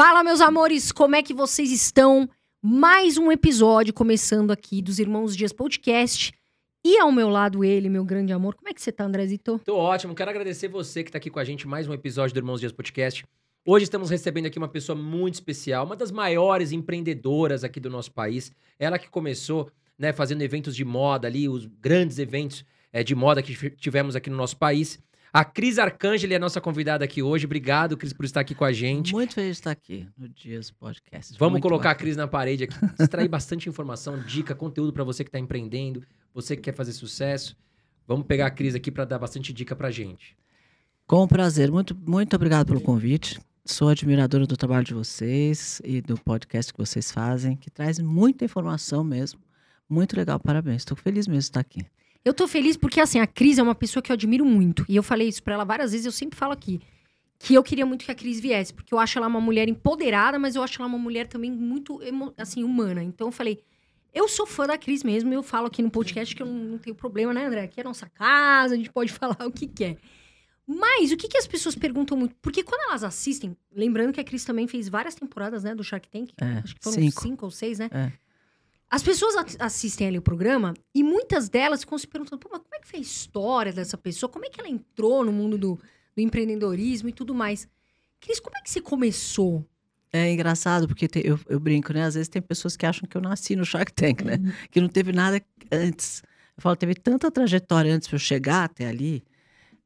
Fala, meus amores, como é que vocês estão? Mais um episódio começando aqui dos Irmãos Dias Podcast. E ao meu lado ele, meu grande amor. Como é que você tá, Andrezito? Tô ótimo. Quero agradecer você que tá aqui com a gente mais um episódio do Irmãos Dias Podcast. Hoje estamos recebendo aqui uma pessoa muito especial, uma das maiores empreendedoras aqui do nosso país. Ela que começou, né, fazendo eventos de moda ali, os grandes eventos é, de moda que tivemos aqui no nosso país. A Cris Arcângeli é a nossa convidada aqui hoje. Obrigado, Cris, por estar aqui com a gente. Muito feliz de estar aqui no Dias Podcast. Vamos Muito colocar bacana. a Cris na parede aqui, extrair bastante informação, dica, conteúdo para você que está empreendendo, você que quer fazer sucesso. Vamos pegar a Cris aqui para dar bastante dica pra gente. Com prazer. Muito, muito obrigado pelo convite. Sou admiradora do trabalho de vocês e do podcast que vocês fazem, que traz muita informação mesmo. Muito legal, parabéns. Estou feliz mesmo de estar aqui. Eu tô feliz porque, assim, a Cris é uma pessoa que eu admiro muito. E eu falei isso pra ela várias vezes, eu sempre falo aqui. Que eu queria muito que a Cris viesse, porque eu acho ela uma mulher empoderada, mas eu acho ela uma mulher também muito, assim, humana. Então eu falei, eu sou fã da Cris mesmo, eu falo aqui no podcast que eu não, não tenho problema, né, André? Aqui é a nossa casa, a gente pode falar o que quer. Mas o que, que as pessoas perguntam muito? Porque quando elas assistem, lembrando que a Cris também fez várias temporadas, né, do Shark Tank. É, acho que foram cinco. cinco ou seis, né? É. As pessoas assistem ali o programa e muitas delas ficam se perguntando: Pô, mas como é que foi a história dessa pessoa? Como é que ela entrou no mundo do, do empreendedorismo e tudo mais? Cris, como é que você começou? É engraçado, porque te- eu, eu brinco, né? Às vezes tem pessoas que acham que eu nasci no Shark Tank, né? Que não teve nada antes. Eu falo, teve tanta trajetória antes para eu chegar até ali,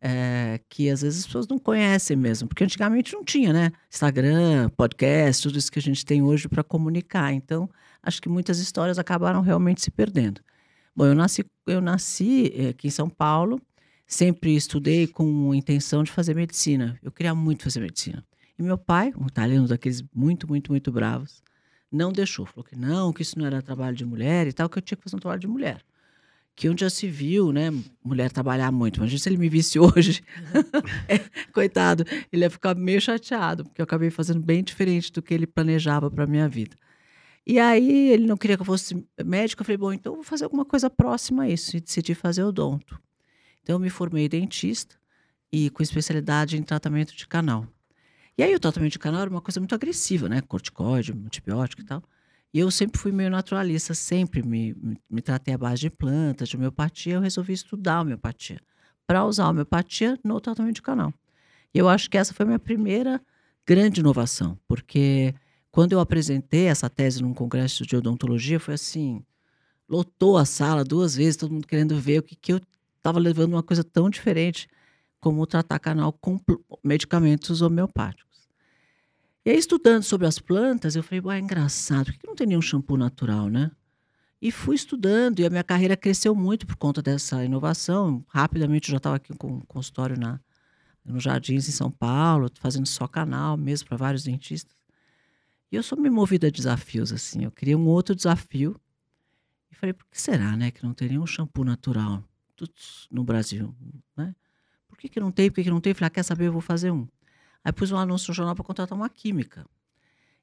é, que às vezes as pessoas não conhecem mesmo. Porque antigamente não tinha, né? Instagram, podcast, tudo isso que a gente tem hoje para comunicar. Então, acho que muitas histórias acabaram realmente se perdendo. Bom, eu nasci, eu nasci eh, aqui em São Paulo, sempre estudei com intenção de fazer medicina. Eu queria muito fazer medicina. E meu pai, um italiano daqueles muito, muito, muito bravos, não deixou. Falou que não, que isso não era trabalho de mulher e tal, que eu tinha que fazer um trabalho de mulher. Que onde já se viu, né, mulher trabalhar muito. Imagina se ele me visse hoje. É, coitado, ele ia ficar meio chateado, porque eu acabei fazendo bem diferente do que ele planejava para minha vida. E aí ele não queria que eu fosse médico. Eu falei, bom, então vou fazer alguma coisa próxima a isso. E decidi fazer odonto. Então eu me formei dentista e com especialidade em tratamento de canal. E aí o tratamento de canal era uma coisa muito agressiva, né? Corticoide, antibiótico e tal. E eu sempre fui meio naturalista, sempre me, me, tratei à base de plantas, de homeopatia. Eu resolvi estudar homeopatia para usar a homeopatia no tratamento de canal. E eu acho que essa foi a minha primeira grande inovação, porque quando eu apresentei essa tese num congresso de odontologia, foi assim, lotou a sala duas vezes, todo mundo querendo ver o que, que eu estava levando uma coisa tão diferente como tratar canal com medicamentos homeopáticos. E aí, estudando sobre as plantas, eu falei, ué, é engraçado, por que não tem nenhum shampoo natural, né? E fui estudando, e a minha carreira cresceu muito por conta dessa inovação. Rapidamente eu já estava aqui com um consultório na, no Jardins, em São Paulo, fazendo só canal mesmo para vários dentistas. E eu sou me movida a desafios, assim. Eu queria um outro desafio. E falei, por que será, né, que não tem nenhum shampoo natural no Brasil, né? Por que, que não tem? Por que, que não tem? Falei, ah, quer saber? Eu vou fazer um. Aí pus um anúncio no jornal para contratar uma química.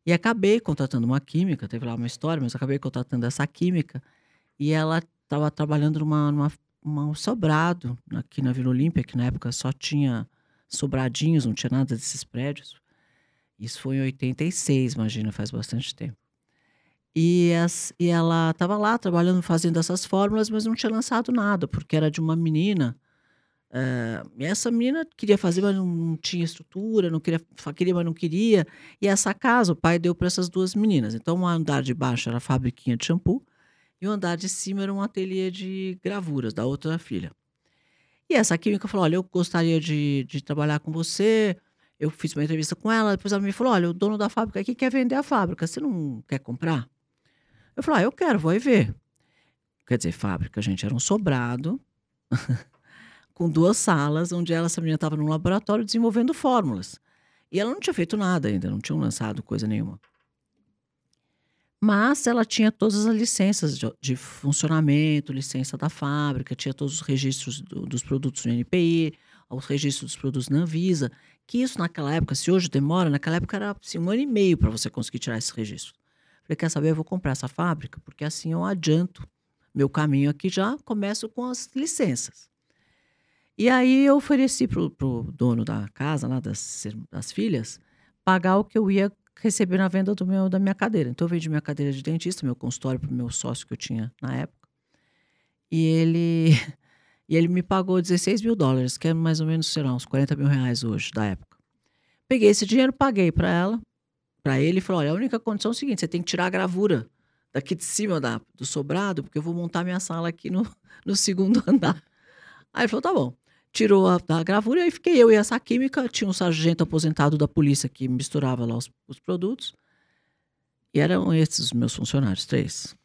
E acabei contratando uma química, teve lá uma história, mas acabei contratando essa química. E ela estava trabalhando numa, numa, numa sobrado aqui na Vila Olímpia, que na época só tinha sobradinhos, não tinha nada desses prédios. Isso foi em 86, imagina, faz bastante tempo. E, as, e ela estava lá trabalhando, fazendo essas fórmulas, mas não tinha lançado nada, porque era de uma menina. eh, e essa menina queria fazer, mas não, tinha estrutura, não queria, queria, mas não queria. E essa casa o pai deu para essas duas meninas. Então, o andar de baixo era a fabriquinha de shampoo, e o andar de cima era um ateliê de gravuras da outra filha. E essa química falou: Olha, eu gostaria de, de trabalhar com você. Eu fiz uma entrevista com ela, depois ela me falou: Olha, o dono da fábrica aqui quer vender a fábrica, você não quer comprar? Eu falei: Ah, eu quero, vou aí ver. Quer dizer, fábrica, gente, era um sobrado com duas salas, onde ela, essa menina, estava num laboratório desenvolvendo fórmulas. E ela não tinha feito nada ainda, não tinham lançado coisa nenhuma. Mas ela tinha todas as licenças de, de funcionamento, licença da fábrica, tinha todos os registros do- dos produtos no NPI, os registros dos produtos na Anvisa, que isso naquela época, se hoje demora, naquela época era assim, um ano e meio para você conseguir tirar esses registros. Falei, quer saber, eu vou comprar essa fábrica, porque assim eu adianto meu caminho aqui já, começo com as licenças. E aí eu ofereci pro, pro dono da casa, lá das, das filhas, pagar o que eu ia receber na venda do meu, da minha cadeira. Então eu vendi minha cadeira de dentista, meu consultório para o meu sócio que eu tinha na época. E ele, e ele me pagou 16 mil dólares, que é mais ou menos, sei lá, uns 40 mil reais hoje, da época. Peguei esse dinheiro, paguei para ela, para ele, e falou: olha, a única condição é o seguinte: você tem que tirar a gravura daqui de cima da, do sobrado, porque eu vou montar minha sala aqui no, no segundo andar. Aí ele falou: tá bom. Tirou a, a gravura e aí fiquei eu e essa química. Tinha um sargento aposentado da polícia que misturava lá os, os produtos. E eram esses meus funcionários, três.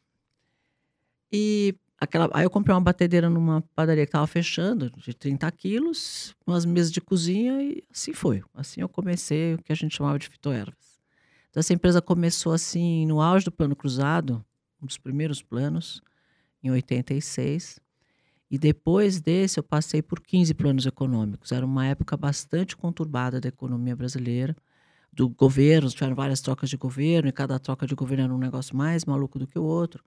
E aquela, aí eu comprei uma batedeira numa padaria que estava fechando, de 30 quilos, umas mesas de cozinha e assim foi. Assim eu comecei o que a gente chamava de fitoervas. Então essa empresa começou assim no auge do plano cruzado, um dos primeiros planos, em 86. E depois desse, eu passei por 15 planos econômicos. Era uma época bastante conturbada da economia brasileira, do governo. Tiveram várias trocas de governo, e cada troca de governo era um negócio mais maluco do que o outro.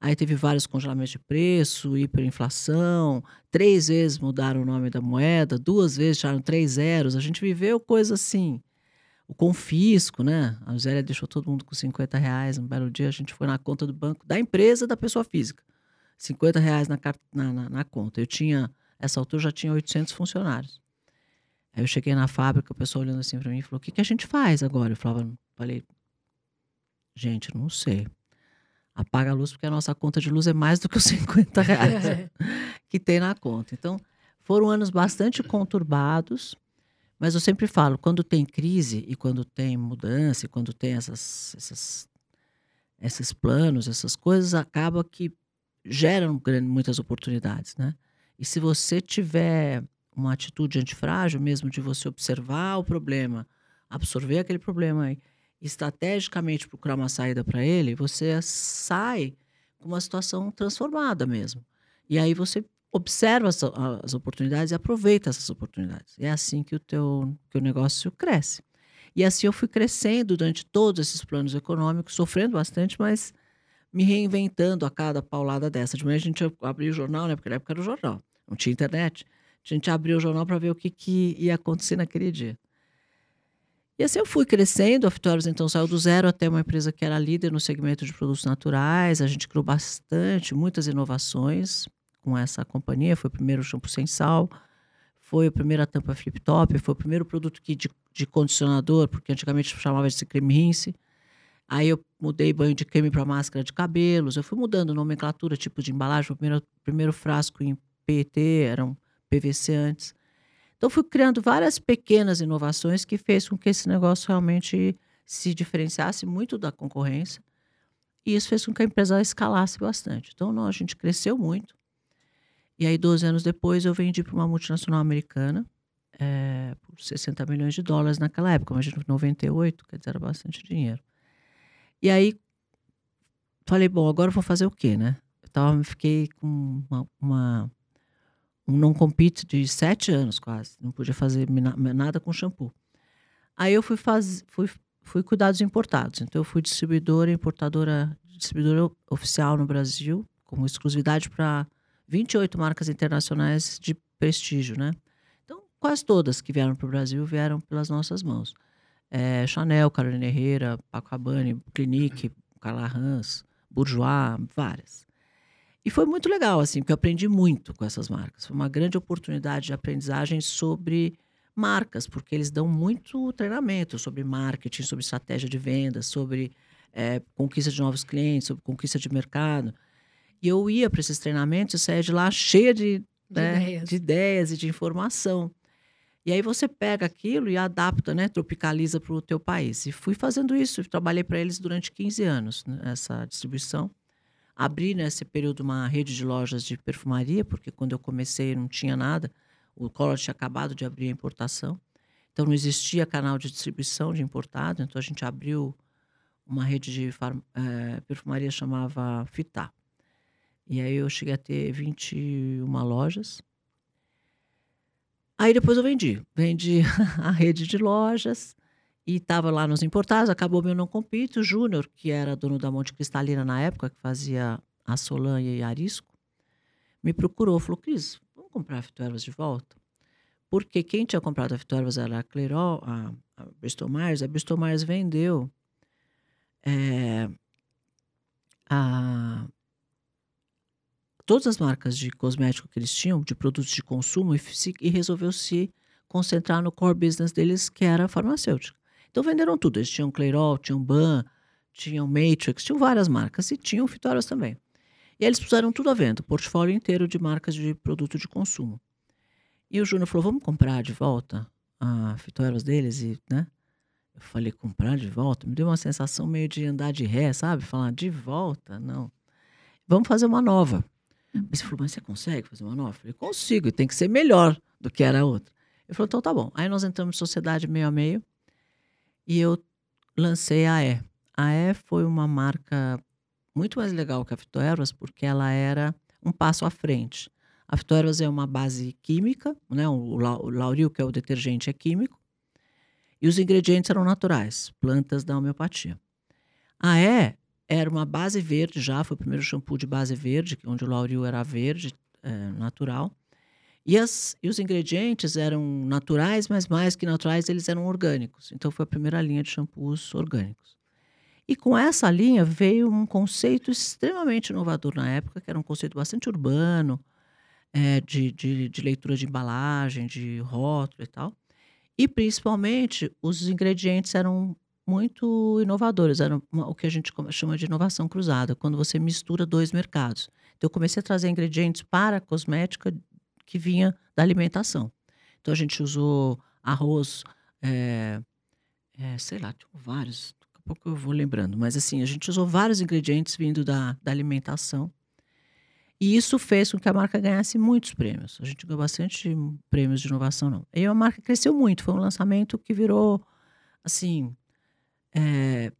Aí teve vários congelamentos de preço, hiperinflação, três vezes mudaram o nome da moeda, duas vezes tiraram três zeros. A gente viveu coisa assim. O confisco, né? A Zélia deixou todo mundo com 50 reais. Um belo dia a gente foi na conta do banco da empresa da pessoa física. 50 reais na, na, na, na conta. Eu tinha, essa altura, já tinha 800 funcionários. Aí eu cheguei na fábrica, o pessoal olhando assim para mim, falou: O que, que a gente faz agora? Eu falava, falei, gente, não sei. Apaga a luz, porque a nossa conta de luz é mais do que os 50 reais que tem na conta. Então, foram anos bastante conturbados, mas eu sempre falo: quando tem crise e quando tem mudança, e quando tem essas, essas, esses planos, essas coisas, acaba que geram muitas oportunidades, né? E se você tiver uma atitude antifrágil, mesmo de você observar o problema, absorver aquele problema e estrategicamente procurar uma saída para ele, você sai com uma situação transformada mesmo. E aí você observa as, as, oportunidades e aproveita essas oportunidades. É assim que o teu que o negócio cresce. E assim eu fui crescendo durante todos esses planos econômicos, sofrendo bastante, mas me reinventando a cada paulada dessa. De manhã a gente abria o jornal, né? Porque na época era o jornal, não tinha internet. A gente abria o jornal para ver o que, que ia acontecer naquele dia. E assim eu fui crescendo. A Fitoros então saiu do zero até uma empresa que era líder no segmento de produtos naturais. A gente criou bastante, muitas inovações com essa companhia. Foi o primeiro shampoo sem sal, foi a primeira tampa flip top, foi o primeiro produto que de, de condicionador, porque antigamente chamava de creme rinse. Aí eu mudei banho de creme para máscara de cabelos. Eu fui mudando nomenclatura, tipo de embalagem. O primeiro, primeiro frasco em PET era um PVC antes. Então fui criando várias pequenas inovações que fez com que esse negócio realmente se diferenciasse muito da concorrência. E isso fez com que a empresa escalasse bastante. Então não, a gente cresceu muito. E aí, 12 anos depois, eu vendi para uma multinacional americana é, por 60 milhões de dólares naquela época. Imagina, 98, quer dizer, era bastante dinheiro. E aí falei, bom, agora eu vou fazer o quê, né? Eu tava, fiquei com uma, uma um não compete de sete anos quase, não podia fazer nada com shampoo. Aí eu fui fui, fui cuidar dos importados. Então eu fui distribuidora, importadora, distribuidora oficial no Brasil, com exclusividade para 28 marcas internacionais de prestígio, né? Então quase todas que vieram para o Brasil vieram pelas nossas mãos é, Chanel, Carolina Herrera, Paco Rabanne, Clinique, Carla Hans, Bourjois, várias. E foi muito legal, assim, porque eu aprendi muito com essas marcas. Foi uma grande oportunidade de aprendizagem sobre marcas, porque eles dão muito treinamento sobre marketing, sobre estratégia de venda, sobre é, conquista de novos clientes, sobre conquista de mercado. E eu ia para esses treinamentos e saía de lá cheia de, de, né, ideias. de ideias e de informação. E aí você pega aquilo e adapta, né? Tropicaliza para o teu país. E fui fazendo isso, trabalhei para eles durante 15 anos nessa distribuição. Abri nesse período uma rede de lojas de perfumaria, porque quando eu comecei não tinha nada. O Collor tinha acabado de abrir a importação. Então não existia canal de distribuição de importado. Então a gente abriu uma rede de é, perfumaria chamava Fitá. E aí eu cheguei a ter 21 lojas. Aí depois eu vendi. Vendi a rede de lojas e estava lá nos importados. Acabou meu não compete. O Júnior, que era dono da Monte Cristalina na época, que fazia a Solanha e Arisco, me procurou. Falou, Cris, vamos comprar a Fitoervas de volta? Porque quem tinha comprado a Fitoervas era a Clerol, a, a Bristol Myers. A Bristol Myers vendeu é, a, todas as marcas de cosmético que eles tinham, de produtos de consumo, e, e resolveu se concentrar no core business deles, que era a farmacêutica. Então venderam tudo. Eles tinham Clairol, tinham Ban, tinham Matrix, tinham várias marcas e tinham Fitoras também. E eles puseram tudo à venda, o portfólio inteiro de marcas de produto de consumo. E o Júnior falou: vamos comprar de volta a Fitoras deles? E, né? Eu falei: comprar de volta? Me deu uma sensação meio de andar de ré, sabe? Falar de volta? Não. Vamos fazer uma nova. Mas ele falou: mas você consegue fazer uma nova? Eu falei: consigo, e tem que ser melhor do que era a outra. Ele falou: então tá bom. Aí nós entramos em sociedade meio a meio e eu lancei a E. A E foi uma marca muito mais legal que a Fitoervas, porque ela era um passo à frente. A Fitoervas é uma base química, né? o lauril, que é o detergente, é químico, e os ingredientes eram naturais, plantas da homeopatia. A E era uma base verde já, foi o primeiro shampoo de base verde, onde o lauril era verde, é, natural. E, as, e os ingredientes eram naturais, mas mais que naturais, eles eram orgânicos. Então foi a primeira linha de shampoos orgânicos. E com essa linha veio um conceito extremamente inovador na época, que era um conceito bastante urbano, é, de, de, de, leitura de embalagem, de rótulo e tal. E principalmente os ingredientes eram muito inovadores, eram o que a gente chama de inovação cruzada, quando você mistura dois mercados. Então eu comecei a trazer ingredientes para cosmética que vinha da alimentação. Então a gente usou arroz, é, é, sei lá, tinha vários, pouco eu vou lembrando, mas assim, a gente usou vários ingredientes vindo da, da alimentação. E isso fez com que a marca ganhasse muitos prêmios. A gente ganhou bastante prêmios de inovação, não. E a marca cresceu muito. Foi um lançamento que virou, assim, é,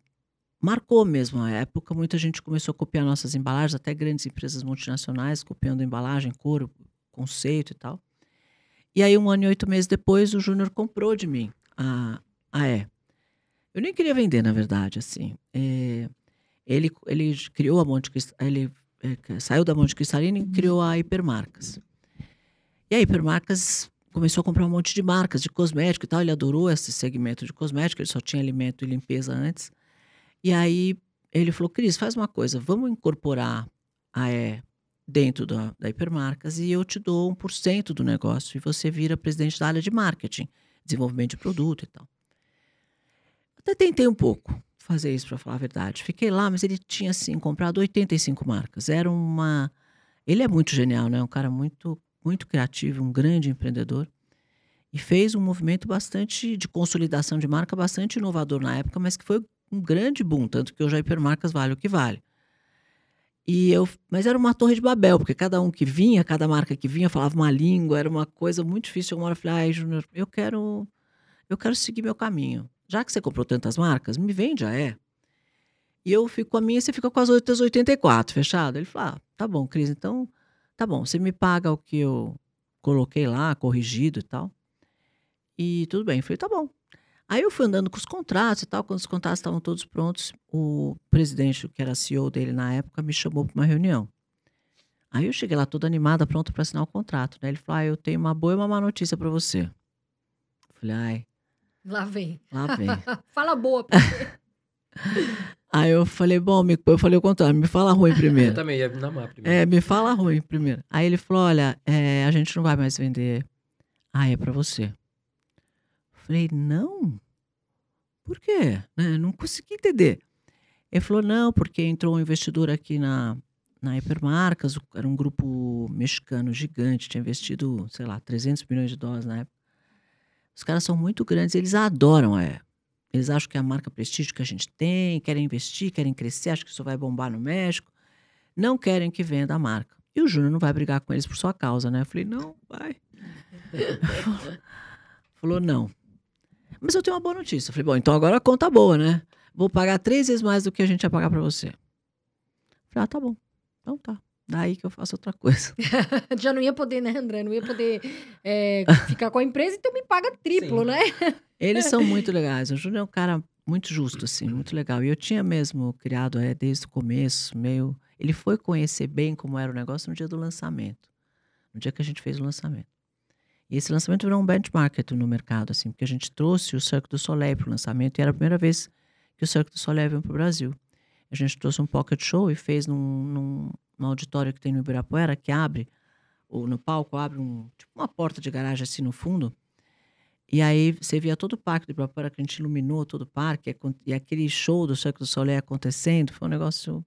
marcou mesmo a época. Muita gente começou a copiar nossas embalagens, até grandes empresas multinacionais copiando a embalagem, cor, conceito e tal. E aí, um ano e oito meses depois, o Júnior comprou de mim a, a E. Eu nem queria vender, na verdade, assim. É, ele, ele criou a Monte ele é, saiu da Monte Cristalina e criou a Hipermarcas. E a Hipermarcas começou a comprar um monte de marcas de cosmético e tal. Ele adorou esse segmento de cosmético, ele só tinha alimento e limpeza antes. E aí ele falou: Cris, faz uma coisa, vamos incorporar a E dentro da, da Hipermarcas e eu te dou 1% do negócio e você vira presidente da área de marketing, desenvolvimento de produto e tal. Até tentei um pouco fazer isso, para falar a verdade. Fiquei lá, mas ele tinha, assim, comprado 85 marcas. Era uma. Ele é muito genial, né? Um cara muito, muito criativo, um grande empreendedor. E fez um movimento bastante de consolidação de marca, bastante inovador na época, mas que foi um grande boom, tanto que hoje a Hipermarcas vale o que vale. E eu, mas era uma torre de Babel, porque cada um que vinha, cada marca que vinha falava uma língua, era uma coisa muito difícil. Uma hora eu falei, ai, Júnior, eu quero, eu quero seguir meu caminho já que você comprou tantas marcas, me vende a é. E eu fico com a minha e você fica com as outras 84, fechado? Ele falou: ah, tá bom, Cris, então tá bom, você me paga o que eu coloquei lá, corrigido e tal. E tudo bem. Eu falei: tá bom. Aí eu fui andando com os contratos e tal. Quando os contratos estavam todos prontos, o presidente, que era CEO dele na época, me chamou para uma reunião. Aí eu cheguei lá toda animada, pronta para assinar o contrato. Né? Ele falou: ah, eu tenho uma boa e uma má notícia para você. Eu falei: ai, Lá vem. Lá vem. fala boa. Aí eu falei, bom, me, eu falei o contrário, me fala ruim primeiro. Eu também ia namar primeiro. É, me fala ruim primeiro. Aí ele falou, olha, é, a gente não vai mais vender. Ah, é para você. Falei, não? Por quê? Né? Não consegui entender. Ele falou, não, porque entrou um investidor aqui na, na Hipermarcas, era um grupo mexicano gigante, tinha investido, sei lá, 300 milhões de dólares na época. Os caras são muito grandes, eles adoram é. Eles acham que é a marca prestígio que a gente tem, querem investir, querem crescer, acham que isso vai bombar no México. Não querem que venda a marca. E o Júnior não vai brigar com eles por sua causa, né? Eu falei, não, vai. Falou, não. Mas eu tenho uma boa notícia. Eu falei, bom, então agora a conta boa, né? Vou pagar três vezes mais do que a gente ia pagar para você. Eu falei, ah, tá bom. Então tá. Daí que eu faço outra coisa. Já não ia poder, né, André? Não ia poder é, ficar com a empresa, então me paga triplo, Sim. né? Eles são muito legais. O Júnior é um cara muito justo, assim, muito legal. E eu tinha mesmo criado é, desde o começo, meio. Ele foi conhecer bem como era o negócio no dia do lançamento. No dia que a gente fez o lançamento. E esse lançamento virou um benchmark no mercado, assim, porque a gente trouxe o Cirque do Soleil para o lançamento e era a primeira vez que o Cirque du Soleil veio para o Brasil. A gente trouxe um pocket show e fez num, num, num auditório que tem no Ibirapuera, que abre, ou no palco abre um, tipo uma porta de garagem assim no fundo. E aí você via todo o parque do Ibirapuera, que a gente iluminou todo o parque, e aquele show do Cirque du Soleil acontecendo, foi um negócio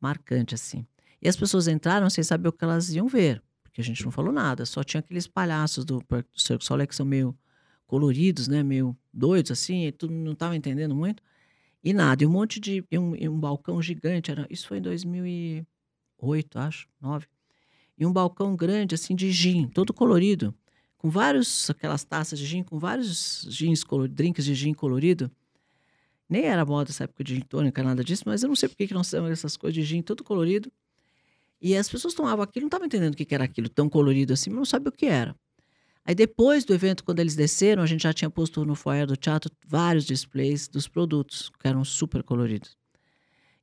marcante, assim. E as pessoas entraram sem saber o que elas iam ver, porque a gente não falou nada, só tinha aqueles palhaços do, do Cirque Soleil que são meio coloridos, né, meio doidos, assim, e tudo não estava entendendo muito. E nada, e um monte de. E um, e um balcão gigante, era, isso foi em 2008, acho, 9. E um balcão grande, assim, de gin, todo colorido, com vários, aquelas taças de gin, com vários gins, drinks de gin colorido. Nem era moda essa época de gin tônica, nada disso, mas eu não sei por que nós temos essas coisas de gin, todo colorido. E as pessoas tomavam aquilo, não estavam entendendo o que era aquilo, tão colorido assim, mas não sabia o que era. Aí depois do evento, quando eles desceram, a gente já tinha posto no foyer do teatro vários displays dos produtos, que eram super coloridos.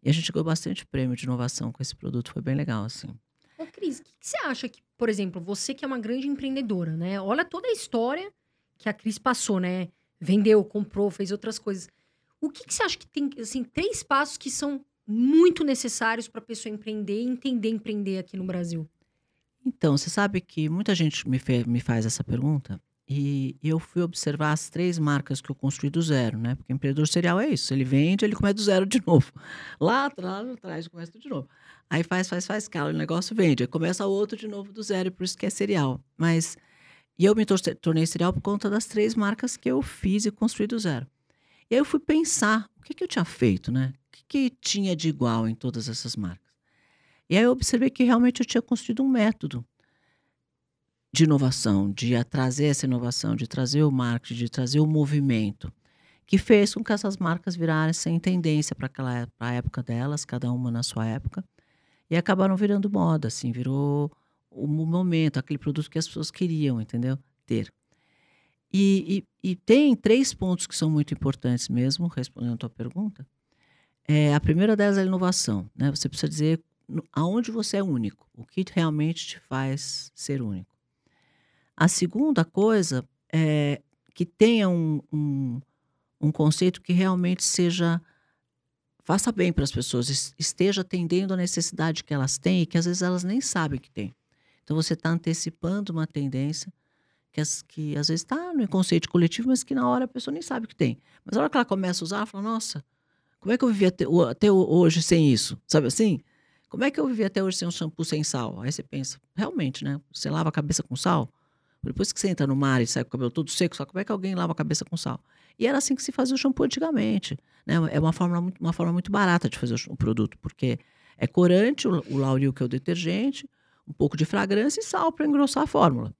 E a gente ganhou bastante prêmio de inovação com esse produto, foi bem legal, assim. Ô, Cris, o que, que, você acha que, por exemplo, você que é uma grande empreendedora, né? Olha toda a história que a Cris passou, né? Vendeu, comprou, fez outras coisas. O que, que você acha que tem, assim, três passos que são muito necessários para a pessoa empreender e entender empreender aqui no Brasil? Então, você sabe que muita gente me, me faz essa pergunta e eu fui observar as três marcas que eu construí do zero, né? Porque empreendedor serial é isso, ele vende, ele começa do zero de novo. Lá, lá atrás, começa tudo de novo. Aí faz, faz, faz, cala, o negócio vende. Aí começa outro de novo do zero, por isso que é serial. Mas, e eu me tornei serial por conta das três marcas que eu fiz e construí do zero. E aí eu fui pensar, o que, que eu tinha feito, né? Que, tinha de igual em todas essas marcas? E aí eu observei que realmente eu tinha construído um método de inovação, de trazer essa inovação, de trazer o marketing, de trazer o movimento, que fez com que essas marcas virassem tendência para aquela pra época delas, cada uma na sua época, e acabaram virando moda, assim, virou o momento, aquele produto que as pessoas queriam, entendeu? Ter. E, e, e tem três pontos que são muito importantes mesmo, respondendo a tua pergunta. É, a primeira delas é a inovação. Né? Você precisa dizer aonde você é único, o que realmente te faz ser único. A segunda coisa é que tenha um, um, um conceito que realmente seja faça bem para as pessoas, esteja atendendo a necessidade que elas têm e que às vezes elas nem sabem que têm. Então você está antecipando uma tendência que, as, que às vezes está no inconsciente coletivo, mas que na hora a pessoa nem sabe que tem. Mas na hora que ela começa a usar, ela fala, nossa, como é que eu vivi até, até hoje sem isso? Sabe assim? Como é que eu vivi até hoje sem um shampoo sem sal? Aí você pensa, realmente, né? Você lava a cabeça com sal? Depois que você entra no mar e sai com o cabelo todo seco, só como é que alguém lava a cabeça com sal? E era assim que se fazia o shampoo antigamente. Né? É uma forma, muito, uma forma muito barata de fazer o produto, porque é corante, o, o Lauril, que é o detergente, um pouco de fragrância e sal para engrossar a fórmula.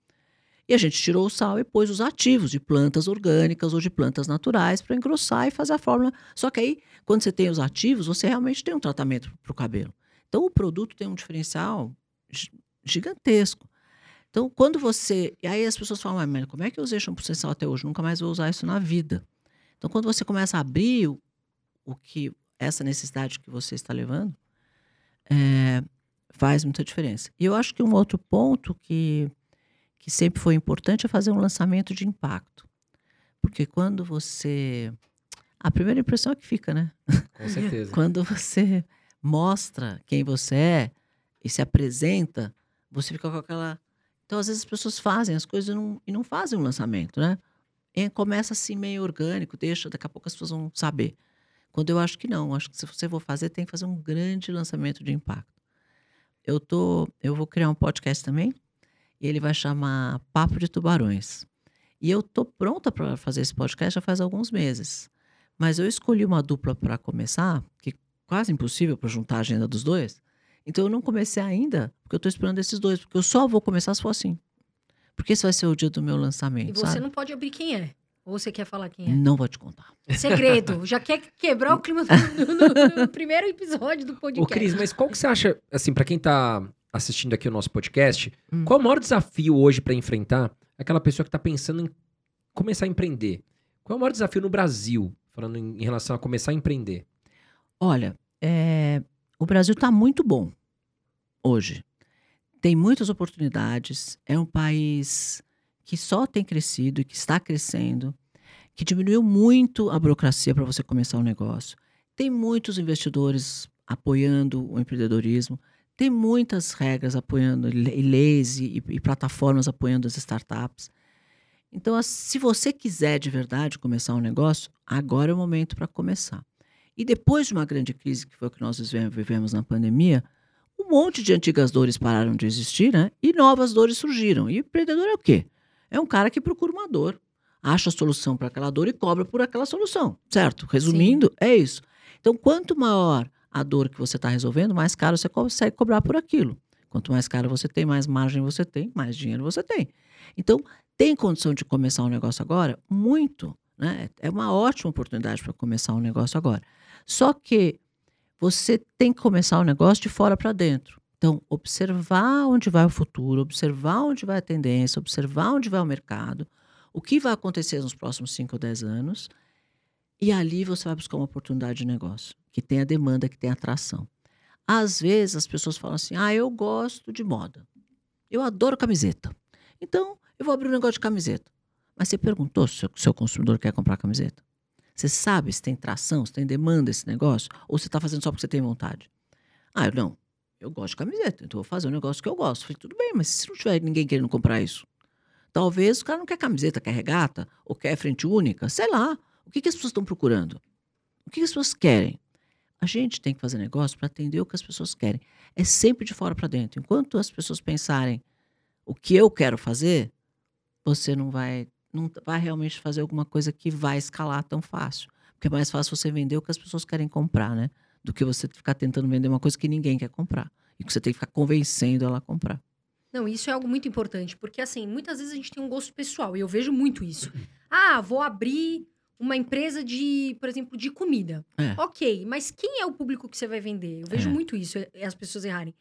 E a gente tirou o sal e pôs os ativos de plantas orgânicas ou de plantas naturais para engrossar e fazer a fórmula. Só que aí, quando você tem os ativos, você realmente tem um tratamento para o cabelo. Então, o produto tem um diferencial gigantesco. Então, quando você. E aí as pessoas falam, mas como é que eu usei shampoo essencial até hoje? Nunca mais vou usar isso na vida. Então, quando você começa a abrir o, o que essa necessidade que você está levando, é, faz muita diferença. E eu acho que um outro ponto que, que sempre foi importante é fazer um lançamento de impacto. Porque quando você. A primeira impressão é que fica, né? Com certeza. quando você mostra quem você é e se apresenta, você fica com aquela. Então, às vezes, as pessoas fazem as coisas e não, e não fazem um lançamento, né? E começa assim meio orgânico, deixa, daqui a pouco as pessoas vão saber. Quando eu acho que não, acho que se você for fazer, tem que fazer um grande lançamento de impacto. Eu tô, eu vou criar um podcast também, e ele vai chamar Papo de Tubarões. E eu tô pronta para fazer esse podcast já faz alguns meses. Mas eu escolhi uma dupla para começar, que quase impossível para juntar a agenda dos dois. Então eu não comecei ainda, porque eu estou esperando esses dois, porque eu só vou começar se for assim. Porque esse vai ser o dia do meu lançamento. E você sabe? não pode abrir quem é. Ou você quer falar quem é? Não vou te contar. Segredo. Já quer quebrar o clima do, no, no primeiro episódio do podcast. Ô, Cris, mas qual que você acha, assim, para quem tá assistindo aqui o nosso podcast, hum. qual é o maior desafio hoje para enfrentar aquela pessoa que tá pensando em começar a empreender? Qual é o maior desafio no Brasil, falando em, em relação a começar a empreender? Olha, é, o Brasil está muito bom hoje. Tem muitas oportunidades. É um país que só tem crescido e que está crescendo. que diminuiu muito a burocracia para você começar um negócio. Tem muitos investidores apoiando o empreendedorismo, tem muitas regras apoiando, e leis e, e plataformas apoiando as startups. Então, se você quiser de verdade começar um negócio, agora é o momento para começar. E depois de uma grande crise, que foi o que nós vivemos na pandemia, um monte de antigas dores pararam de existir, né? E novas dores surgiram. E o empreendedor é o quê? É um cara que procura uma dor, acha a solução para aquela dor e cobra por aquela solução, certo? Resumindo, Sim. é isso. Então, quanto maior a dor que você está resolvendo, mais caro você consegue cobrar por aquilo. Quanto mais caro você tem, mais margem você tem, mais dinheiro você tem. Então, tem condição de começar um negócio agora? Muito. Né? É uma ótima oportunidade para começar um negócio agora. Só que você tem que começar o negócio de fora para dentro. Então, observar onde vai o futuro, observar onde vai a tendência, observar onde vai o mercado, o que vai acontecer nos próximos 5 ou 10 anos, e ali você vai buscar uma oportunidade de negócio, que tenha demanda, que tenha atração. Às vezes as pessoas falam assim: ah, eu gosto de moda, eu adoro camiseta, então eu vou abrir um negócio de camiseta. Mas você perguntou se o seu consumidor quer comprar camiseta? Você sabe se tem tração, se tem demanda esse negócio? Ou você está fazendo só porque você tem vontade? Ah, eu não. Eu gosto de camiseta, então vou fazer um negócio que eu gosto. falei, tudo bem, mas se não tiver ninguém querendo comprar isso? Talvez o cara não quer camiseta, quer regata, ou quer frente única, sei lá. O que, que as pessoas estão procurando? O que, que as pessoas querem? A gente tem que fazer negócio para atender o que as pessoas querem. É sempre de fora para dentro. Enquanto as pessoas pensarem o que eu quero fazer, você não vai não vai realmente fazer alguma coisa que vai escalar tão fácil. Porque é mais fácil você vender o que as pessoas querem comprar, né? Do que você ficar tentando vender uma coisa que ninguém quer comprar. E que você tem que ficar convencendo ela a comprar. Não, isso é algo muito importante, porque assim, muitas vezes a gente tem um gosto pessoal, e eu vejo muito isso. Ah, vou abrir uma empresa de, por exemplo, de comida. É. Ok, mas quem é o público que você vai vender? Eu vejo é. muito isso, é, as pessoas errarem.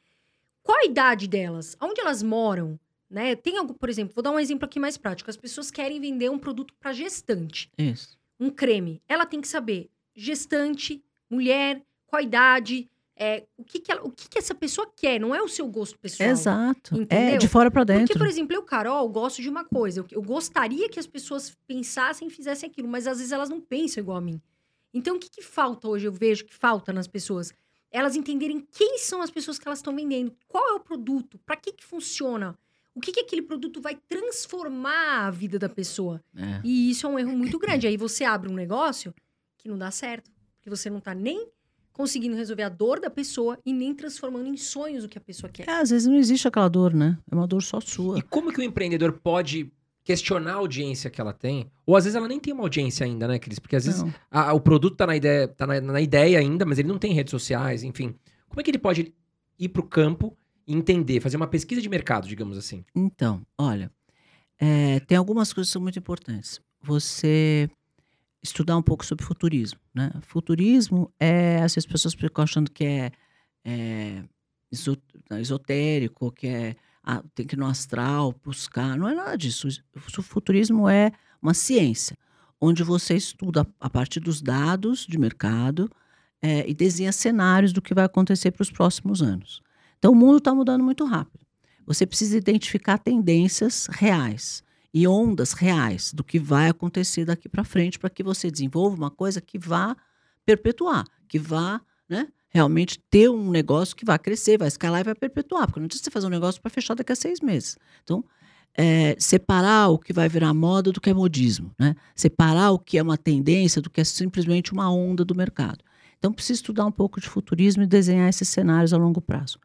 Qual a idade delas? Onde elas moram? Né? Tem algo, por exemplo, vou dar um exemplo aqui mais prático. As pessoas querem vender um produto para gestante. Isso. Um creme. Ela tem que saber gestante, mulher, qual idade, é, o, que, que, ela, o que, que, essa pessoa quer, não é o seu gosto pessoal. Exato. É, entendeu? É de fora para dentro. Porque, por exemplo, eu, Carol, gosto de uma coisa. Eu, eu, gostaria que as pessoas pensassem e fizessem aquilo, mas às vezes elas não pensam igual a mim. Então, o que, que falta hoje? Eu vejo que falta nas pessoas. Elas entenderem quem são as pessoas que elas estão vendendo, qual é o produto, para que, que funciona o que, que aquele produto vai transformar a vida da pessoa. É. E isso é um erro muito grande. Aí você abre um negócio que não dá certo. Porque você não está nem conseguindo resolver a dor da pessoa e nem transformando em sonhos o que a pessoa quer. É, às vezes não existe aquela dor, né? É uma dor só sua. E como que o empreendedor pode questionar a audiência que ela tem? Ou às vezes ela nem tem uma audiência ainda, né, Cris? Porque às vezes a, o produto está na ideia, tá na, na, ideia ainda, mas ele não tem redes sociais, enfim. Como é que ele pode ir para o campo entender, fazer uma pesquisa de mercado, digamos assim? Então, olha, é, tem algumas coisas que são muito importantes. Você estudar um pouco sobre futurismo. Né? Futurismo é, as pessoas ficam achando que é, é esotérico, que é ah, tem que ir no astral, buscar. Não é nada disso. O futurismo é uma ciência, onde você estuda a partir dos dados de mercado é, e desenha cenários do que vai acontecer para os próximos anos. Então, o mundo está mudando muito rápido. Você precisa identificar tendências reais e ondas reais do que vai acontecer daqui para frente para que você desenvolva uma coisa que vá perpetuar, que vá né, realmente ter um negócio que vai crescer, vai escalar e vai perpetuar. Porque não adianta você fazer um negócio para fechar daqui a seis meses. Então, é, separar o que vai virar moda do que é modismo, né? separar o que é uma tendência do que é simplesmente uma onda do mercado. Então, precisa estudar um pouco de futurismo e desenhar esses cenários a longo prazo.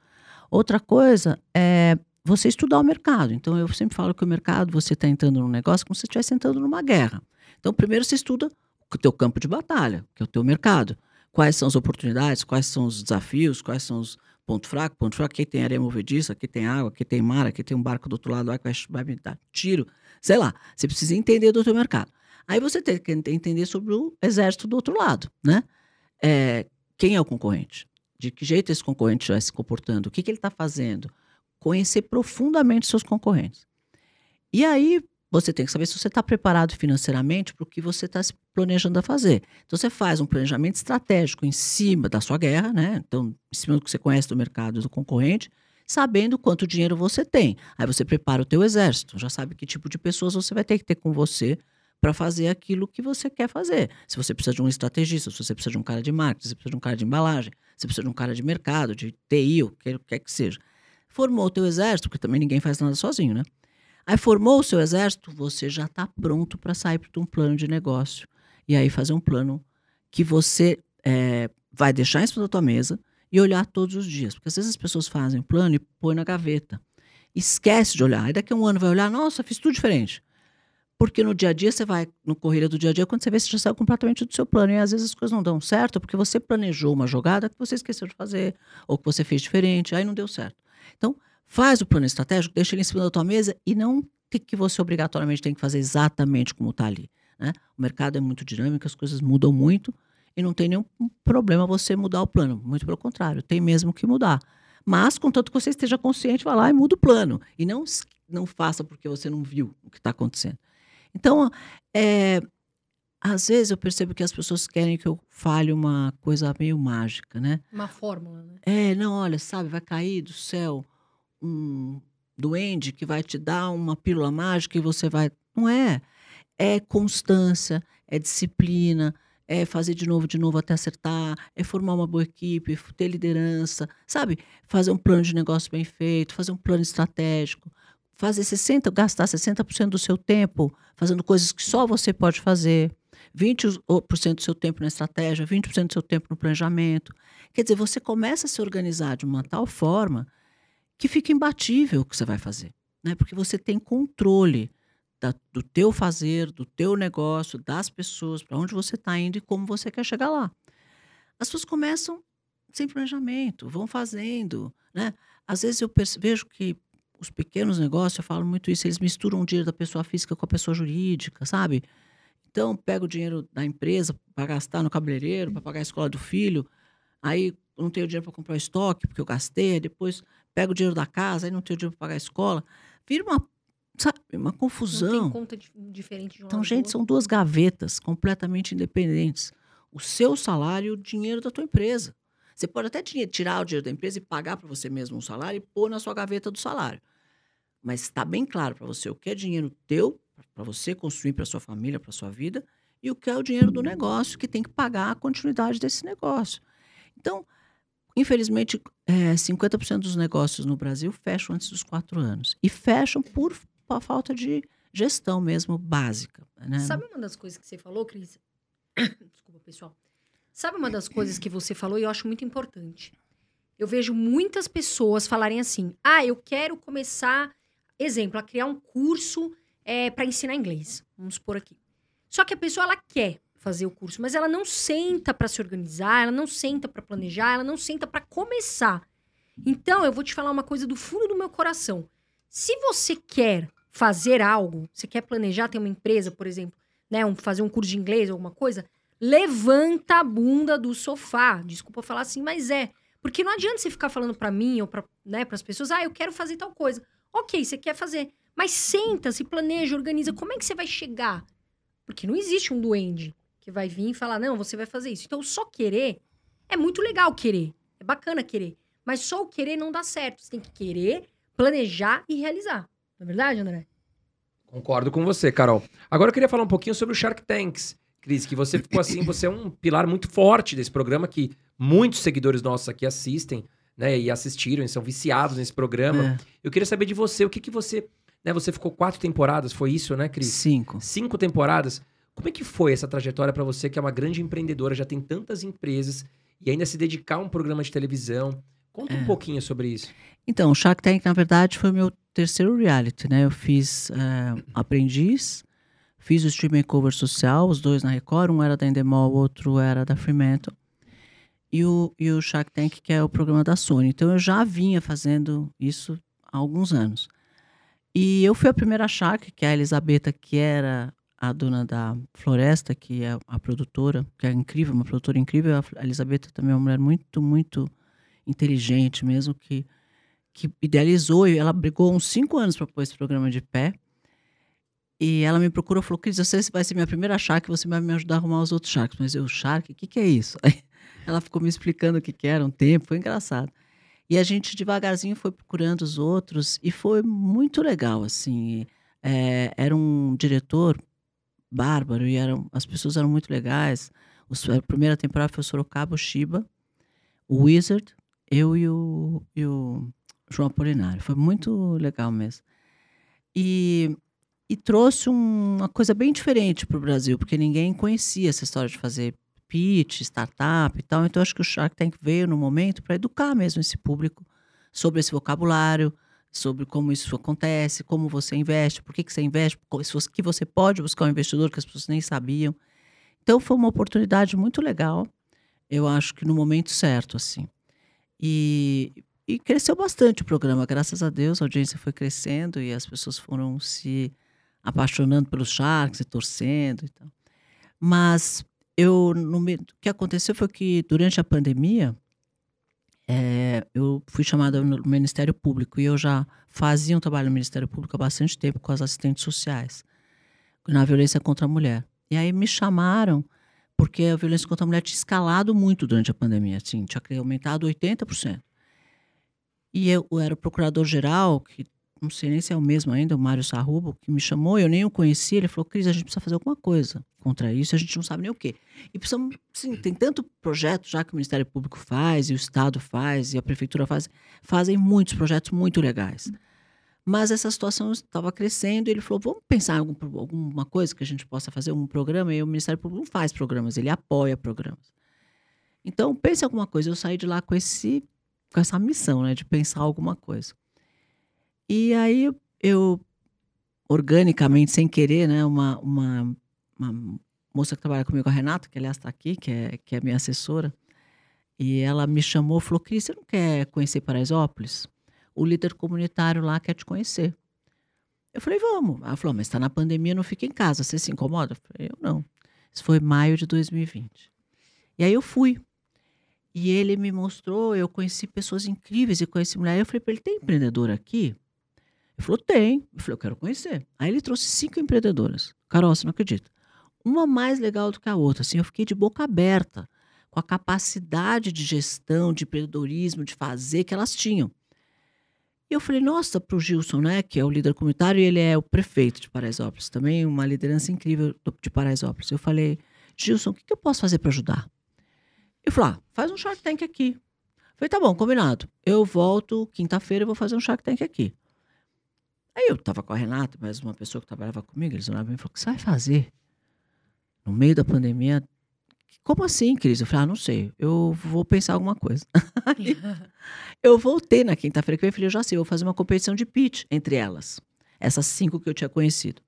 Outra coisa é você estudar o mercado. Então, eu sempre falo que o mercado, você está entrando num negócio como se você estivesse entrando numa guerra. Então, primeiro você estuda o teu campo de batalha, que é o teu mercado. Quais são as oportunidades, quais são os desafios, quais são os pontos fracos, ponto fraco, aqui tem areia movediça, aqui tem água, aqui tem mar, aqui tem um barco do outro lado lá que vai, vai me dar tiro. Sei lá, você precisa entender do teu mercado. Aí você tem que entender sobre o exército do outro lado, né? É, quem é o concorrente? De que jeito esse concorrente vai se comportando, o que, que ele está fazendo, conhecer profundamente seus concorrentes. E aí você tem que saber se você está preparado financeiramente para o que você está se planejando a fazer. Então você faz um planejamento estratégico em cima da sua guerra, né? Então, em cima do que você conhece do mercado do concorrente, sabendo quanto dinheiro você tem. Aí você prepara o teu exército, já sabe que tipo de pessoas você vai ter que ter com você para fazer aquilo que você quer fazer. Se você precisa de um estrategista, se você precisa de um cara de marketing, se você precisa de um cara de embalagem, se você precisa de um cara de mercado, de TI, o que quer que seja. Formou o teu exército, porque também ninguém faz nada sozinho, né? Aí formou o seu exército, você já está pronto para sair para um plano de negócio. E aí fazer um plano que você é, vai deixar em cima da tua mesa e olhar todos os dias. Porque às vezes as pessoas fazem um plano e põem na gaveta. Esquece de olhar. Aí daqui a um ano vai olhar, nossa, fiz tudo diferente. Porque no dia a dia você vai, no corrida do dia a dia, quando você vê, você já saiu completamente do seu plano. E às vezes as coisas não dão certo porque você planejou uma jogada que você esqueceu de fazer, ou que você fez diferente, aí não deu certo. Então, Faz o plano estratégico, deixa ele em cima da tua mesa e não tem que você obrigatoriamente tem que fazer exatamente como está ali. Né? O mercado é muito dinâmico, as coisas mudam muito e não tem nenhum problema você mudar o plano. Muito pelo contrário, tem mesmo que mudar. Mas, contanto que você esteja consciente, vá lá e muda o plano. E não, não faça porque você não viu o que está acontecendo. Então, é, às vezes eu percebo que as pessoas querem que eu fale uma coisa meio mágica, né? Uma fórmula, né? É, não, olha, sabe, vai cair do céu um duende que vai te dar uma pílula mágica e você vai. Não é. É constância, é disciplina, é fazer de novo, de novo até acertar, é formar uma boa equipe, ter liderança, sabe? Fazer um plano de negócio bem feito, fazer um plano estratégico, fazer 60, gastar 60% do seu tempo fazendo coisas que só você pode fazer, 20% do seu tempo na estratégia, 20% do seu tempo no planejamento. Quer dizer, você começa a se organizar de uma tal forma que fica imbatível o que você vai fazer, né? Porque você tem controle da, do teu fazer, do teu negócio, das pessoas, para onde você está indo e como você quer chegar lá. As pessoas começam sem planejamento, vão fazendo, né? Às vezes eu vejo que os pequenos negócios, eu falo muito isso, eles misturam o dinheiro da pessoa física com a pessoa jurídica, sabe? Então, pega o dinheiro da empresa para gastar no cabeleireiro, para pagar a escola do filho, aí não tenho dinheiro para comprar estoque, porque eu gastei, depois pega o dinheiro da casa, aí não tem dinheiro para pagar a escola. Vira uma, sabe, uma confusão. Não tem conta diferente de um Então, gente, são duas gavetas completamente independentes. O seu salário e o dinheiro da tua empresa. Você pode até tirar o dinheiro da empresa e pagar para você mesmo um salário e pôr na sua gaveta do salário. Mas está bem claro para você o que é dinheiro teu, para você construir para sua família, para sua vida, e o que é o dinheiro do negócio, que tem que pagar a continuidade desse negócio. Então, Infelizmente, é, 50% dos negócios no Brasil fecham antes dos quatro anos. E fecham por, por falta de gestão mesmo básica. Né? Sabe uma das coisas que você falou, Cris? Desculpa, pessoal. Sabe uma das coisas que você falou e eu acho muito importante? Eu vejo muitas pessoas falarem assim: ah, eu quero começar, exemplo, a criar um curso é, para ensinar inglês. Vamos supor aqui. Só que a pessoa ela quer, fazer o curso, mas ela não senta para se organizar, ela não senta para planejar, ela não senta para começar. Então, eu vou te falar uma coisa do fundo do meu coração. Se você quer fazer algo, você quer planejar, ter uma empresa, por exemplo, né, um, fazer um curso de inglês, alguma coisa, levanta a bunda do sofá. Desculpa falar assim, mas é. Porque não adianta você ficar falando para mim ou para né, as pessoas, ah, eu quero fazer tal coisa. Ok, você quer fazer. Mas senta, se planeja, organiza. Como é que você vai chegar? Porque não existe um duende que vai vir e falar: não, você vai fazer isso. Então, só querer é muito legal querer. É bacana querer. Mas só o querer não dá certo. Você tem que querer, planejar e realizar. Não é verdade, André? Concordo com você, Carol. Agora eu queria falar um pouquinho sobre o Shark Tanks. Cris, que você ficou assim, você é um pilar muito forte desse programa que muitos seguidores nossos aqui assistem, né, e assistiram, e são viciados nesse programa. É. Eu queria saber de você, o que que você, né, você ficou quatro temporadas, foi isso, né, Cris? Cinco. Cinco temporadas. Como é que foi essa trajetória para você, que é uma grande empreendedora, já tem tantas empresas, e ainda se dedicar a um programa de televisão? Conta é. um pouquinho sobre isso. Então, o Shark Tank, na verdade, foi o meu terceiro reality, né? Eu fiz uh, Aprendiz, fiz o Stream Makeover Social, os dois na Record, um era da Endemol, o outro era da Fremantle. E o, e o Shark Tank, que é o programa da Sony. Então, eu já vinha fazendo isso há alguns anos. E eu fui a primeira Shark, que é a Elisabetta, que era a dona da Floresta, que é a produtora, que é incrível, uma produtora incrível. A Elisabetta também é uma mulher muito, muito inteligente mesmo, que, que idealizou e ela brigou uns cinco anos para pôr esse programa de pé. E ela me procurou e falou: Cris, você vai ser minha primeira Shark, você vai me ajudar a arrumar os outros Sharks. Mas eu, Shark, o que, que é isso? Aí ela ficou me explicando o que, que era um tempo, foi engraçado. E a gente devagarzinho foi procurando os outros e foi muito legal, assim. É, era um diretor bárbaro e eram, as pessoas eram muito legais. A primeira temporada foi o Sorocaba, o Shiba, o Wizard, eu e o, e o João Apolinário. Foi muito legal mesmo. E, e trouxe um, uma coisa bem diferente para o Brasil, porque ninguém conhecia essa história de fazer pitch, startup e tal. Então, acho que o Shark Tank veio no momento para educar mesmo esse público sobre esse vocabulário, sobre como isso acontece, como você investe, por que, que você investe, que você pode buscar um investidor que as pessoas nem sabiam. Então, foi uma oportunidade muito legal, eu acho que no momento certo, assim. E, e cresceu bastante o programa, graças a Deus, a audiência foi crescendo e as pessoas foram se apaixonando pelos Sharks e torcendo e tal. Mas eu, no, o que aconteceu foi que durante a pandemia, é, eu fui chamada no Ministério Público e eu já fazia um trabalho no Ministério Público há bastante tempo com as assistentes sociais na violência contra a mulher. E aí me chamaram porque a violência contra a mulher tinha escalado muito durante a pandemia, assim, tinha aumentado 80%. E eu, eu era o procurador-geral, que não sei nem se é o mesmo ainda, o Mário Sarrubo, que me chamou, eu nem o conhecia, ele falou, Cris, a gente precisa fazer alguma coisa contra isso, a gente não sabe nem o quê. E precisamos, sim, tem tanto projeto já que o Ministério Público faz, e o Estado faz, e a Prefeitura faz, fazem muitos projetos muito legais. Mas essa situação estava crescendo e ele falou, vamos pensar em algum, alguma coisa que a gente possa fazer, um programa, e o Ministério Público não faz programas, ele apoia programas. Então, pense alguma coisa. Eu saí de lá com, esse, com essa missão, né, de pensar alguma coisa. E aí eu, organicamente, sem querer, né, uma, uma, uma moça que trabalha comigo, a Renata, que aliás está aqui, que é, que é minha assessora, e ela me chamou, falou, Cris, você não quer conhecer Paraisópolis? O líder comunitário lá quer te conhecer. Eu falei, vamos. Ela falou, mas está na pandemia, não fica em casa, você se incomoda? Eu falei, eu não. Isso foi maio de 2020. E aí eu fui. E ele me mostrou, eu conheci pessoas incríveis e conheci mulher. Eu falei para ele, tem empreendedor aqui? Ele falou, tem. Eu falei, eu quero conhecer. Aí ele trouxe cinco empreendedoras. Carol, você não acredita. Uma mais legal do que a outra. Assim, eu fiquei de boca aberta com a capacidade de gestão, de empreendedorismo, de fazer que elas tinham. E eu falei, nossa, para o Gilson, né, que é o líder comunitário, e ele é o prefeito de Paraisópolis, também uma liderança incrível de Paraisópolis. Eu falei, Gilson, o que, que eu posso fazer para ajudar? Eu falei, ah, faz um Shark Tank aqui. Eu falei, tá bom, combinado. Eu volto quinta-feira e vou fazer um Shark Tank aqui. Aí eu tava com a Renata, mais uma pessoa que trabalhava comigo, eles olharam e falaram, o que você vai fazer? No meio da pandemia, como assim, Cris? Eu falei, ah, não sei, eu vou pensar alguma coisa. eu voltei na quinta-feira que eu falei, eu já sei, eu vou fazer uma competição de pitch entre elas. Essas cinco que eu tinha conhecido.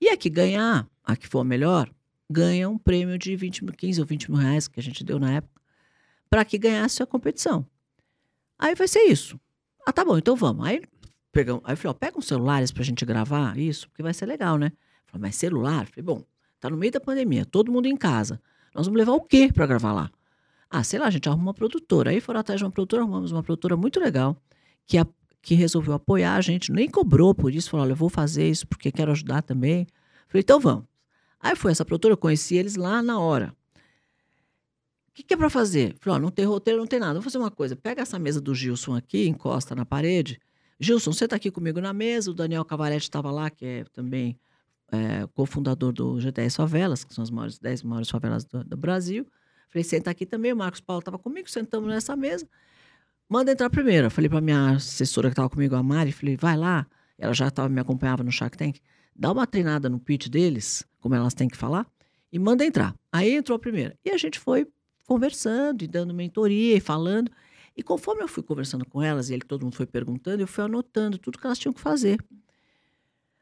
E a que ganhar, a que for a melhor, ganha um prêmio de 20 mil, 15 ou 20 mil reais que a gente deu na época, para que ganhasse a competição. Aí vai ser isso. Ah, tá bom, então vamos. Aí pegamos, aí eu falei, ó, pega uns celulares pra gente gravar isso, porque vai ser legal, né? Falei, mas celular? Falei, bom, tá no meio da pandemia, todo mundo em casa. Nós vamos levar o quê para gravar lá? Ah, sei lá, a gente arruma uma produtora. Aí foram atrás de uma produtora, arrumamos uma produtora muito legal, que, a, que resolveu apoiar a gente, nem cobrou por isso, falou, olha, eu vou fazer isso porque quero ajudar também. Falei, então vamos. Aí foi essa produtora, eu conheci eles lá na hora. O que, que é para fazer? Falei, ó, não tem roteiro, não tem nada. Vou fazer uma coisa, pega essa mesa do Gilson aqui, encosta na parede, Gilson, você está aqui comigo na mesa, o Daniel Cavaretti estava lá, que é também é, cofundador do G10 Favelas, que são as maiores, 10 maiores favelas do, do Brasil. Falei, senta aqui também, o Marcos Paulo estava comigo, sentamos nessa mesa. Manda entrar primeiro. Falei para minha assessora que estava comigo, a Mari, falei, vai lá. Ela já tava, me acompanhava no Shark Tank. Dá uma treinada no pitch deles, como elas têm que falar, e manda entrar. Aí entrou a primeira. E a gente foi conversando e dando mentoria e falando. E conforme eu fui conversando com elas, e ele, todo mundo foi perguntando, eu fui anotando tudo que elas tinham que fazer.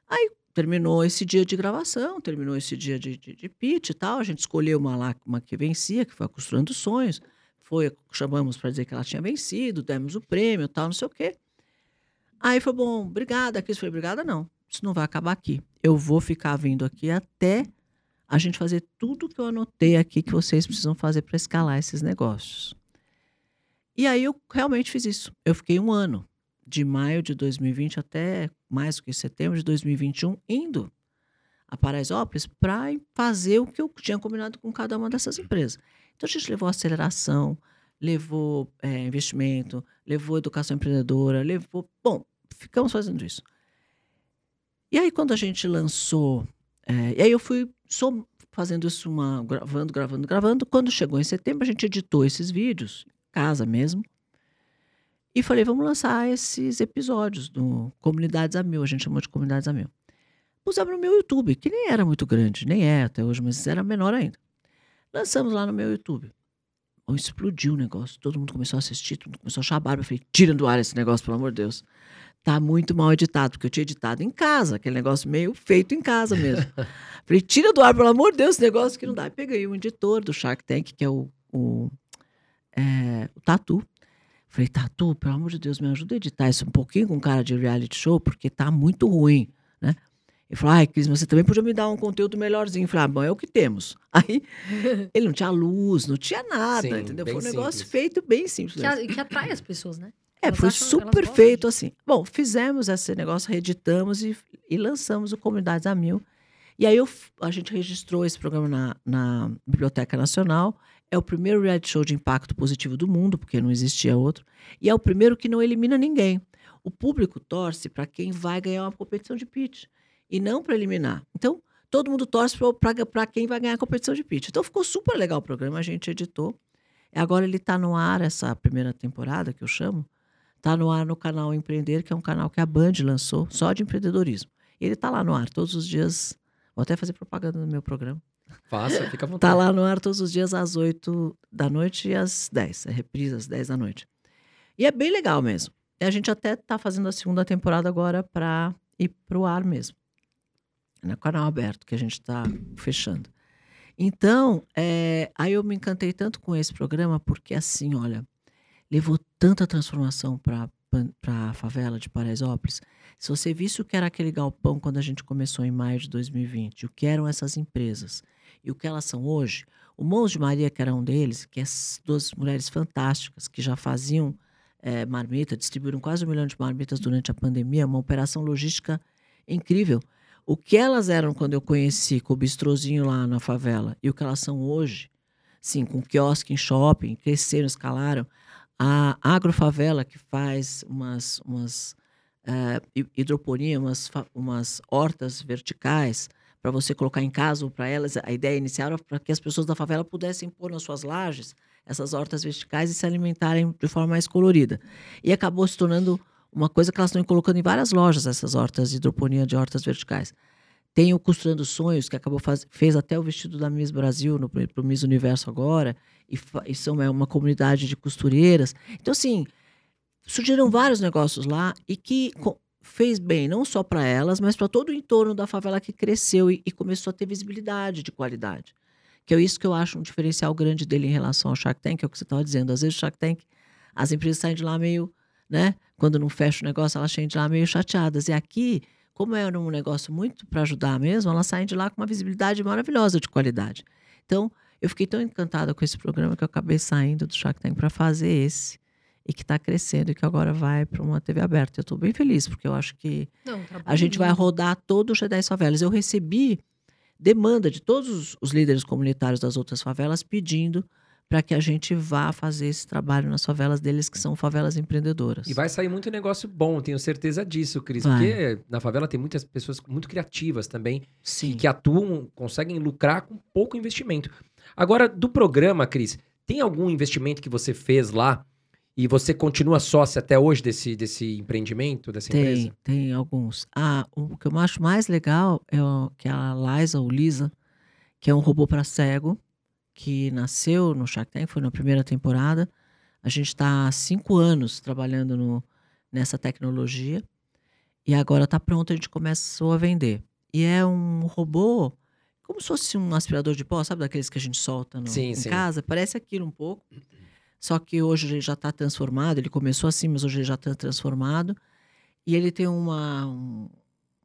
Aí terminou esse dia de gravação, terminou esse dia de, de, de pitch e tal. A gente escolheu uma lá, uma que vencia, que foi a Costurando Sonhos. Foi, chamamos para dizer que ela tinha vencido, demos o prêmio tal, não sei o quê. Aí foi bom, obrigada. A Cris foi obrigada, não. Isso não vai acabar aqui. Eu vou ficar vindo aqui até a gente fazer tudo que eu anotei aqui que vocês precisam fazer para escalar esses negócios. E aí eu realmente fiz isso. Eu fiquei um ano, de maio de 2020 até mais do que setembro de 2021, indo a Paraisópolis para fazer o que eu tinha combinado com cada uma dessas empresas. Então a gente levou aceleração, levou é, investimento, levou educação empreendedora, levou. Bom, ficamos fazendo isso. E aí, quando a gente lançou. É, e aí eu fui som, fazendo isso, uma, gravando, gravando, gravando. Quando chegou em setembro, a gente editou esses vídeos, casa mesmo. E falei, vamos lançar esses episódios do Comunidades a Mil, a gente chamou de Comunidades a Mil. Pusemos no meu YouTube, que nem era muito grande, nem é até hoje, mas era menor ainda. Lançamos lá no meu YouTube. Bom, explodiu o negócio, todo mundo começou a assistir, todo mundo começou a achar barba. Eu falei, tira do ar esse negócio, pelo amor de Deus. Tá muito mal editado, porque eu tinha editado em casa, aquele negócio meio feito em casa mesmo. falei, tira do ar, pelo amor de Deus, esse negócio que não dá. peguei um editor do Shark Tank, que é o, o, é, o Tatu. Falei, Tatu, pelo amor de Deus, me ajuda a editar isso um pouquinho com cara de reality show, porque tá muito ruim, né? Ele falou, ai, Cris, você também podia me dar um conteúdo melhorzinho. Eu falei, ah, bom, é o que temos. Aí, ele não tinha luz, não tinha nada, Sim, entendeu? Foi um negócio simples. feito bem simples. Que, a, que, atrai as pessoas, né? É, elas foi acham, super feito, assim. Bom, fizemos esse negócio, reeditamos e, e lançamos o Comunidades a Mil. E aí eu, a gente registrou esse programa na, na Biblioteca Nacional. É o primeiro reality show de impacto positivo do mundo, porque não existia outro. E é o primeiro que não elimina ninguém. O público torce para quem vai ganhar uma competição de pitch e não para eliminar. Então, todo mundo torce para quem vai ganhar a competição de pitch. Então, ficou super legal o programa, a gente editou. Agora ele está no ar, essa primeira temporada que eu chamo. Está no ar no canal Empreender, que é um canal que a Band lançou, só de empreendedorismo. Ele está lá no ar todos os dias. Vou até fazer propaganda no meu programa. Faça, fica à vontade. Tá lá no ar todos os dias às 8 da noite e às 10. É reprise às 10 da noite. E é bem legal mesmo. E a gente até tá fazendo a segunda temporada agora para ir pro ar mesmo. No canal aberto, que a gente está fechando. Então, é, aí eu me encantei tanto com esse programa, porque assim, olha, levou tanta transformação para a favela de Paraisópolis. Se você visse o que era aquele galpão quando a gente começou em maio de 2020, o que eram essas empresas, e o que elas são hoje. O Mãos de Maria, que era um deles, que é duas mulheres fantásticas que já faziam é, marmita, distribuíram quase um milhão de marmitas durante a pandemia, uma operação logística incrível. O que elas eram quando eu conheci, com o bistrozinho lá na favela, e o que elas são hoje, sim, com quiosque em shopping, cresceram, escalaram. A agrofavela, que faz umas, umas uh, hidroponia, umas, umas hortas verticais, para você colocar em casa ou para elas. A ideia inicial era para que as pessoas da favela pudessem pôr nas suas lajes essas hortas verticais e se alimentarem de forma mais colorida. E acabou se tornando uma coisa que elas estão colocando em várias lojas, essas hortas de hidroponia de hortas verticais. Tem o Costurando Sonhos, que acabou faz, fez até o vestido da Miss Brasil para o Miss Universo agora, e, e são é uma comunidade de costureiras. Então, assim, surgiram vários negócios lá e que fez bem não só para elas, mas para todo o entorno da favela que cresceu e, e, começou a ter visibilidade de qualidade. Que é isso que eu acho um diferencial grande dele em relação ao Shark Tank, é o que você estava dizendo. Às vezes o Shark Tank, as empresas saem de lá meio, né? Quando não fecha o negócio, elas saem de lá meio chateadas. E aqui, como era um negócio muito para ajudar mesmo, elas saem de lá com uma visibilidade maravilhosa de qualidade. Então, eu fiquei tão encantada com esse programa que eu acabei saindo do Shark Tank para fazer esse e que está crescendo e que agora vai para uma TV aberta. Eu estou bem feliz, porque eu acho que Não, tá a gente vai rodar todo o G10 Favelas. Eu recebi demanda de todos os líderes comunitários das outras favelas pedindo para que a gente vá fazer esse trabalho nas favelas deles, que são favelas empreendedoras. E vai sair muito negócio bom, tenho certeza disso, Cris. Vai. Porque na favela tem muitas pessoas muito criativas também, que, que atuam, conseguem lucrar com pouco investimento. Agora, do programa, Cris, tem algum investimento que você fez lá e você continua sócia até hoje desse, desse empreendimento, dessa tem, empresa? Tem, alguns. Ah, o que eu acho mais legal é o, que a Liza, ou Lisa, que é um robô para cego, que nasceu no Shark Tank, foi na primeira temporada. A gente está há cinco anos trabalhando no, nessa tecnologia e agora está pronto, a gente começou a vender. E é um robô como se fosse um aspirador de pó, sabe daqueles que a gente solta no, sim, em sim. casa? Parece aquilo um pouco. Só que hoje ele já está transformado. Ele começou assim, mas hoje ele já está transformado. E ele tem uma, um,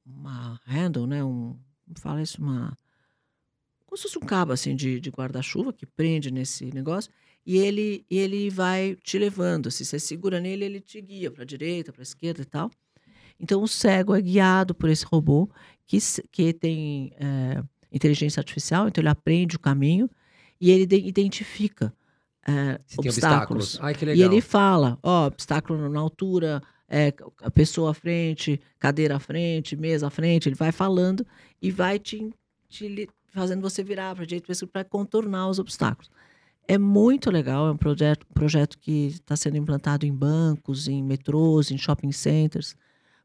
uma handle, né? Um, fala isso, uma. Como se fosse um cabo assim de, de guarda-chuva que prende nesse negócio. E ele, ele vai te levando. Se você segura nele, ele te guia para a direita, para a esquerda e tal. Então o cego é guiado por esse robô que, que tem é, inteligência artificial, então ele aprende o caminho e ele identifica é, obstáculos. Ai, que legal. E ele fala, ó, obstáculo na altura, é, a pessoa à frente, cadeira à frente, mesa à frente, ele vai falando e vai te, te fazendo você virar para direita para contornar os obstáculos. É muito legal, é um projeto, projeto que está sendo implantado em bancos, em metrôs, em shopping centers,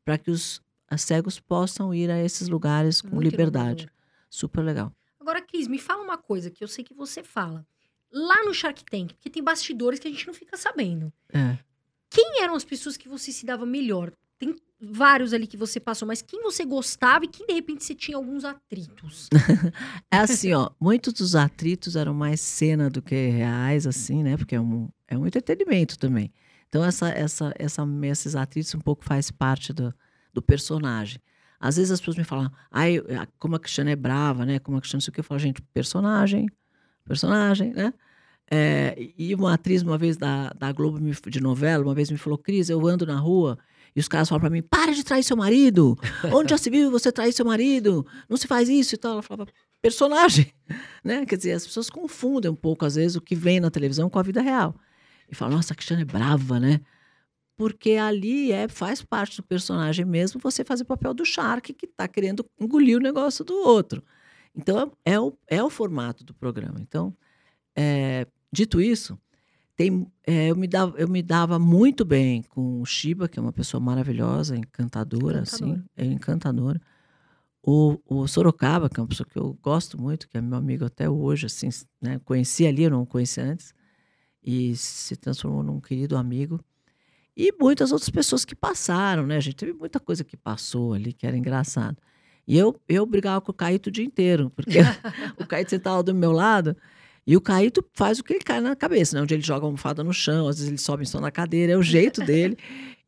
para que os cegos possam ir a esses lugares com muito liberdade. Inovador. Super legal. Agora, Cris, me fala uma coisa que eu sei que você fala. Lá no Shark Tank, porque tem bastidores que a gente não fica sabendo. É. Quem eram as pessoas que você se dava melhor? Tem vários ali que você passou, mas quem você gostava e quem de repente você tinha alguns atritos? é assim, ó, muitos dos atritos eram mais cena do que reais, assim, né? Porque é um, é um entretenimento também. Então, essa, essa, essa, esses atritos um pouco faz parte do, do personagem. Às vezes as pessoas me falam, ai, como a Cristiane é brava, né? Como a Cristiane não sei o que. Eu falo, gente, personagem, personagem, né? É, e uma atriz, uma vez da, da Globo de novela, uma vez me falou, Cris, eu ando na rua e os caras falam para mim: para de trair seu marido. Onde já se viu você trair seu marido? Não se faz isso e tal. Ela falava: personagem. Né? Quer dizer, as pessoas confundem um pouco, às vezes, o que vem na televisão com a vida real. E falam: nossa, a Cristiane é brava, né? Porque ali é, faz parte do personagem mesmo você fazer o papel do Shark que está querendo engolir o negócio do outro. Então, é o, é o formato do programa. Então, é, dito isso, tem, é, eu, me dava, eu me dava muito bem com o Shiba, que é uma pessoa maravilhosa, encantadora, assim, é encantadora. O, o Sorocaba, que é uma pessoa que eu gosto muito, que é meu amigo até hoje, assim, né? Conheci ali, eu não conheci antes, e se transformou num querido amigo. E muitas outras pessoas que passaram, né? A gente teve muita coisa que passou ali, que era engraçado. E eu, eu brigava com o Caíto o dia inteiro, porque o Caíto sentava do meu lado e o Caíto faz o que ele cai na cabeça, né? Onde ele joga a almofada no chão, às vezes ele sobe em cima da cadeira, é o jeito dele.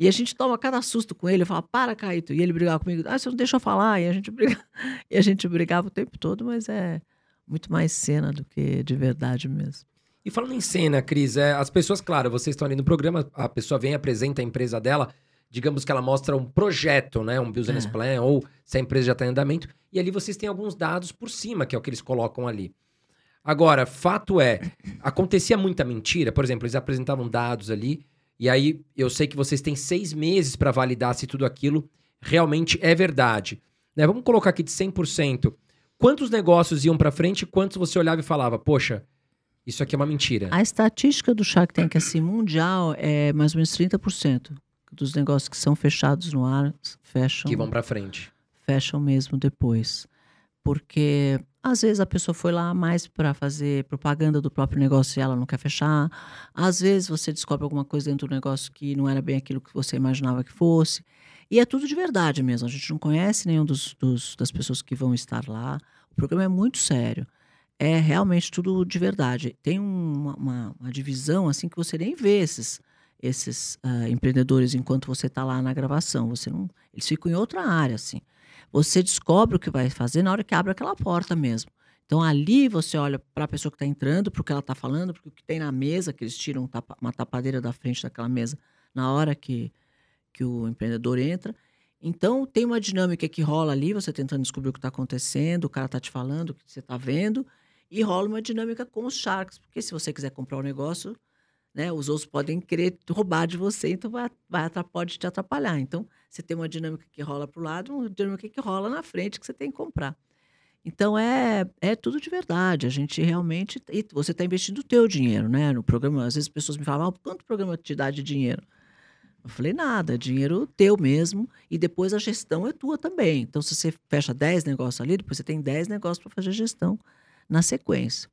e a gente toma cada susto com ele, eu falo, para, Caíto. E ele brigava comigo, ah, você não deixa eu falar. E a gente brigava, e a gente brigava o tempo todo, mas é muito mais cena do que de verdade mesmo. E falando em cena, Cris, é, as pessoas, claro, vocês estão ali no programa, a pessoa vem, apresenta a empresa dela, digamos que ela mostra um projeto, né? Um business é. plan, ou se a empresa já está em andamento, e ali vocês têm alguns dados por cima, que é o que eles colocam ali. Agora, fato é, acontecia muita mentira. Por exemplo, eles apresentavam dados ali, e aí eu sei que vocês têm seis meses para validar se tudo aquilo realmente é verdade. Né? Vamos colocar aqui de 100%. Quantos negócios iam para frente e quantos você olhava e falava, poxa, isso aqui é uma mentira? A estatística do Shark Tank, assim, mundial, é mais ou menos 30% dos negócios que são fechados no ar fecham. Que vão para frente. Fecham mesmo depois. Porque às vezes a pessoa foi lá mais para fazer propaganda do próprio negócio e ela não quer fechar. Às vezes você descobre alguma coisa dentro do negócio que não era bem aquilo que você imaginava que fosse. E é tudo de verdade mesmo. A gente não conhece nenhum dos, dos das pessoas que vão estar lá. O programa é muito sério. É realmente tudo de verdade. Tem uma, uma, uma divisão assim que você nem vê esses, esses uh, empreendedores enquanto você está lá na gravação. Você não, eles ficam em outra área assim. Você descobre o que vai fazer na hora que abre aquela porta mesmo. Então ali você olha para a pessoa que está entrando, para o que ela está falando, para o que tem na mesa, que eles tiram uma tapadeira da frente daquela mesa na hora que, que o empreendedor entra. Então tem uma dinâmica que rola ali, você tentando descobrir o que está acontecendo, o cara está te falando, o que você está vendo, e rola uma dinâmica com os sharks, porque se você quiser comprar um negócio, né, os outros podem querer roubar de você, então vai, vai, pode te atrapalhar. Então você tem uma dinâmica que rola para o lado, uma dinâmica que rola na frente que você tem que comprar. Então é, é tudo de verdade. A gente realmente. E você está investindo o teu dinheiro, né? No programa, às vezes as pessoas me falam, ah, quanto programa te dá de dinheiro? Eu falei, nada, é dinheiro teu mesmo, e depois a gestão é tua também. Então, se você fecha 10 negócios ali, depois você tem 10 negócios para fazer gestão na sequência.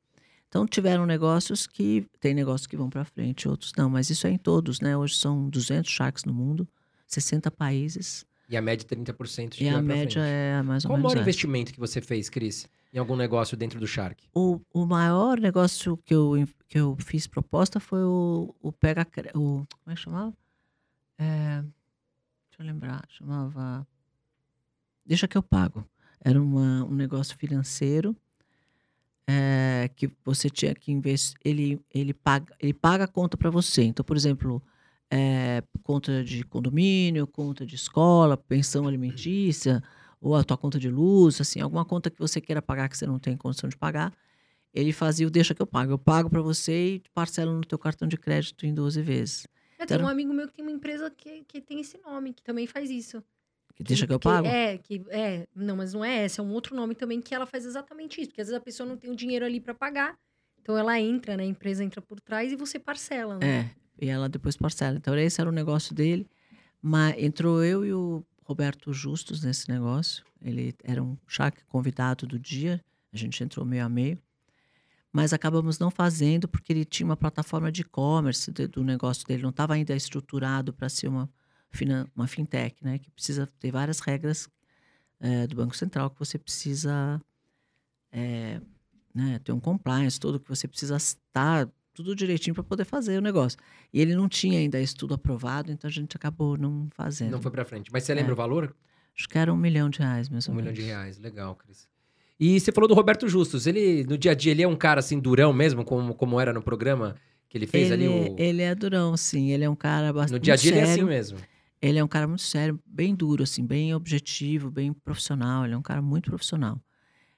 Então, tiveram negócios que. Tem negócios que vão para frente, outros não, mas isso é em todos, né? Hoje são 200 sharks no mundo. 60 países. E a média 30% de E a média é mais ou Qual menos. Qual o maior investimento que você fez, Cris, em algum negócio dentro do Shark? O, o maior negócio que eu, que eu fiz proposta foi o, o Pega. O, como é que chamava? É, deixa eu lembrar. Chamava. Deixa que eu pago. Era uma, um negócio financeiro é, que você tinha que investir. Ele, ele, paga, ele paga a conta para você. Então, por exemplo é, conta de condomínio, conta de escola, pensão alimentícia, ou a tua conta de luz, assim, alguma conta que você queira pagar que você não tem condição de pagar, ele fazia o deixa que eu pago. Eu pago para você e parcelo no teu cartão de crédito em 12 vezes. Eu tenho um amigo meu que tem uma empresa que, que tem esse nome, que também faz isso. Que deixa que eu que- pago? É, que é, não, mas não é essa, é um outro nome também que ela faz exatamente isso, porque às vezes a pessoa não tem o dinheiro ali pra pagar. Então ela entra, né, a empresa entra por trás e você parcela, né? É, e ela depois parcela. Então, esse era o negócio dele. Mas entrou eu e o Roberto Justus nesse negócio. Ele era um chaque convidado do dia. A gente entrou meio a meio. Mas acabamos não fazendo porque ele tinha uma plataforma de e-commerce do negócio dele. Não estava ainda estruturado para ser uma, uma fintech, né? Que precisa ter várias regras eh, do Banco Central que você precisa eh, né, ter um compliance todo, que você precisa estar tudo direitinho para poder fazer o negócio. E ele não tinha ainda isso tudo aprovado, então a gente acabou não fazendo. Não foi pra frente. Mas você lembra É. o valor? Acho que era um milhão de reais, mais Um milhão de reais. Legal, Cris. E você falou do Roberto Justus. Ele, no dia a dia, ele é um cara assim, durão mesmo, como, como era no programa que ele fez Ele, ali? O... ele é durão, sim. Ele é um cara bastante No dia a dia, ele é assim sério. mesmo. Ele é um cara muito sério, bem duro, assim, bem objetivo, bem profissional. Ele é um cara muito profissional.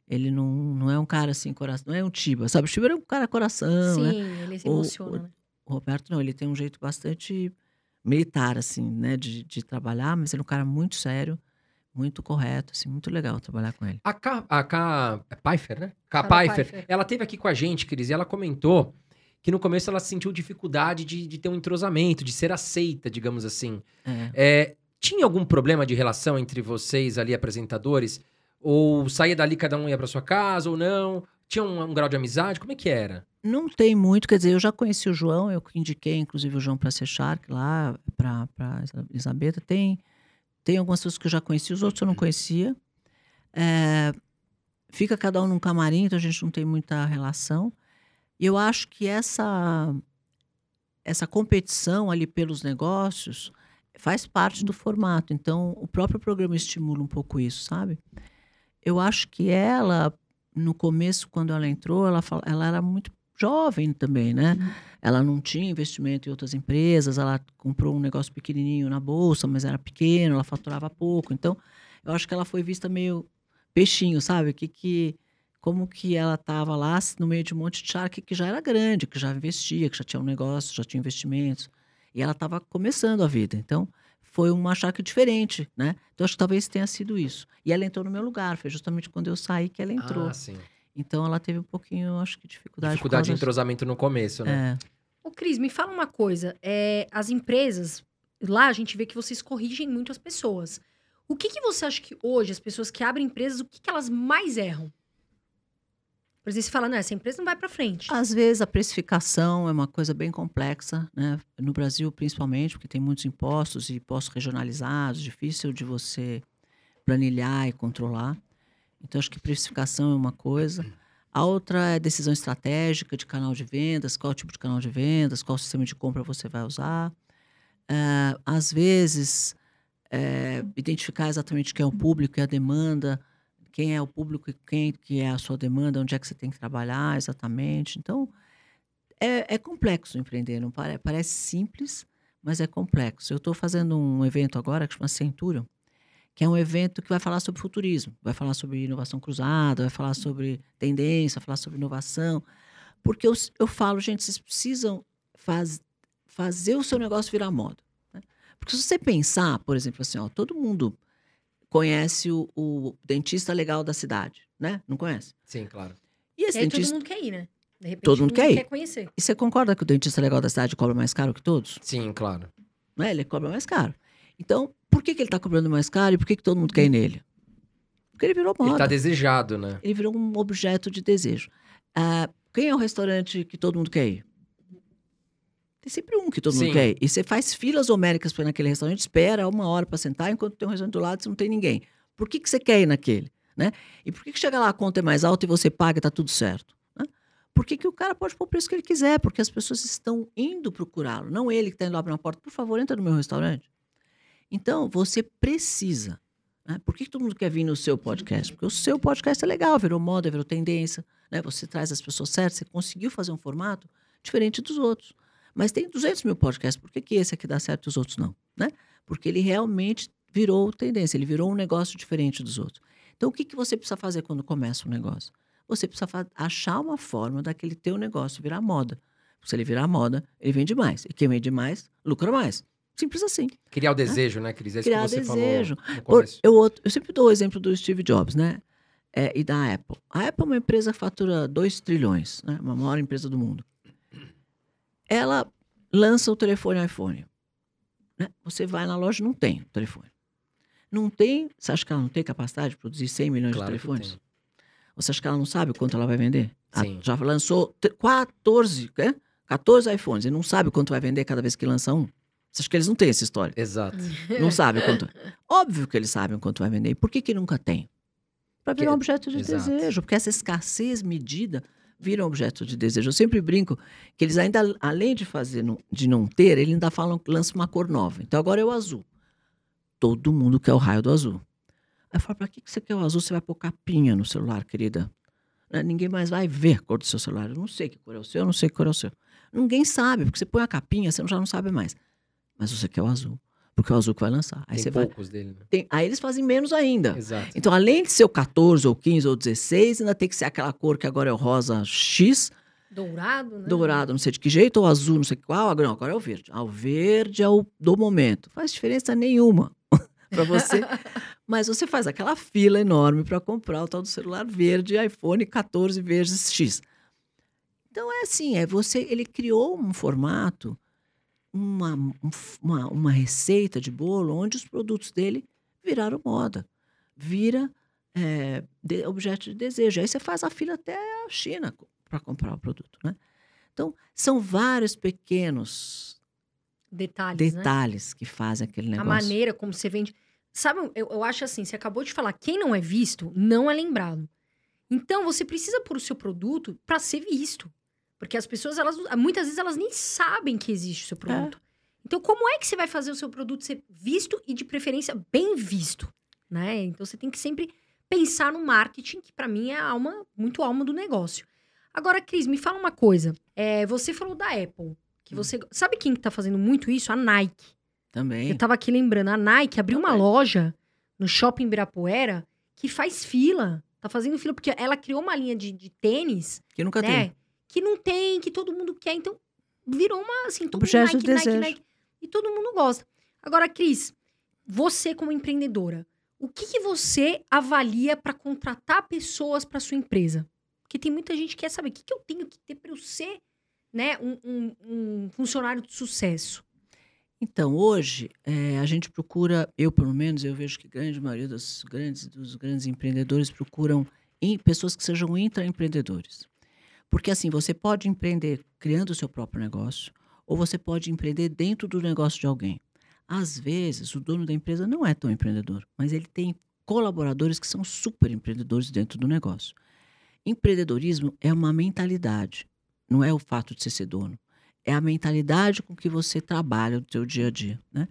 Ele não, não é um cara assim, coração, não é um Tiba, sabe? O Tiba é um cara coração, né? Sim, ele se O- emociona, né? O Roberto não, ele tem um jeito bastante militar, assim, né? De, de trabalhar, mas ele é um cara muito sério, muito correto, assim, muito legal trabalhar com ele. A K, a K é Pfeiffer, né? K. Pfeiffer, Pfeiffer. ela teve aqui com a gente, Cris, e ela comentou que no começo ela sentiu dificuldade de, de ter um entrosamento, de ser aceita, digamos assim. É. É, tinha algum problema de relação entre vocês ali, apresentadores? Ou saía dali, cada um ia pra sua casa, ou não? Tinha um, um grau de amizade? Como é que era? Não tem muito, quer dizer, eu já conheci o João, eu indiquei inclusive o João para ser Shark lá, para Elisabetta. Tem, tem algumas pessoas que eu já conheci, os outros eu não conhecia. É, fica cada um num camarim, então a gente não tem muita relação. E eu acho que essa, essa competição ali pelos negócios faz parte do formato. Então, o próprio programa estimula um pouco isso, sabe? Eu acho que ela, no começo, quando ela entrou, ela, fala- ela era muito jovem também, né? Ela não tinha investimento em outras empresas, ela comprou um negócio pequenininho na bolsa, mas era pequeno, ela faturava pouco. Então, eu acho que ela foi vista meio peixinho, sabe? Que, que, como que ela estava lá no meio de um monte de charque que já era grande, que já investia, que já tinha um negócio, já tinha investimentos. E ela estava começando a vida. Então, foi uma charque diferente, né? Então, acho que talvez tenha sido isso. E ela entrou no meu lugar, foi justamente quando eu saí que ela entrou. Ah, sim. Então, ela teve um pouquinho, acho que, dificuldade. Dificuldade de entrosamento no começo, né? É. Ô, Cris, me fala uma coisa. é, as empresas, lá a gente vê que vocês corrigem muito as pessoas. O que, que você acha que hoje, as pessoas que abrem empresas, o que, que elas mais erram? Por exemplo, você fala, não, essa empresa não vai pra frente. Às vezes a precificação é uma coisa bem complexa, né? No Brasil, principalmente, porque tem muitos impostos e impostos regionalizados, difícil de você planilhar e controlar. Então, acho que precificação é uma coisa. A outra é decisão estratégica de canal de vendas, qual tipo de canal de vendas, qual sistema de compra você vai usar. Eh, às vezes, eh, identificar exatamente quem é o público e a demanda, quem é o público e quem que é a sua demanda, onde é que você tem que trabalhar exatamente. Então, é, é complexo empreender, não pare, parece simples, mas é complexo. Eu estou fazendo um evento agora que chama Centurion, que é um evento que vai falar sobre futurismo, vai falar sobre inovação cruzada, vai falar sobre tendência, vai falar sobre inovação, porque eu, eu falo, gente, vocês precisam faz, fazer o seu negócio virar moda. né? Porque se você pensar, por exemplo, assim, ó, todo mundo conhece o, o dentista legal da cidade, né? Não conhece? Sim, claro. E esse E aí todo dentista. mundo quer ir, né? De repente, Todo mundo quer ir. quer conhecer. E você concorda que o dentista legal da cidade cobra mais caro que todos? Sim, claro. Né? Ele cobra mais caro. Então, por que, que ele está cobrando mais caro e por que, que todo mundo quer ir nele? Porque ele virou moda. Ele tá desejado, né? Ele virou um objeto de desejo. Ah, quem é o restaurante que todo mundo quer ir? Tem sempre um que todo Sim. mundo quer. E você faz filas homéricas para naquele restaurante, espera uma hora para sentar, enquanto tem um restaurante do lado e não tem ninguém. Por que, que você quer ir naquele? Né? E por que, que chega lá a conta é mais alta e você paga e está tudo certo? Né? Por que, que o cara pode pôr o preço que ele quiser? Porque as pessoas estão indo procurá-lo, não ele que está indo abrir uma porta. Por favor, entra no meu restaurante. Então, você precisa. Né? Por que, que todo mundo quer vir no seu podcast? Porque o seu podcast é legal, virou moda, virou tendência. Né? Você traz as pessoas certas, você conseguiu fazer um formato diferente dos outros. Mas tem 200 mil podcasts, por que, que esse aqui dá certo e os outros não? Né? Porque ele realmente virou tendência, ele virou um negócio diferente dos outros. Então, o que, que você precisa fazer quando começa um negócio? Você precisa achar uma forma daquele teu negócio virar moda. Se ele virar moda, ele vende mais. E quem vende mais, lucra mais. Simples assim. Criar o desejo, né, Cris? É Criar você desejo. Por- eu, eu sempre dou o exemplo do Steve Jobs, né? É, e da Apple. A Apple é uma empresa que fatura 2 trilhões, né? Uma maior empresa do mundo. Ela lança o telefone iPhone. né? Você vai na loja, não tem o telefone. Não tem. Você acha que ela não tem capacidade de produzir 100 milhões Claro de telefones? Você acha que ela não sabe quanto ela vai vender? A- Sim. já lançou te- 14, né? 14 iPhones e não sabe quanto vai vender cada vez que lança um. Você acha que eles não têm essa história? Exato. Não sabem quanto. Óbvio que eles sabem quanto vai vender. E por que, que nunca tem? Para virar um objeto de Exato. desejo. Porque essa escassez medida vira um objeto de desejo. Eu sempre brinco que eles ainda, além de fazer, não- de não ter, eles ainda falam que lança uma cor nova. Então agora é o azul. Todo mundo quer o raio do azul. Aí eu falo, para que que você quer o azul? Você vai pôr capinha no celular, querida. Né? Ninguém mais vai ver a cor do seu celular. Eu não sei que cor é o seu, eu não sei que cor é o seu. Ninguém sabe, porque você põe a capinha, você já não sabe mais. Mas você quer o azul. Porque é o azul que vai lançar. Aí Tem você vai. poucos dele, né? tem- aí eles fazem menos ainda. Exato. Então, além de ser o 14, ou 15, ou 16, ainda tem que ser aquela cor que agora é o rosa X, Dourado, né? dourado, não sei de que jeito, ou azul, não sei qual. Agora, não, agora é o verde. Ah, o verde é o do momento. Faz diferença nenhuma para você. Mas você faz aquela fila enorme para comprar o tal do celular verde iPhone 14 vezes X. Então é assim, é você, ele criou um formato, uma, um uma, uma receita de bolo onde os produtos dele viraram moda, vira é, de- objeto de desejo. Aí você faz a fila até a China para comprar o produto, né? Então são vários pequenos Detalhes, né? detalhes que fazem aquele A negócio. maneira como você vende. Sabe, eu, eu acho assim, você acabou de falar, quem não é visto, não é lembrado. Então, você precisa pôr o seu produto para ser visto. Porque as pessoas, elas muitas vezes, elas nem sabem que existe o seu produto. Então, como é que você vai fazer o seu produto ser visto e, de preferência, bem visto? Né? Então, você tem que sempre pensar no marketing, que para mim é a alma, muito alma do negócio. Agora, Cris, me fala uma coisa. É, você falou da Apple. Que Hum. você. Sabe quem que tá fazendo muito isso? A Nike. Também. Eu tava aqui lembrando, a Nike abriu uma Também. loja no shopping Ibirapuera que faz fila. Tá fazendo fila, porque ela criou uma linha de, de tênis, Que nunca né? tem. Que não tem, que todo mundo quer. Então, virou uma, assim, todo mundo Objeto Nike, de Nike, desejo. Nike. E todo mundo gosta. Agora, Cris, você como empreendedora, o que, que você avalia para contratar pessoas para sua empresa? Porque tem muita gente que quer saber o que, que eu tenho que ter para eu ser né, um, um- um funcionário de sucesso. Então, hoje, eh, a gente procura, eu pelo menos, eu vejo que a grande maioria dos grandes, dos grandes empreendedores procuram em- pessoas que sejam intraempreendedores. Porque assim, você pode empreender criando o seu próprio negócio, ou você pode empreender dentro do negócio de alguém. Às vezes, o dono da empresa não é tão empreendedor, mas ele tem colaboradores que são super empreendedores dentro do negócio. Empreendedorismo é uma mentalidade, não é o fato de você ser dono é a mentalidade com que você trabalha no seu dia a dia, né?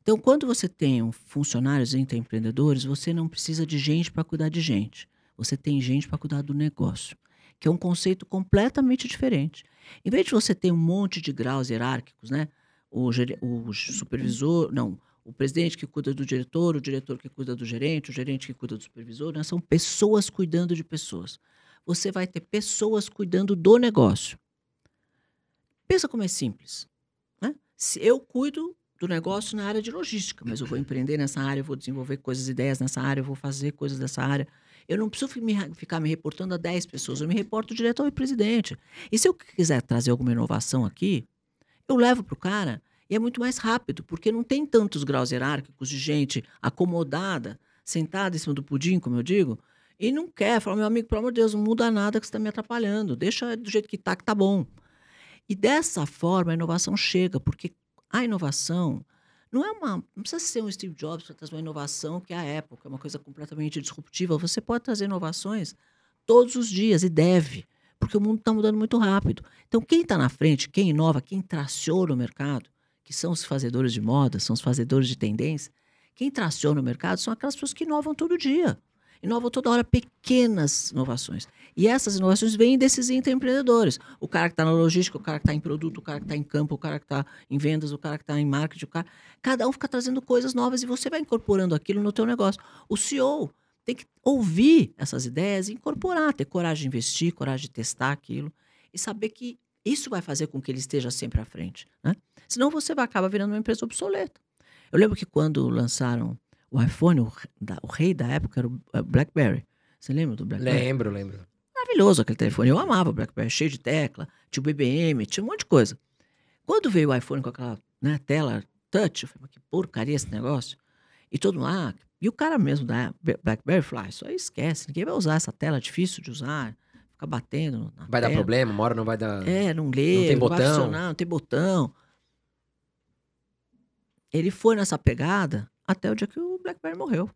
Então, quando você tem funcionários empreendedores, você não precisa de gente para cuidar de gente. Você tem gente para cuidar do negócio, que é um conceito completamente diferente. Em vez de você ter um monte de graus hierárquicos, né? O, o supervisor, não, o presidente que cuida do diretor, o diretor que cuida do gerente, o gerente que cuida do supervisor, né? são pessoas cuidando de pessoas. Você vai ter pessoas cuidando do negócio. Pensa como é simples. Né? Se eu cuido do negócio na área de logística, mas eu vou empreender nessa área, eu vou desenvolver coisas, ideias nessa área, eu vou fazer coisas dessa área. Eu não preciso me- ficar me reportando a 10 pessoas, eu me reporto direto ao presidente. E se eu quiser trazer alguma inovação aqui, eu levo para o cara e é muito mais rápido, porque não tem tantos graus hierárquicos de gente acomodada, sentada em cima do pudim, como eu digo, e não quer. Fala, meu amigo, pelo amor de Deus, não muda nada que você está me atrapalhando. Deixa do jeito que está, que tá bom. E dessa forma a inovação chega, porque a inovação não é uma. Não precisa ser um Steve Jobs para trazer uma inovação que é a Apple, que é uma coisa completamente disruptiva. Você pode trazer inovações todos os dias e deve, porque o mundo está mudando muito rápido. Então, quem está na frente, quem inova, quem traciona o mercado, que são os fazedores de moda, são os fazedores de tendência, quem traciona o mercado são aquelas pessoas que inovam todo dia. Inovam toda hora pequenas inovações. E essas inovações vêm desses empreendedores. O cara que está na logística, o cara que está em produto, o cara que está em campo, o cara que está em vendas, o cara que está em marketing, o cara... cada um fica trazendo coisas novas e você vai incorporando aquilo no teu negócio. O CEO tem que ouvir essas ideias e incorporar, ter coragem de investir, coragem de testar aquilo e saber que isso vai fazer com que ele esteja sempre à frente. Né? Senão você vai acabar virando uma empresa obsoleta. Eu lembro que quando lançaram o iPhone, o, da- o rei da época era o eh, BlackBerry. Você lembra do BlackBerry? Lembro, lembro. Maravilhoso aquele telefone. Eu amava o BlackBerry, cheio de tecla, tinha o BBM, tinha um monte de coisa. Quando veio o iPhone com aquela né, tela touch, eu falei, mas que porcaria esse negócio. E todo mundo lá, e o cara mesmo da BlackBerry falou, ah, isso aí esquece, ninguém vai usar essa tela, é difícil de usar, fica batendo Vai dar tela. problema, uma hora não vai dar. É, não lê, Não tem vai botão. funcionar, não tem botão. Ele foi nessa pegada até o dia que o BlackBerry morreu.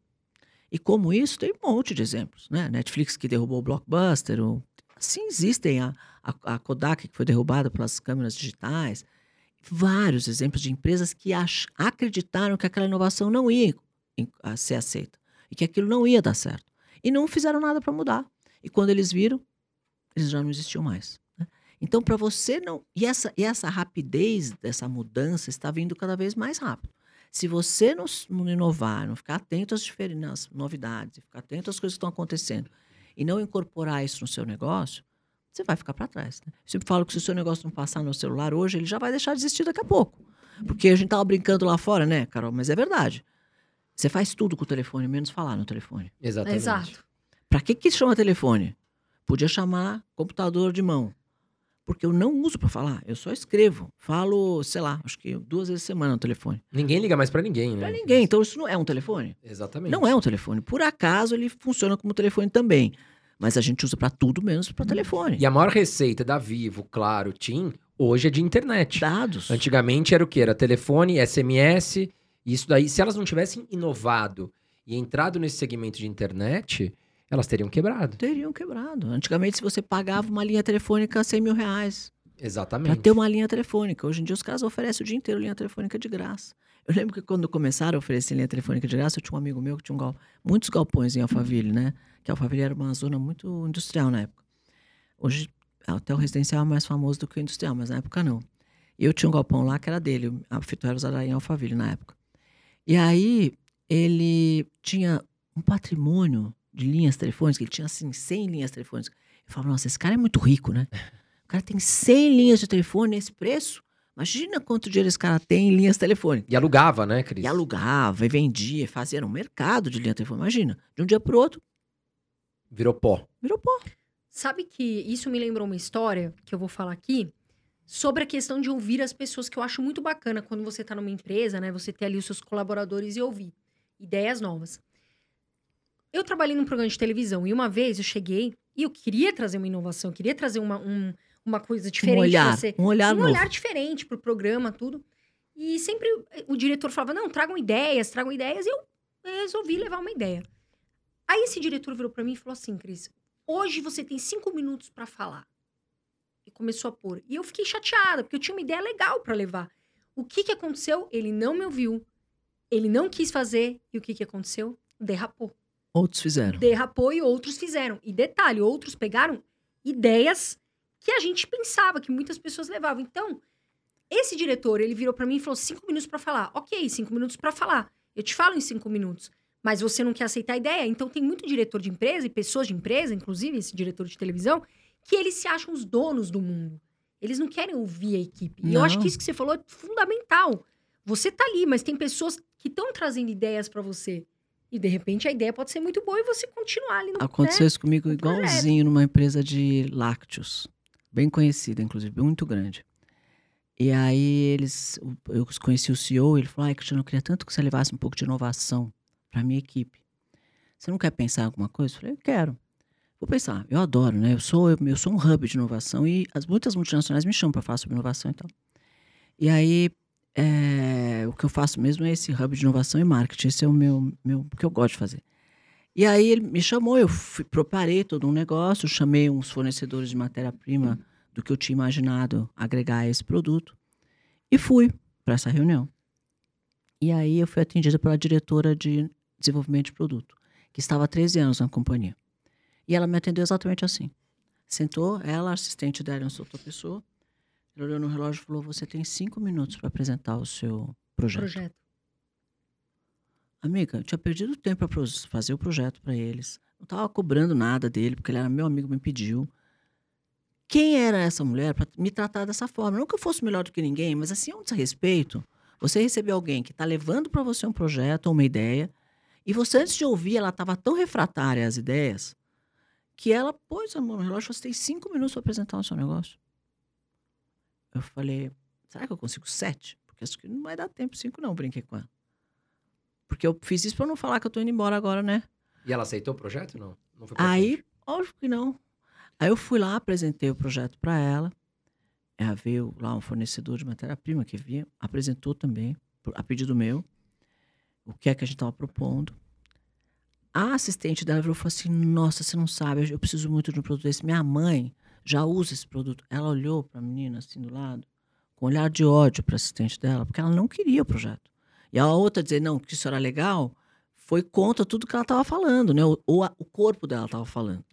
E como isso, tem um monte de exemplos, né? Netflix que derrubou o Blockbuster, o... assim existem a, a, a Kodak que foi derrubada pelas câmeras digitais. Vários exemplos de empresas que ach- acreditaram que aquela inovação não ia em- a ser aceita e que aquilo não ia dar certo. E não fizeram nada para mudar. E quando eles viram, eles já não existiam mais. né? Então, para você não. E essa, e essa rapidez dessa mudança está vindo cada vez mais rápido. Se você não, não inovar, não ficar atento às diferentes novidades, ficar atento às coisas que estão acontecendo e não incorporar isso no seu negócio, você vai ficar para trás. Né? Eu sempre falo que se o seu negócio não passar no celular hoje, ele já vai deixar de existir daqui a pouco. Porque a gente tava brincando lá fora, né, Carol? Mas é verdade. Você faz tudo com o telefone, menos falar no telefone. Exatamente. Exato. Para que que chama telefone? Podia chamar computador de mão. Porque eu não uso para falar, eu só escrevo. Falo, sei lá, acho que duas vezes por semana no telefone. Ninguém liga mais pra ninguém, né? Para ninguém, então isso não é um telefone. Exatamente. Não é um telefone. Por acaso ele funciona como telefone também. Mas a gente usa para tudo menos para telefone. E a maior receita da Vivo, claro, TIM, hoje é de internet. Dados. Antigamente era o quê? Era telefone, SMS, isso daí. Se elas não tivessem inovado e entrado nesse segmento de internet, elas teriam quebrado. Teriam quebrado. Antigamente, se você pagava uma linha telefônica 100 mil reais para Exatamente. ter uma linha telefônica. Hoje em dia, os caras oferecem o dia inteiro linha telefônica de graça. Eu lembro que quando começaram a oferecer linha telefônica de graça, eu tinha um amigo meu que tinha um gal... muitos galpões em Alphaville, né? Que Alphaville era uma zona muito industrial na época. Hoje, até o residencial é mais famoso do que o industrial, mas na época não. E eu tinha um galpão lá que era dele. A fito era usada em Alphaville na época. E aí, ele tinha um patrimônio de linhas telefônicas, ele tinha assim 100 linhas telefônicas. Eu falava, nossa, esse cara é muito rico, né? O cara tem 100 linhas de telefone nesse preço. Imagina quanto dinheiro esse cara tem em linhas telefônicas. E alugava, né, Cris? E alugava, e vendia, fazia um mercado de linha telefônica. Imagina, de um dia para o outro, Virou pó. virou pó. Sabe que isso me lembrou uma história que eu vou falar aqui sobre a questão de ouvir as pessoas, que eu acho muito bacana quando você tá numa empresa, né? Você ter ali os seus colaboradores e ouvir ideias novas. Eu trabalhei num programa de televisão e uma vez eu cheguei e eu queria trazer uma inovação, eu queria trazer uma, um- uma coisa diferente. um olhar, você. um olhar um olhar diferente pro programa, tudo. E sempre o diretor falava: não, tragam ideias, tragam ideias. E eu resolvi levar uma ideia. Aí esse diretor virou pra mim e falou assim: Cris, hoje você tem cinco minutos pra falar. E começou a pôr. E eu fiquei chateada, porque eu tinha uma ideia legal pra levar. O que que aconteceu? Ele não me ouviu. Ele não quis fazer. E o que que aconteceu? Derrapou. Outros fizeram. Derrapou e outros fizeram. E detalhe, outros pegaram ideias que a gente pensava, que muitas pessoas levavam. Então, esse diretor, ele virou pra mim e falou: cinco minutos pra falar. Ok, cinco minutos pra falar. Eu te falo em cinco minutos. Mas você não quer aceitar a ideia. Então, tem muito diretor de empresa e pessoas de empresa, inclusive esse diretor de televisão, que eles se acham os donos do mundo. Eles não querem ouvir a equipe. E eu acho Não. que isso que você falou é fundamental. Você tá ali, mas tem pessoas que estão trazendo ideias pra você. E de repente a ideia pode ser muito boa e você continuar ali no Aconteceu isso comigo igualzinho numa empresa de lácteos. Bem conhecida, inclusive, muito grande. E aí eles. Eu conheci o CEO, ele falou: Ai, Cristiano, eu queria tanto que você levasse um pouco de inovação para minha equipe. Você não quer pensar em alguma coisa? Eu falei, eu quero. Vou pensar, eu adoro, né? Eu sou, eu sou um hub de inovação e as, muitas multinacionais me chamam para falar sobre inovação e tal. E aí, é, o que eu faço mesmo é esse hub de inovação e marketing. Esse é o meu, meu que eu gosto de fazer. E aí ele me chamou, eu fui, preparei todo um negócio, chamei uns fornecedores de matéria-prima do que eu tinha imaginado agregar a esse produto e fui para essa reunião. E aí eu fui atendida pela diretora de desenvolvimento de produto, que estava há 13 anos na companhia. E ela me atendeu exatamente assim. Sentou, ela, assistente dela, uma outra pessoa. Ela olhou no relógio e falou: Você tem cinco minutos para apresentar o seu projeto. projeto. Amiga, eu tinha perdido tempo para fazer o projeto para eles. Não estava cobrando nada dele, porque ele era meu amigo, me pediu. quem era essa mulher para me tratar dessa forma? Não que eu fosse melhor do que ninguém, mas assim, é um desrespeito. Você receber alguém que está levando para você um projeto ou uma ideia, e você, antes de ouvir, ela estava tão refratária às ideias, que ela, pois, amor, no relógio você tem cinco minutos para apresentar o seu negócio. Eu falei, será que eu consigo sete? Porque acho que não vai dar tempo cinco, não, brinquei com ela. Porque eu fiz isso para não falar que eu tô indo embora agora, né? E ela aceitou o projeto não? não foi pra Aí, frente? óbvio que não. Aí eu fui lá, apresentei o projeto para ela. Ela veio lá, um fornecedor de matéria-prima que vinha, apresentou também, a pedido meu, o que é que a gente estava propondo. A assistente dela virou e falou assim: Nossa, você não sabe, eu preciso muito de um produto desse. Minha mãe já usa esse produto. Ela olhou para a menina assim do lado, com um olhar de ódio para assistente dela, porque ela não queria o projeto. E a outra dizer não, que isso era legal, foi contra tudo que ela estava falando, né? Ou, a- o corpo dela estava falando.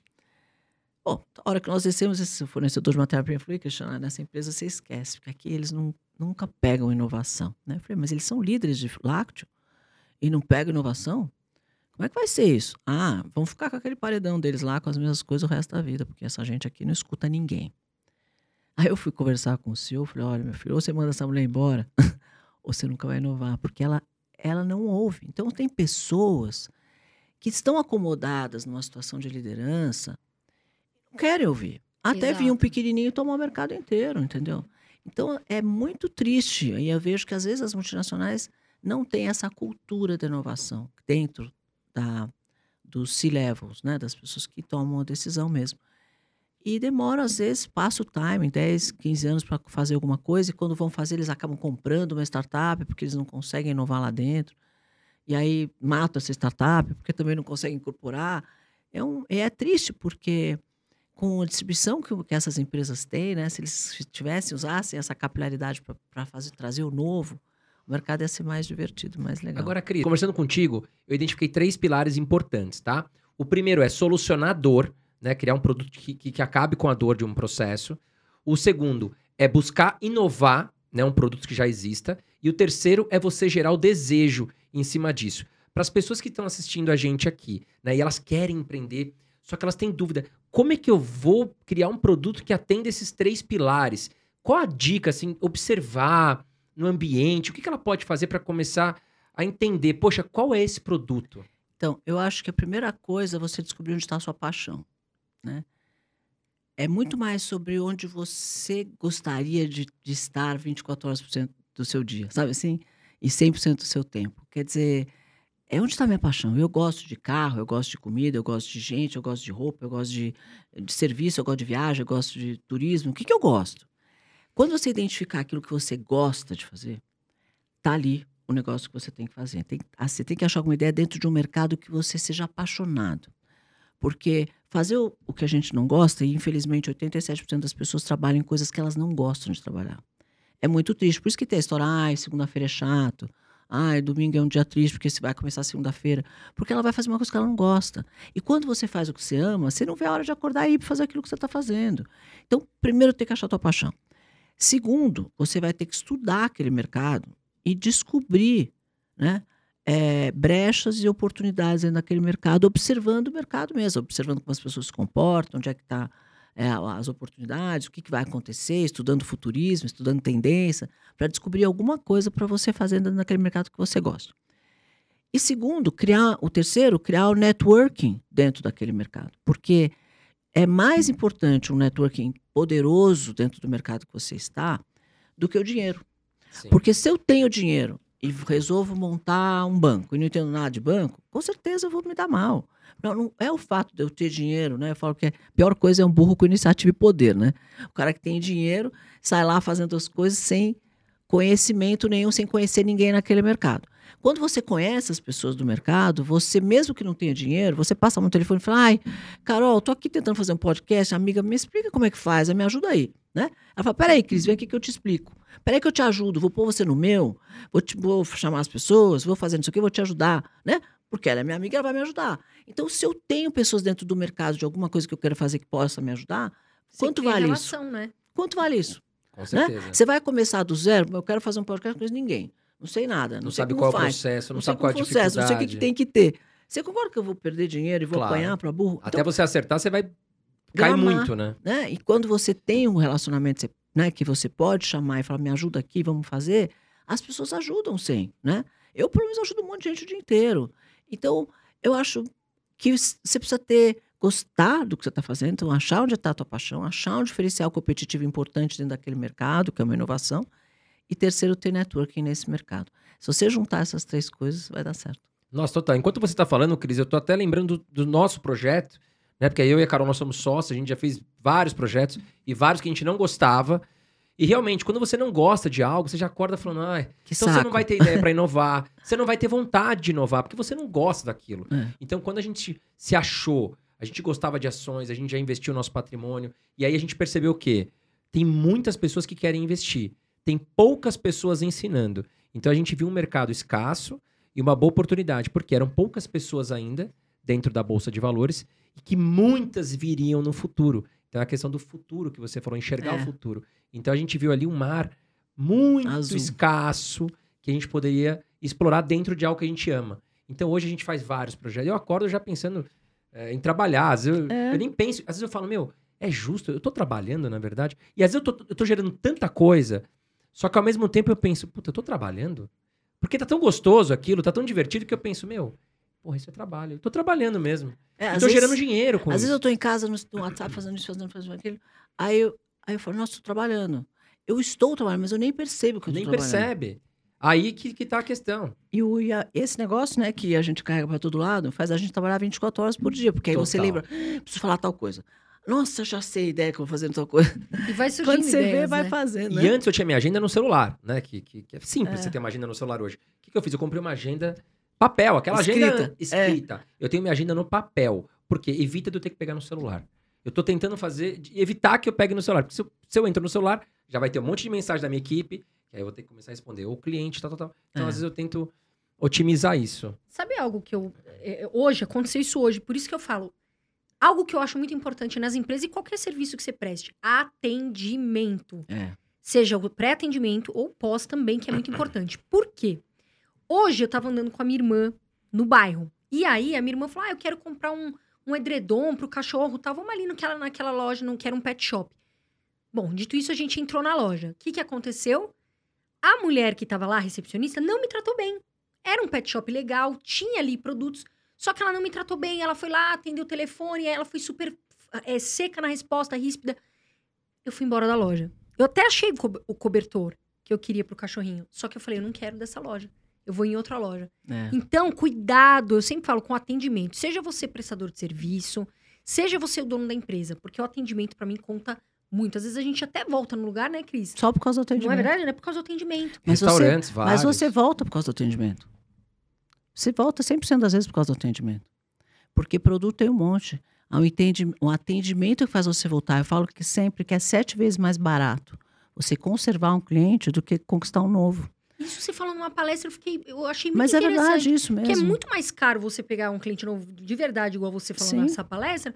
Bom, a hora que nós descemos esse fornecedor de matéria-prima, eu falei, Cristiano, nessa empresa você esquece, porque aqui eles não, nunca pegam inovação. Né? Eu falei, mas eles são líderes de lácteo e não pegam inovação? Como é que vai ser isso? Ah, vamos ficar com aquele paredão deles lá com as mesmas coisas o resto da vida, porque essa gente aqui não escuta ninguém. Aí eu fui conversar com o CEO, falei, olha, meu filho, ou você manda essa mulher embora, ou você nunca vai inovar, porque ela, ela não ouve. Então tem pessoas que estão acomodadas numa situação de liderança, não querem ouvir. Até vir um pequenininho tomar o mercado inteiro, entendeu? Então é muito triste. E eu vejo que às vezes as multinacionais não têm essa cultura de inovação dentro da, dos C-levels, né? das pessoas que tomam a decisão mesmo. E demora, às vezes, passa o time, 10, 15 anos para fazer alguma coisa, e quando vão fazer, eles acabam comprando uma startup, porque eles não conseguem inovar lá dentro. E aí matam essa startup, porque também não conseguem incorporar. É, um, é triste, porque com a distribuição que, que essas empresas têm, né? Se eles tivessem, usassem essa capilaridade para trazer o novo, o mercado ia ser mais divertido, mais legal. Agora, Cris, conversando contigo, eu identifiquei três pilares importantes, tá? O primeiro é solucionar a dor, né? Criar um produto que, que, que acabe com a dor de um processo. O segundo é buscar inovar, né? Um produto que já exista. E o terceiro é você gerar o desejo em cima disso. Para as pessoas que estão assistindo a gente aqui, né? E elas querem empreender, só que elas têm dúvida. Como é que eu vou criar um produto que atenda esses três pilares? Qual a dica, assim, observar no ambiente? O que, que ela pode fazer para começar a entender, poxa, qual é esse produto? Então, eu acho que a primeira coisa é você descobrir onde está a sua paixão, né? É muito mais sobre onde você gostaria de, de estar 24 horas por cento do seu dia, sabe assim? E 100% do seu tempo. Quer dizer, é onde está minha paixão. Eu gosto de carro, eu gosto de comida, eu gosto de gente, eu gosto de roupa, eu gosto de, de serviço, eu gosto de viagem, eu gosto de turismo. O que, que eu gosto? Quando você identificar aquilo que você gosta de fazer, tá ali o negócio que você tem que fazer. Tem, ah, você tem que achar alguma ideia dentro de um mercado que você seja apaixonado. Porque fazer o, o que a gente não gosta, e infelizmente 87% das pessoas trabalham em coisas que elas não gostam de trabalhar. É muito triste. Por isso que tem a história, ai, segunda-feira é chato. Ai, domingo é um dia triste porque você vai começar segunda-feira. Porque ela vai fazer uma coisa que ela não gosta. E quando você faz o que você ama, você não vê a hora de acordar e ir para fazer aquilo que você está fazendo. Então, primeiro tem que achar a tua paixão. Segundo, você vai ter que estudar aquele mercado e descobrir né, é, brechas e oportunidades dentro daquele mercado, observando o mercado mesmo, observando como as pessoas se comportam, onde é que está é, as oportunidades, o que, que vai acontecer, estudando futurismo, estudando tendência, para descobrir alguma coisa para você fazer dentro daquele mercado que você gosta. E segundo, criar o terceiro, criar o networking dentro daquele mercado, porque é mais importante um networking poderoso dentro do mercado que você está do que o dinheiro. Sim. Porque se eu tenho dinheiro e resolvo montar um banco e não entendo nada de banco, com certeza eu vou me dar mal. Não, não é o fato de eu ter dinheiro, né? Eu falo que a pior coisa é um burro com iniciativa e poder, né? O cara que tem dinheiro sai lá fazendo as coisas sem conhecimento nenhum, sem conhecer ninguém naquele mercado. Quando você conhece as pessoas do mercado, você, mesmo que não tenha dinheiro, você passa no telefone e fala: Ai, Carol, tô aqui tentando fazer um podcast, amiga, me explica como é que faz, me ajuda aí, né? Ela fala: Peraí, Cris, vem aqui que eu te explico. Peraí que eu te ajudo, vou pôr você no meu, vou, te, vou chamar as pessoas, vou fazer isso aqui, vou te ajudar, né? Porque ela é minha amiga, ela vai me ajudar. Então, se eu tenho pessoas dentro do mercado de alguma coisa que eu quero fazer que possa me ajudar, Você quanto vale relação, né? quanto vale isso? Com Né? certeza. Você vai começar do zero, eu quero fazer um podcast, conheço ninguém. Não sei nada, não, Não sei sabe qual é o processo, não, Não, sabe qual é a processo, não sei o que, que tem que ter. Você concorda que eu vou perder dinheiro e vou Claro. apanhar para burro? Até você acertar, você vai Cai muito, né? né? E quando você tem um relacionamento né, que você pode chamar e falar, me ajuda aqui, vamos fazer, as pessoas ajudam sim, né? Eu, pelo menos, ajudo um monte de gente o dia inteiro. Então, eu acho que você precisa ter, gostar do que você está fazendo, então, achar onde está a tua paixão, achar um diferencial competitivo importante dentro daquele mercado, que é uma inovação, e terceiro, ter networking nesse mercado. Se você juntar essas três coisas, vai dar certo. Nossa, total. Enquanto você tá falando, Cris, eu tô até lembrando do, do nosso projeto, né? Porque eu e a Carol, nós somos sócios, a gente já fez vários projetos e vários que a gente não gostava. E realmente, quando você não gosta de algo, você já acorda falando, ah, então saco. você não vai ter ideia pra inovar, você não vai ter vontade de inovar, porque você não gosta daquilo. É. Então, quando a gente se achou, a gente gostava de ações, a gente já investiu o nosso patrimônio, e aí a gente percebeu o quê? Tem muitas pessoas que querem investir, tem poucas pessoas ensinando. Então, a gente viu um mercado escasso e uma boa oportunidade, porque eram poucas pessoas ainda dentro da Bolsa de Valores e que muitas viriam no futuro. Então, é a questão do futuro que você falou, enxergar É. o futuro. Então, a gente viu ali um mar muito Azul. escasso que a gente poderia explorar dentro de algo que a gente ama. Então hoje a gente faz vários projetos. Eu acordo já pensando eh, em trabalhar. Às vezes eu, É. eu nem penso. Às vezes eu falo, meu, é justo, eu tô trabalhando, na verdade. E às vezes eu tô gerando tanta coisa, só que ao mesmo tempo eu penso, puta, eu tô trabalhando? Porque tá tão gostoso aquilo, tá tão divertido que eu penso, meu, porra, isso é trabalho. Eu tô trabalhando mesmo. É, Eu tô vezes- gerando dinheiro com Às isso. vezes eu tô em casa no, no WhatsApp fazendo isso, fazendo, fazendo aquilo. Aí eu, aí eu falo, nossa, tô trabalhando. Eu estou trabalhando, mas eu nem percebo que eu tô Nem trabalhando. percebe. Aí que, que tá a questão. E, o, e a- esse negócio, né, que a gente carrega para todo lado, faz a gente trabalhar 24 horas por dia. Porque aí você Total. lembra, "Ah, preciso falar tal coisa. Nossa, já sei a ideia que eu vou fazer tal coisa. E vai surgindo Quando você vê, ideias, vai né? fazendo, E né? antes eu tinha minha agenda no celular, né? Que, que, que é simples É. você ter uma agenda no celular hoje. O que, que eu fiz? Eu comprei uma agenda papel, aquela agenda Escrita, é. escrita. Eu tenho minha agenda no papel, porque evita de eu ter que pegar no celular. Eu tô tentando fazer, de- evitar que eu pegue no celular. Porque se eu, se eu entro no celular, já vai ter um monte de mensagem da minha equipe, que aí eu vou ter que começar a responder. Ou cliente, tal, tal, tal. Então, É. às vezes, eu tento otimizar isso. Sabe algo que eu. é, Hoje, aconteceu isso hoje, por isso que eu falo. Algo que eu acho muito importante nas empresas e qualquer serviço que você preste: atendimento. É. Seja o pré-atendimento ou pós também, que é muito importante. Por quê? Hoje eu tava andando com a minha irmã no bairro. E aí a minha irmã falou: Ah, eu quero comprar um, um edredom pro cachorro, tá? Vamos ali naquela, naquela loja, não quero um pet shop. Bom, dito isso, a gente entrou na loja. O que, que aconteceu? A mulher que tava lá, recepcionista, não me tratou bem. Era um pet shop legal, tinha ali produtos, só que ela não me tratou bem. Ela foi lá, atendeu o telefone, aí ela foi super é, seca na resposta, ríspida. Eu fui embora da loja. Eu até achei o co- o cobertor que eu queria pro cachorrinho. Só que eu falei, eu não quero dessa loja. Eu vou em outra loja. É. Então, cuidado, eu sempre falo com atendimento. Seja você prestador de serviço, seja você o dono da empresa, porque o atendimento pra mim conta muito. Às vezes a gente até volta no lugar, né, Cris? Só por causa do Não é atendimento. verdade? Né? Por causa do atendimento. Mas você- Restaurantes, Mas vários. você volta por causa do atendimento. Você volta 100% das vezes por causa do atendimento. Porque produto tem um monte. Há Um, atendimento que faz você voltar. Eu falo que sempre que é sete vezes mais barato você conservar um cliente do que conquistar um novo. Isso você falou numa palestra, eu fiquei, eu achei muito Mas é verdade isso Porque é mesmo. muito mais caro você pegar um cliente novo de verdade, igual você falou Sim. nessa palestra,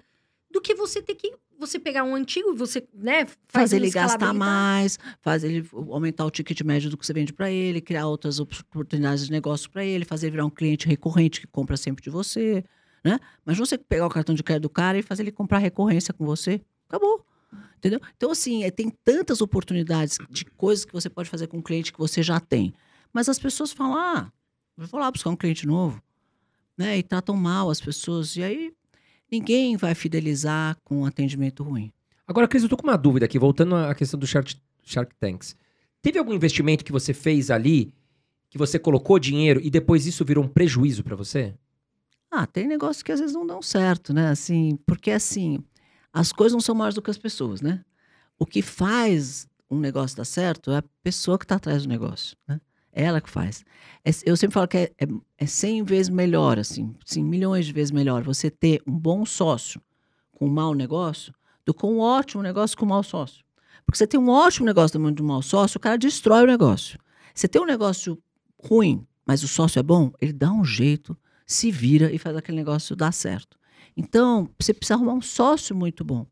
do que você ter que você pegar um antigo e você, né, faz fazer ele gastar mais, fazer ele aumentar o ticket médio do que você vende para ele, criar outras oportunidades de negócio para ele, fazer ele virar um cliente recorrente que compra sempre de você, né? Mas você pegar o cartão de crédito do cara e fazer ele comprar recorrência com você, acabou. Entendeu? Então, assim, é, tem tantas oportunidades de coisas que você pode fazer com um cliente que você já tem. Mas as pessoas falam, ah, vou lá buscar um cliente novo, né? E tratam mal as pessoas. E aí, ninguém vai fidelizar com um atendimento ruim. Agora, Cris, eu tô com uma dúvida aqui, voltando à questão do Shark, Shark Tanks. Teve algum investimento que você fez ali, que você colocou dinheiro e depois isso virou um prejuízo pra você? Ah, tem negócios que às vezes não dão certo, né? Assim, porque assim, as coisas não são maiores do que as pessoas, né? O que faz um negócio dar certo é a pessoa que está atrás do negócio, né? Ela que faz. É- eu sempre falo que é, é, é 100 vezes melhor, assim, sim, milhões de vezes melhor você ter um bom sócio com um mau negócio do que um ótimo negócio com um mau sócio. Porque você tem um ótimo negócio na mão de um mau sócio, o cara destrói o negócio. Você tem um negócio ruim, mas o sócio é bom, ele dá um jeito, se vira e faz aquele negócio dar certo. Então, você precisa arrumar um sócio muito bom,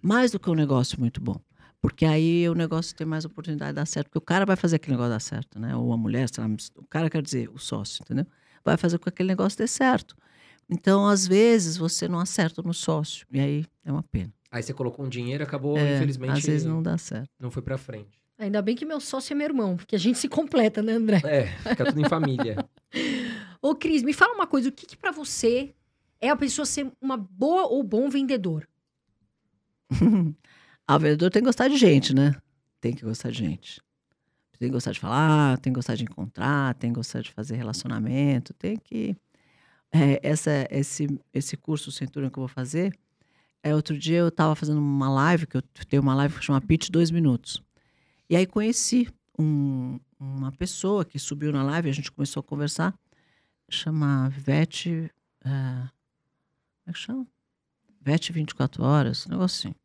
mais do que um negócio muito bom. Porque aí o negócio tem mais oportunidade de dar certo, porque o cara vai fazer aquele negócio dar certo, né? Ou a mulher, sei lá, o cara quer dizer, o sócio, entendeu? Vai fazer com que aquele negócio dê certo. Então, às vezes, você não acerta no sócio, e aí é uma pena. Aí você colocou um dinheiro, acabou, É, infelizmente, às vezes não dá certo. não foi pra frente. Ainda bem que meu sócio é meu irmão, porque a gente se completa, né, André? É, fica tudo em família. Ô, Cris, me fala uma coisa. O que, que para você é a pessoa ser uma boa ou bom vendedor? Ah, o vendedor tem que gostar de gente, né? Tem que gostar de gente. Tem que gostar de falar, tem que gostar de encontrar, tem que gostar de fazer relacionamento, tem que. É, essa, esse, esse curso Centurion que eu vou fazer, é, outro dia eu estava fazendo uma live, que eu tenho uma live que chama Pitch Dois Minutos. E aí conheci um- uma pessoa que subiu na live, a gente começou a conversar, chama Vete. é, como é que chama? Vete 24 horas, um negócio assim.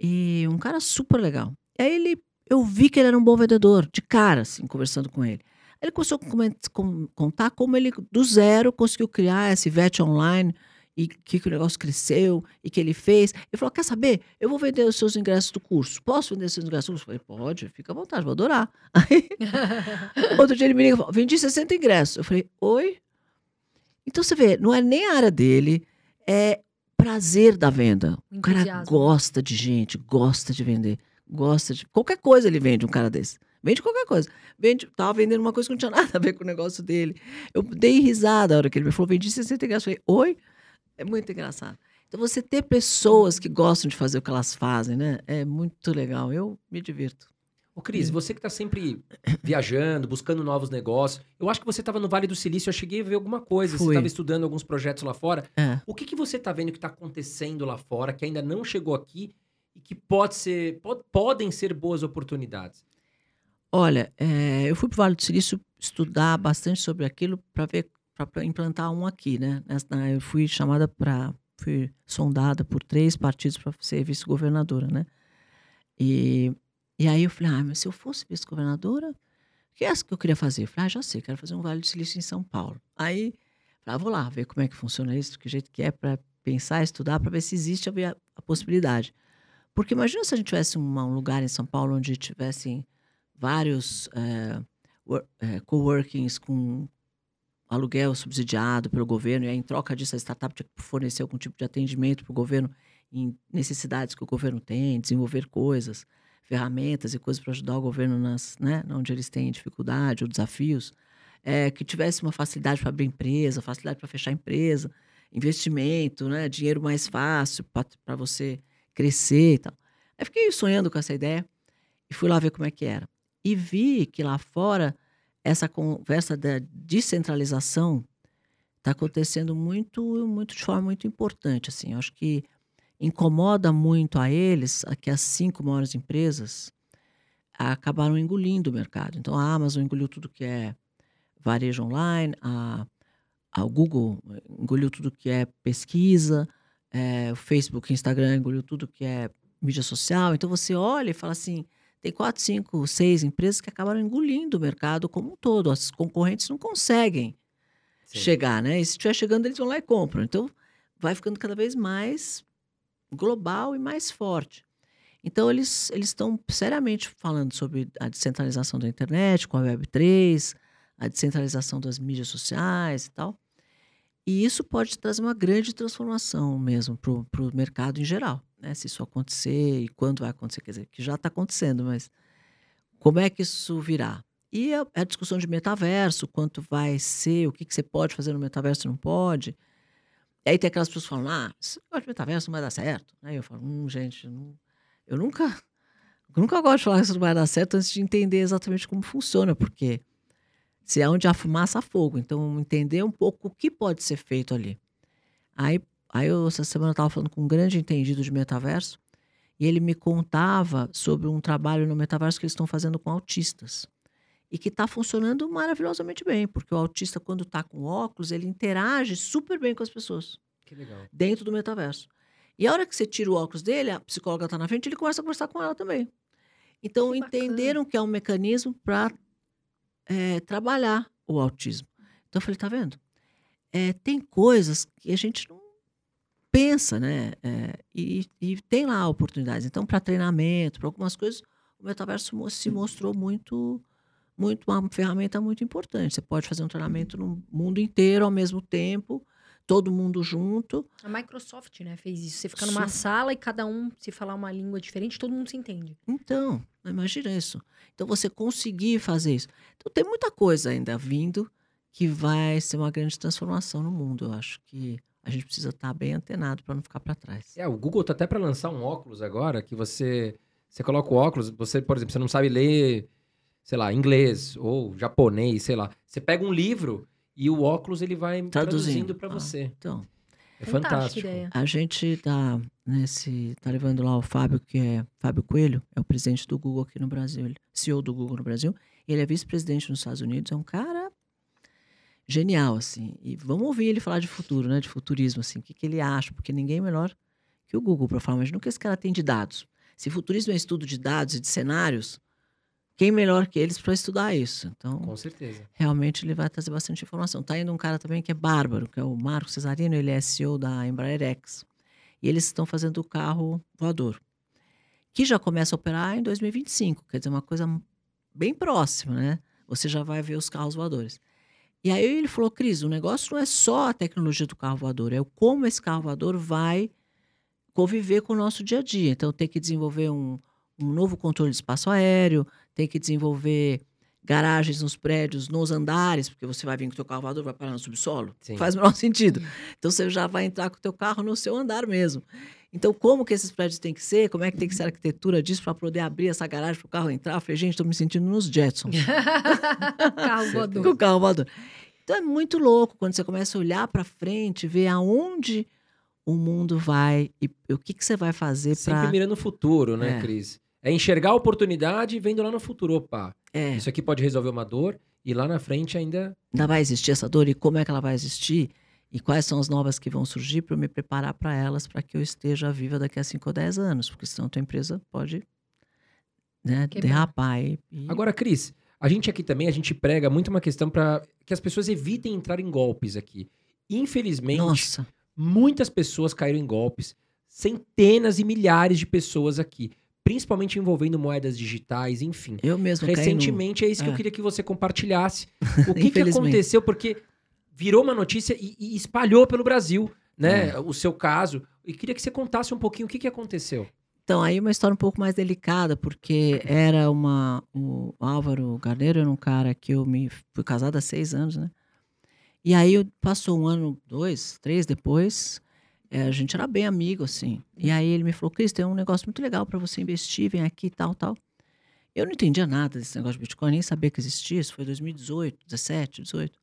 E um cara super legal. E aí ele, eu vi que ele era um bom vendedor, de cara, assim, conversando com ele. Ele começou a contar como ele, do zero, conseguiu criar esse VET online e que, que o negócio cresceu e que ele fez. Ele falou: Quer saber? Eu vou vender os seus ingressos do curso. Posso vender os seus ingressos do curso? Eu falei: Pode, fica à vontade, vou adorar. Aí, outro dia ele me liga e falou: Vendi 60 ingressos. Eu falei: Oi? Então você vê, não é nem a área dele, é prazer da venda. O cara gosta de gente, gosta de vender, gosta de. Qualquer coisa ele vende, um cara desse. Vende qualquer coisa. Vende, tava vendendo uma coisa que não tinha nada a ver com o negócio dele. Eu dei risada a hora que ele me falou, vendi 60 ingressos. Eu falei, oi? É muito engraçado. Então, você ter pessoas que gostam de fazer o que elas fazem, né? É muito legal. Eu me divirto. Ô, Cris, você que tá sempre viajando, buscando novos negócios. Eu acho que você tava no Vale do Silício, eu cheguei a ver alguma coisa. Você Fui. estava estudando alguns projetos lá fora. É. O que, que você tá vendo que tá acontecendo lá fora, que ainda não chegou aqui e que pode ser, pod- podem ser boas oportunidades? Olha, é, eu fui para o Vale do Silício estudar bastante sobre aquilo para ver, para implantar um aqui, né? Eu fui chamada para, fui sondada por três partidos para ser vice-governadora, né? E, e aí eu falei, ah, mas se eu fosse vice-governadora, o que é isso que eu queria fazer? Eu falei, ah, já sei, quero fazer um Vale do Silício em São Paulo. Aí, falei, ah, vou lá ver como é que funciona isso, que jeito que é para pensar, estudar, para ver se existe a, a possibilidade. Porque imagina se a gente tivesse uma- um lugar em São Paulo onde tivessem vários wor- eh, coworkings com aluguel subsidiado pelo governo, e aí, em troca disso, a startup tinha que fornecer algum tipo de atendimento para o governo em necessidades que o governo tem, desenvolver coisas, ferramentas e coisas para ajudar o governo nas, né, onde eles têm dificuldade ou desafios, eh, que tivesse uma facilidade para abrir empresa, facilidade para fechar empresa, investimento, né, dinheiro mais fácil para você crescer e tal. Aí fiquei sonhando com essa ideia e fui lá ver como é que era. E vi que lá fora essa conversa da descentralização está acontecendo muito, muito de forma muito importante. Assim, eu acho que incomoda muito a eles que as cinco maiores empresas acabaram engolindo o mercado. Então a Amazon engoliu tudo que é varejo online, a, a Google engoliu tudo que é pesquisa, é, o Facebook, Instagram engoliu tudo que é mídia social. Então você olha e fala assim, tem quatro, cinco, seis empresas que acabaram engolindo o mercado como um todo. As concorrentes não conseguem Sim. chegar, né? E se estiver chegando, eles vão lá e compram. Então vai ficando cada vez mais global e mais forte. Então eles estão seriamente falando sobre a descentralização da internet com a Web3, a descentralização das mídias sociais e tal. E isso pode trazer uma grande transformação mesmo para o mercado em geral. Né? Se isso acontecer e quando vai acontecer, quer dizer, que já está acontecendo, mas como é que isso virá? E a, a discussão de metaverso, quanto vai ser, o que, que você pode fazer no metaverso não pode. E aí tem aquelas pessoas que falam, ah, esse negócio de metaverso não vai dar certo. Aí eu falo, hum, gente, eu não- eu nunca, nunca gosto de falar que isso não vai dar certo antes de entender exatamente como funciona, porque se é onde há fumaça, há fogo. Então, entender um pouco o que pode ser feito ali. Aí, aí eu, essa semana estava falando com um grande entendido de metaverso, e ele me contava sobre um trabalho no metaverso que eles estão fazendo com autistas. E que está funcionando maravilhosamente bem, porque o autista, quando está com óculos, ele interage super bem com as pessoas Que legal. dentro do metaverso. E a hora que você tira o óculos dele, a psicóloga está na frente, ele começa a conversar com ela também. Então, Que bacana. entenderam que é um mecanismo para trabalhar o autismo. Então, eu falei, tá vendo? É, tem coisas que a gente não pensa, né? É, e, e tem lá oportunidades. Então, para treinamento, para algumas coisas, o metaverso se mostrou muito, muito uma ferramenta muito importante. Você pode fazer um treinamento no mundo inteiro ao mesmo tempo, todo mundo junto. A Microsoft, né, fez isso. Você fica numa Sim. sala e cada um, se falar uma língua diferente, todo mundo se entende. Então, imagina isso. Então, você conseguir fazer isso. Então, tem muita coisa ainda vindo que vai ser uma grande transformação no mundo. Eu acho que a gente precisa estar bem antenado para não ficar para trás. É, o Google tá até para lançar um óculos agora que você você coloca o óculos, você, por exemplo, você não sabe ler, sei lá, inglês ou japonês, sei lá. Você pega um livro e o óculos ele vai traduzindo Traduzindo. para Ah. você. Então, É fantástico. ideia. a gente tá nesse. tá levando lá o Fábio, que é Fábio Coelho, é o presidente do Google aqui no Brasil, ele, CEO do Google no Brasil. Ele é vice-presidente nos Estados Unidos, é um cara genial, assim. E vamos ouvir ele falar de futuro, né? De futurismo, assim. O que, que ele acha, porque ninguém é melhor que o Google para falar. Imagina o que esse cara tem de dados. Se futurismo é estudo de dados e de cenários, quem melhor que eles para estudar isso? Então, Com certeza. realmente ele vai trazer bastante informação. Tá indo um cara também que é bárbaro, que é o Marco Cesarino, ele é CEO da Embraer X. E eles estão fazendo o carro voador, que já começa a operar em 2025, quer dizer, uma coisa bem próxima, né? Você já vai ver os carros voadores. E aí ele falou, Cris, o negócio não é só a tecnologia do carro voador, é o como esse carro voador vai conviver com o nosso dia a dia. Então tem que desenvolver um, um novo controle de espaço aéreo, tem que desenvolver garagens nos prédios, nos andares, porque você vai vir com o teu carro voador, vai parar no subsolo. Sim. Faz o menor sentido. Então você já vai entrar com o teu carro no seu andar mesmo. Então, como que esses prédios têm que ser? Como é que tem que ser a arquitetura disso para poder abrir essa garagem para o carro entrar? Eu falei, gente, estou me sentindo nos Jetsons Carro com voador. o carro voador. Então é muito louco quando você começa a olhar para frente, ver aonde o mundo vai e o que, que você vai fazer Sempre para. mirando no futuro, né, É. Cris? É enxergar a oportunidade e vendo lá no futuro. Opa, É, isso aqui pode resolver uma dor e lá na frente ainda. ainda vai existir essa dor e como é que ela vai existir e quais são as novas que vão surgir para eu me preparar para elas para que eu esteja viva daqui a 5 ou 10 anos, porque senão a tua empresa pode né, derrapar. E- Agora, Cris, a gente aqui também, a gente prega muito uma questão para que as pessoas evitem entrar em golpes aqui. Infelizmente, Nossa, muitas pessoas caíram em golpes. Centenas e milhares de pessoas aqui. Principalmente envolvendo moedas digitais, enfim. eu mesmo Recentemente, é isso que eu É. queria que você compartilhasse. O que, que aconteceu? Porque virou uma notícia e, e espalhou pelo Brasil, né? É. O seu caso. E queria que você contasse um pouquinho o que, que aconteceu. Então, aí uma história um pouco mais delicada, porque era uma. O Álvaro Garneiro era um cara que eu me. Fui casada há seis anos, né? E aí eu- passou um ano, dois, três depois, eh, a gente era bem amigo, assim. E aí ele me falou: Cris, tem um negócio muito legal para você investir, vem aqui, tal, tal. Eu não entendia nada desse negócio de Bitcoin, nem sabia que existia. Isso foi 2018, 17, 18.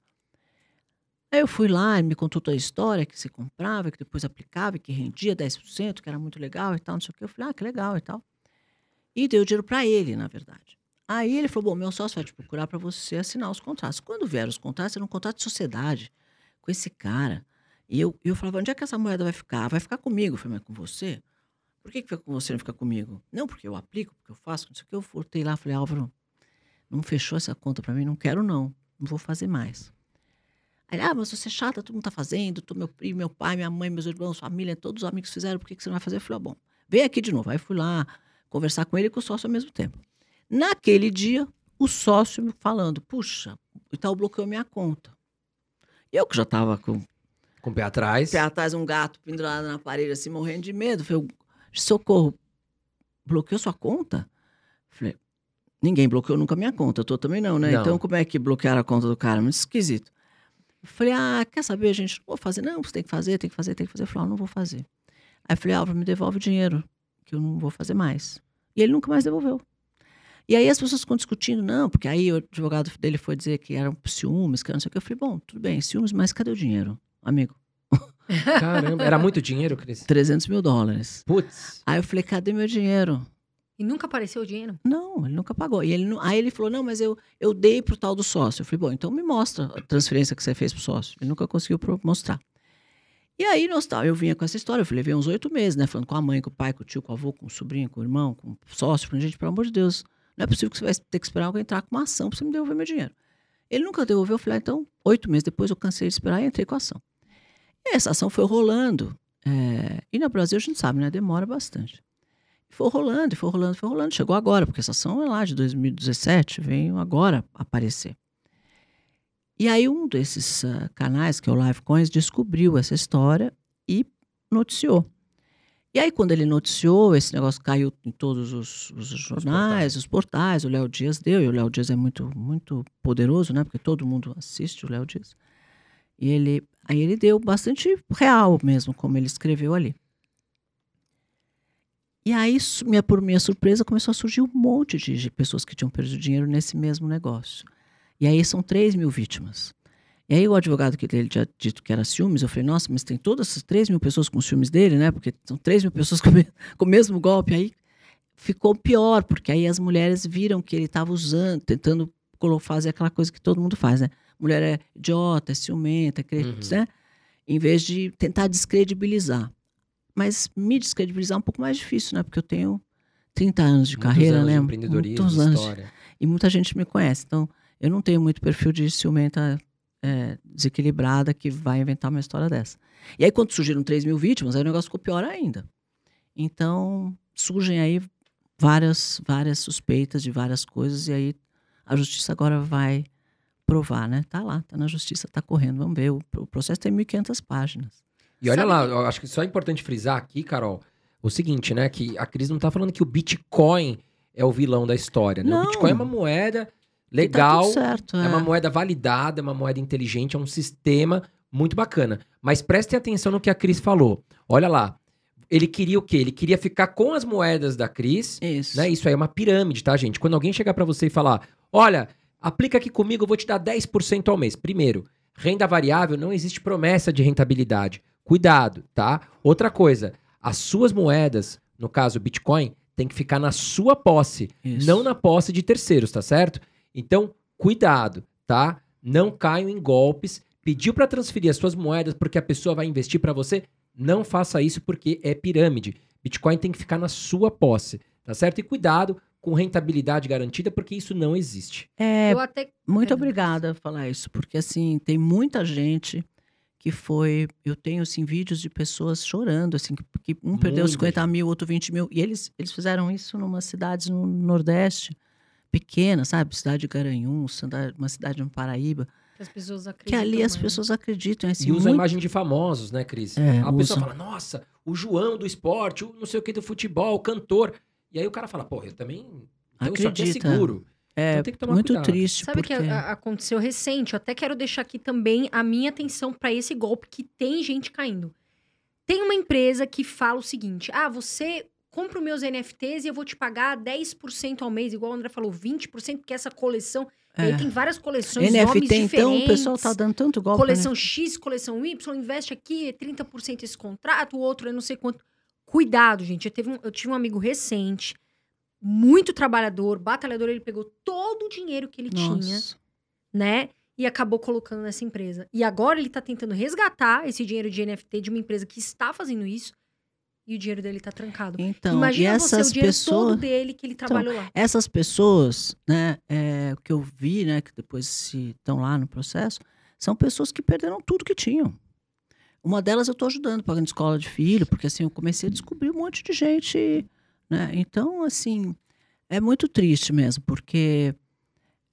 Aí eu fui lá, ele me contou toda a história, que você comprava, que depois aplicava, que rendia 10%, que era muito legal e tal, não sei o quê. Eu falei, ah, que legal e tal. E dei o dinheiro para ele, na verdade. Aí ele falou, bom, meu sócio vai te procurar para você assinar os contratos. Quando vieram os contratos, era um contrato de sociedade com esse cara. E eu, eu falava, onde é que essa moeda vai ficar? Vai ficar comigo. Eu falei, mas com você? Por que, que fica com você não fica comigo? Não, porque eu aplico, porque eu faço, não sei o que. Eu voltei lá, falei, Álvaro, não fechou essa conta para mim? Não quero, não. Não vou fazer mais. Aí, ah, mas você é chata, todo mundo tá fazendo, tô meu primo, meu pai, minha mãe, meus irmãos, família, todos os amigos fizeram, por que, que você não vai fazer? Eu falei, ah, bom, vem aqui de novo. Aí fui lá conversar com ele e com o sócio ao mesmo tempo. Naquele dia, o sócio me falando, puxa, o Itaú bloqueou minha conta. Eu que já estava com Com o pé atrás. pé atrás um gato pendurado na parede, assim, morrendo de medo. Falei, socorro, bloqueou sua conta? Falei, ninguém bloqueou nunca minha conta, eu tô também não, né? Não. Então como é que bloquearam a conta do cara? Muito esquisito. Falei, ah, quer saber, gente? Não vou fazer, não, você tem que fazer, tem que fazer, tem que fazer. Eu falei, ah, não vou fazer. Aí falei, Álvaro, me devolve o dinheiro, que eu não vou fazer mais. E ele nunca mais devolveu. E aí as pessoas ficam discutindo, não, porque aí o advogado dele foi dizer que eram ciúmes, que não sei o que. Eu falei, bom, tudo bem, ciúmes, mas cadê o dinheiro, amigo? Caramba, era muito dinheiro, Cris? 300 mil dólares. Putz. Aí eu falei, cadê meu dinheiro? E nunca apareceu o dinheiro? Não, ele nunca pagou. E ele aí ele falou, não, mas eu, eu dei pro tal do sócio. Eu falei, bom, então me mostra a transferência que você fez pro sócio. Ele nunca conseguiu pro- mostrar. E aí, nós, eu vinha com essa história, eu falei, levei uns oito meses, né? Falando com a mãe, com o pai, com o tio, com o avô, com o sobrinho, com o irmão, com o sócio. Falei, gente, pelo amor de Deus, não é possível que você vai ter que esperar alguém entrar com uma ação pra você me devolver meu dinheiro. Ele nunca devolveu, eu falei, ah, então, oito meses depois eu cansei de esperar e entrei com a ação. Essa ação foi rolando. é, e no Brasil a gente sabe, né? Demora bastante. Foi rolando, foi rolando, foi rolando. Chegou agora, porque essa ação é lá de 2017, veio agora aparecer. E aí um desses uh, canais, que é o Live Coins, descobriu essa história e noticiou. E aí, quando ele noticiou, esse negócio caiu em todos os, os jornais, os portais. os portais, o Léo Dias deu, e o Léo Dias é muito, muito poderoso, né? Porque todo mundo assiste o Léo Dias. E ele, aí ele deu bastante real mesmo, como ele escreveu ali. E aí, minha, por minha surpresa, começou a surgir um monte de pessoas que tinham perdido dinheiro nesse mesmo negócio. E aí são 3 mil vítimas. E aí o advogado que ele tinha dito que era ciúmes, eu falei, nossa, mas tem todas essas 3 mil pessoas com ciúmes dele, né? Porque são 3 mil pessoas com, com o mesmo golpe. Aí ficou pior, porque aí as mulheres viram que ele estava usando, tentando fazer aquela coisa que todo mundo faz, né? Mulher é idiota, é ciumenta, é uhum. né? Em vez de tentar descredibilizar. Mas me descredibilizar é um pouco mais difícil, né? Porque eu tenho 30 anos de Muitos carreira, anos né? De empreendedorismo, Muitos anos. História. E muita gente me conhece. Então, eu não tenho muito perfil de ciumenta é, desequilibrada que vai inventar uma história dessa. E aí, quando surgiram 3 mil vítimas, aí o negócio ficou pior ainda. Então, surgem aí várias, várias suspeitas de várias coisas, e aí a justiça agora vai provar, né? Tá lá, tá na justiça, tá correndo. Vamos ver. O, o processo tem 1.500 páginas. E olha Sabe lá, que... acho que só é importante frisar aqui, Carol, o seguinte, né? Que a Cris não tá falando que o Bitcoin é o vilão da história, né? Não. O Bitcoin é uma moeda legal, tá certo, é. é uma moeda validada, é uma moeda inteligente, é um sistema muito bacana. Mas prestem atenção no que a Cris falou. Olha lá, ele queria o quê? Ele queria ficar com as moedas da Cris. Isso. Né? Isso aí é uma pirâmide, tá, gente? Quando alguém chegar para você e falar: olha, aplica aqui comigo, eu vou te dar 10% ao mês. Primeiro, renda variável não existe promessa de rentabilidade. Cuidado, tá? Outra coisa, as suas moedas, no caso Bitcoin, tem que ficar na sua posse, Isso. não na posse de terceiros, tá certo? Então, cuidado, tá? Não caiam em golpes. Pediu para transferir as suas moedas porque a pessoa vai investir para você? Não faça isso porque é pirâmide. Bitcoin tem que ficar na sua posse, tá certo? E cuidado com rentabilidade garantida, porque isso não existe. É, até... muito obrigada por falar isso, porque assim, tem muita gente que foi. Eu tenho assim, vídeos de pessoas chorando, assim, que, um perdeu 50 mil, outro 20 mil. E eles, eles fizeram isso numa cidade no Nordeste, pequena, sabe? Cidade de Garanhuns, uma cidade no Paraíba. Que as pessoas acreditam. Que ali as pessoas acreditam. Assim, e usa muito... a imagem de famosos, né, Cris? É, a usa. pessoa fala, nossa, o João do esporte, o não sei o que do futebol, o cantor. E aí o cara fala, pô, eu também. Então Acredita. isso aqui é seguro. É então tem que tomar muito cuidado. triste. Sabe o porque... que aconteceu recente? Eu até quero deixar aqui também a minha atenção para esse golpe que tem gente caindo. Tem uma empresa que fala o seguinte: ah, você compra os meus NFTs e eu vou te pagar 10% ao mês, igual o André falou, 20%, porque essa coleção. É. E aí tem várias coleções, NFT, nomes diferentes. então o pessoal tá dando tanto golpe. Coleção né? X, coleção Y, investe aqui, é 30% esse contrato, o outro é não sei quanto. Cuidado, gente. Eu, um, eu tive um amigo recente muito trabalhador, batalhador, ele pegou todo o dinheiro que ele Nossa. tinha, né? E acabou colocando nessa empresa. E agora ele tá tentando resgatar esse dinheiro de NFT de uma empresa que está fazendo isso. E o dinheiro dele tá trancado. Então, Imagina essas você, o dinheiro pessoas... todo dele que ele então, trabalhou então, lá. Essas pessoas, né, é, que eu vi, né, que depois se estão lá no processo, são pessoas que perderam tudo que tinham. Uma delas eu estou ajudando, pagando escola de filho, porque assim, eu comecei a descobrir um monte de gente né? Então, assim, é muito triste mesmo, porque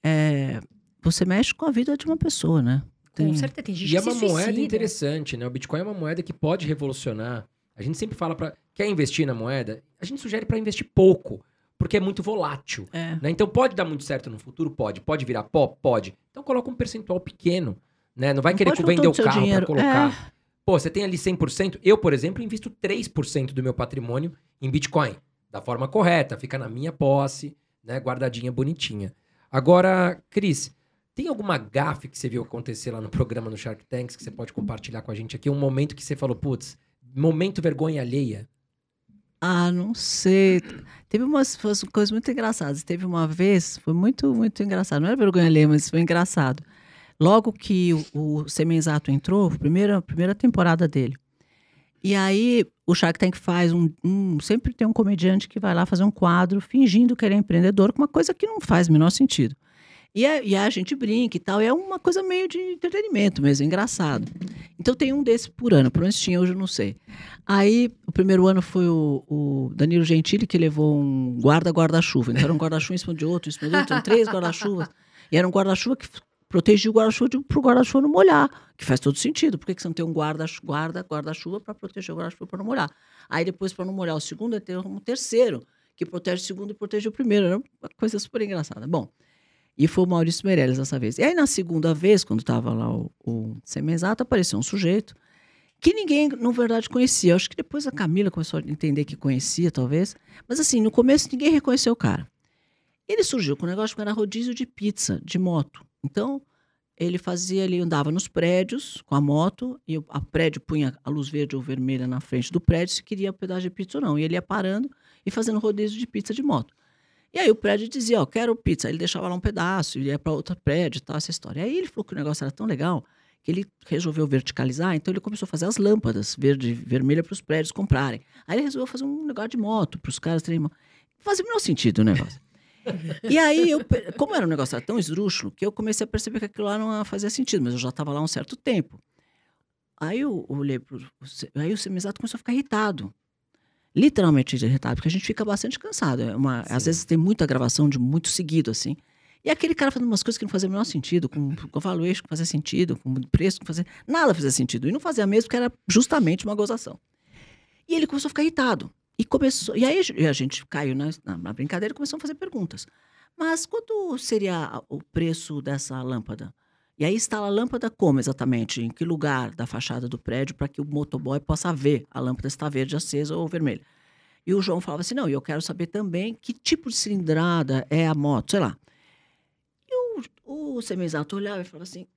é, você mexe com a vida de uma pessoa, né? Tem... Com certeza, tem gente E é uma moeda interessante, né? O Bitcoin é uma moeda que pode revolucionar. A gente sempre fala para quer investir na moeda, a gente sugere para investir pouco, porque é muito volátil. É. Né? Então pode dar muito certo no futuro, pode. Pode virar pó, pode. Então coloca um percentual pequeno, né? Não vai Não querer vender o carro para colocar. É. Pô, você tem ali 100%. Eu, por exemplo, invisto 3% do meu patrimônio em Bitcoin da forma correta, fica na minha posse, né, guardadinha bonitinha. Agora, Cris, tem alguma gafe que você viu acontecer lá no programa no Shark Tanks que você pode compartilhar com a gente aqui? Um momento que você falou, putz, momento vergonha alheia? Ah, não sei. Teve umas, umas coisas muito engraçadas. Teve uma vez, foi muito, muito engraçado. Não era vergonha alheia, mas foi engraçado. Logo que o, o Semenzato entrou, primeira, primeira temporada dele, e aí o Shark Tank faz um, um, Sempre tem um comediante que vai lá fazer um quadro fingindo que ele é empreendedor, com uma coisa que não faz o menor sentido. E a, e a gente brinca e tal, e é uma coisa meio de entretenimento mesmo, engraçado. Então tem um desse por ano, pelo menos tinha, hoje eu não sei. Aí o primeiro ano foi o, o Danilo Gentili que levou um guarda-guarda-chuva. Então era um guarda-chuva em cima de outro, em cima de outro, três guarda-chuvas. E era um guarda-chuva que proteger o guarda-chuva para o guarda-chuva não molhar, que faz todo sentido. Por que, que você não tem um guarda-chuva guarda, guarda para proteger o guarda-chuva para não molhar? Aí depois, para não molhar o segundo, tem um terceiro, que protege o segundo e protege o primeiro. Era uma coisa super engraçada. Bom, e foi o Maurício Meirelles dessa vez. E aí, na segunda vez, quando estava lá o, o Semenzato, apareceu um sujeito que ninguém, na verdade, conhecia. Acho que depois a Camila começou a entender que conhecia, talvez. Mas assim, no começo ninguém reconheceu o cara. Ele surgiu com um negócio que era rodízio de pizza, de moto. Então, ele fazia, ele andava nos prédios com a moto, e o prédio punha a luz verde ou vermelha na frente do prédio se queria um pedaço de pizza ou não. E ele ia parando e fazendo rodízio de pizza de moto. E aí o prédio dizia, ó, quero pizza. Ele deixava lá um pedaço, ia para outro prédio tal, essa história. Aí ele falou que o negócio era tão legal que ele resolveu verticalizar, então ele começou a fazer as lâmpadas verde e vermelha para os prédios comprarem. Aí ele resolveu fazer um negócio de moto para os caras terem. Fazia o menor sentido o negócio. E aí, eu, como era um negócio tão esdrúxulo, que eu comecei a perceber que aquilo lá não fazia sentido, mas eu já estava lá um certo tempo. Aí eu olhei pro. Aí o semizato começou a ficar irritado literalmente irritado, porque a gente fica bastante cansado. É uma, às vezes tem muita gravação de muito seguido, assim. E aquele cara fazendo umas coisas que não faziam o menor sentido, com, com valuation que fazia sentido, com preço que fazia. Nada fazia sentido. E não fazia mesmo, porque era justamente uma gozação. E ele começou a ficar irritado. E começou. E aí a gente caiu na, na brincadeira e começou a fazer perguntas. Mas quanto seria o preço dessa lâmpada? E aí instala a lâmpada como exatamente? Em que lugar da fachada do prédio para que o motoboy possa ver a lâmpada está verde acesa ou vermelha? E o João falava assim: não, eu quero saber também que tipo de cilindrada é a moto, sei lá. E o, o semizato olhava e falava assim: o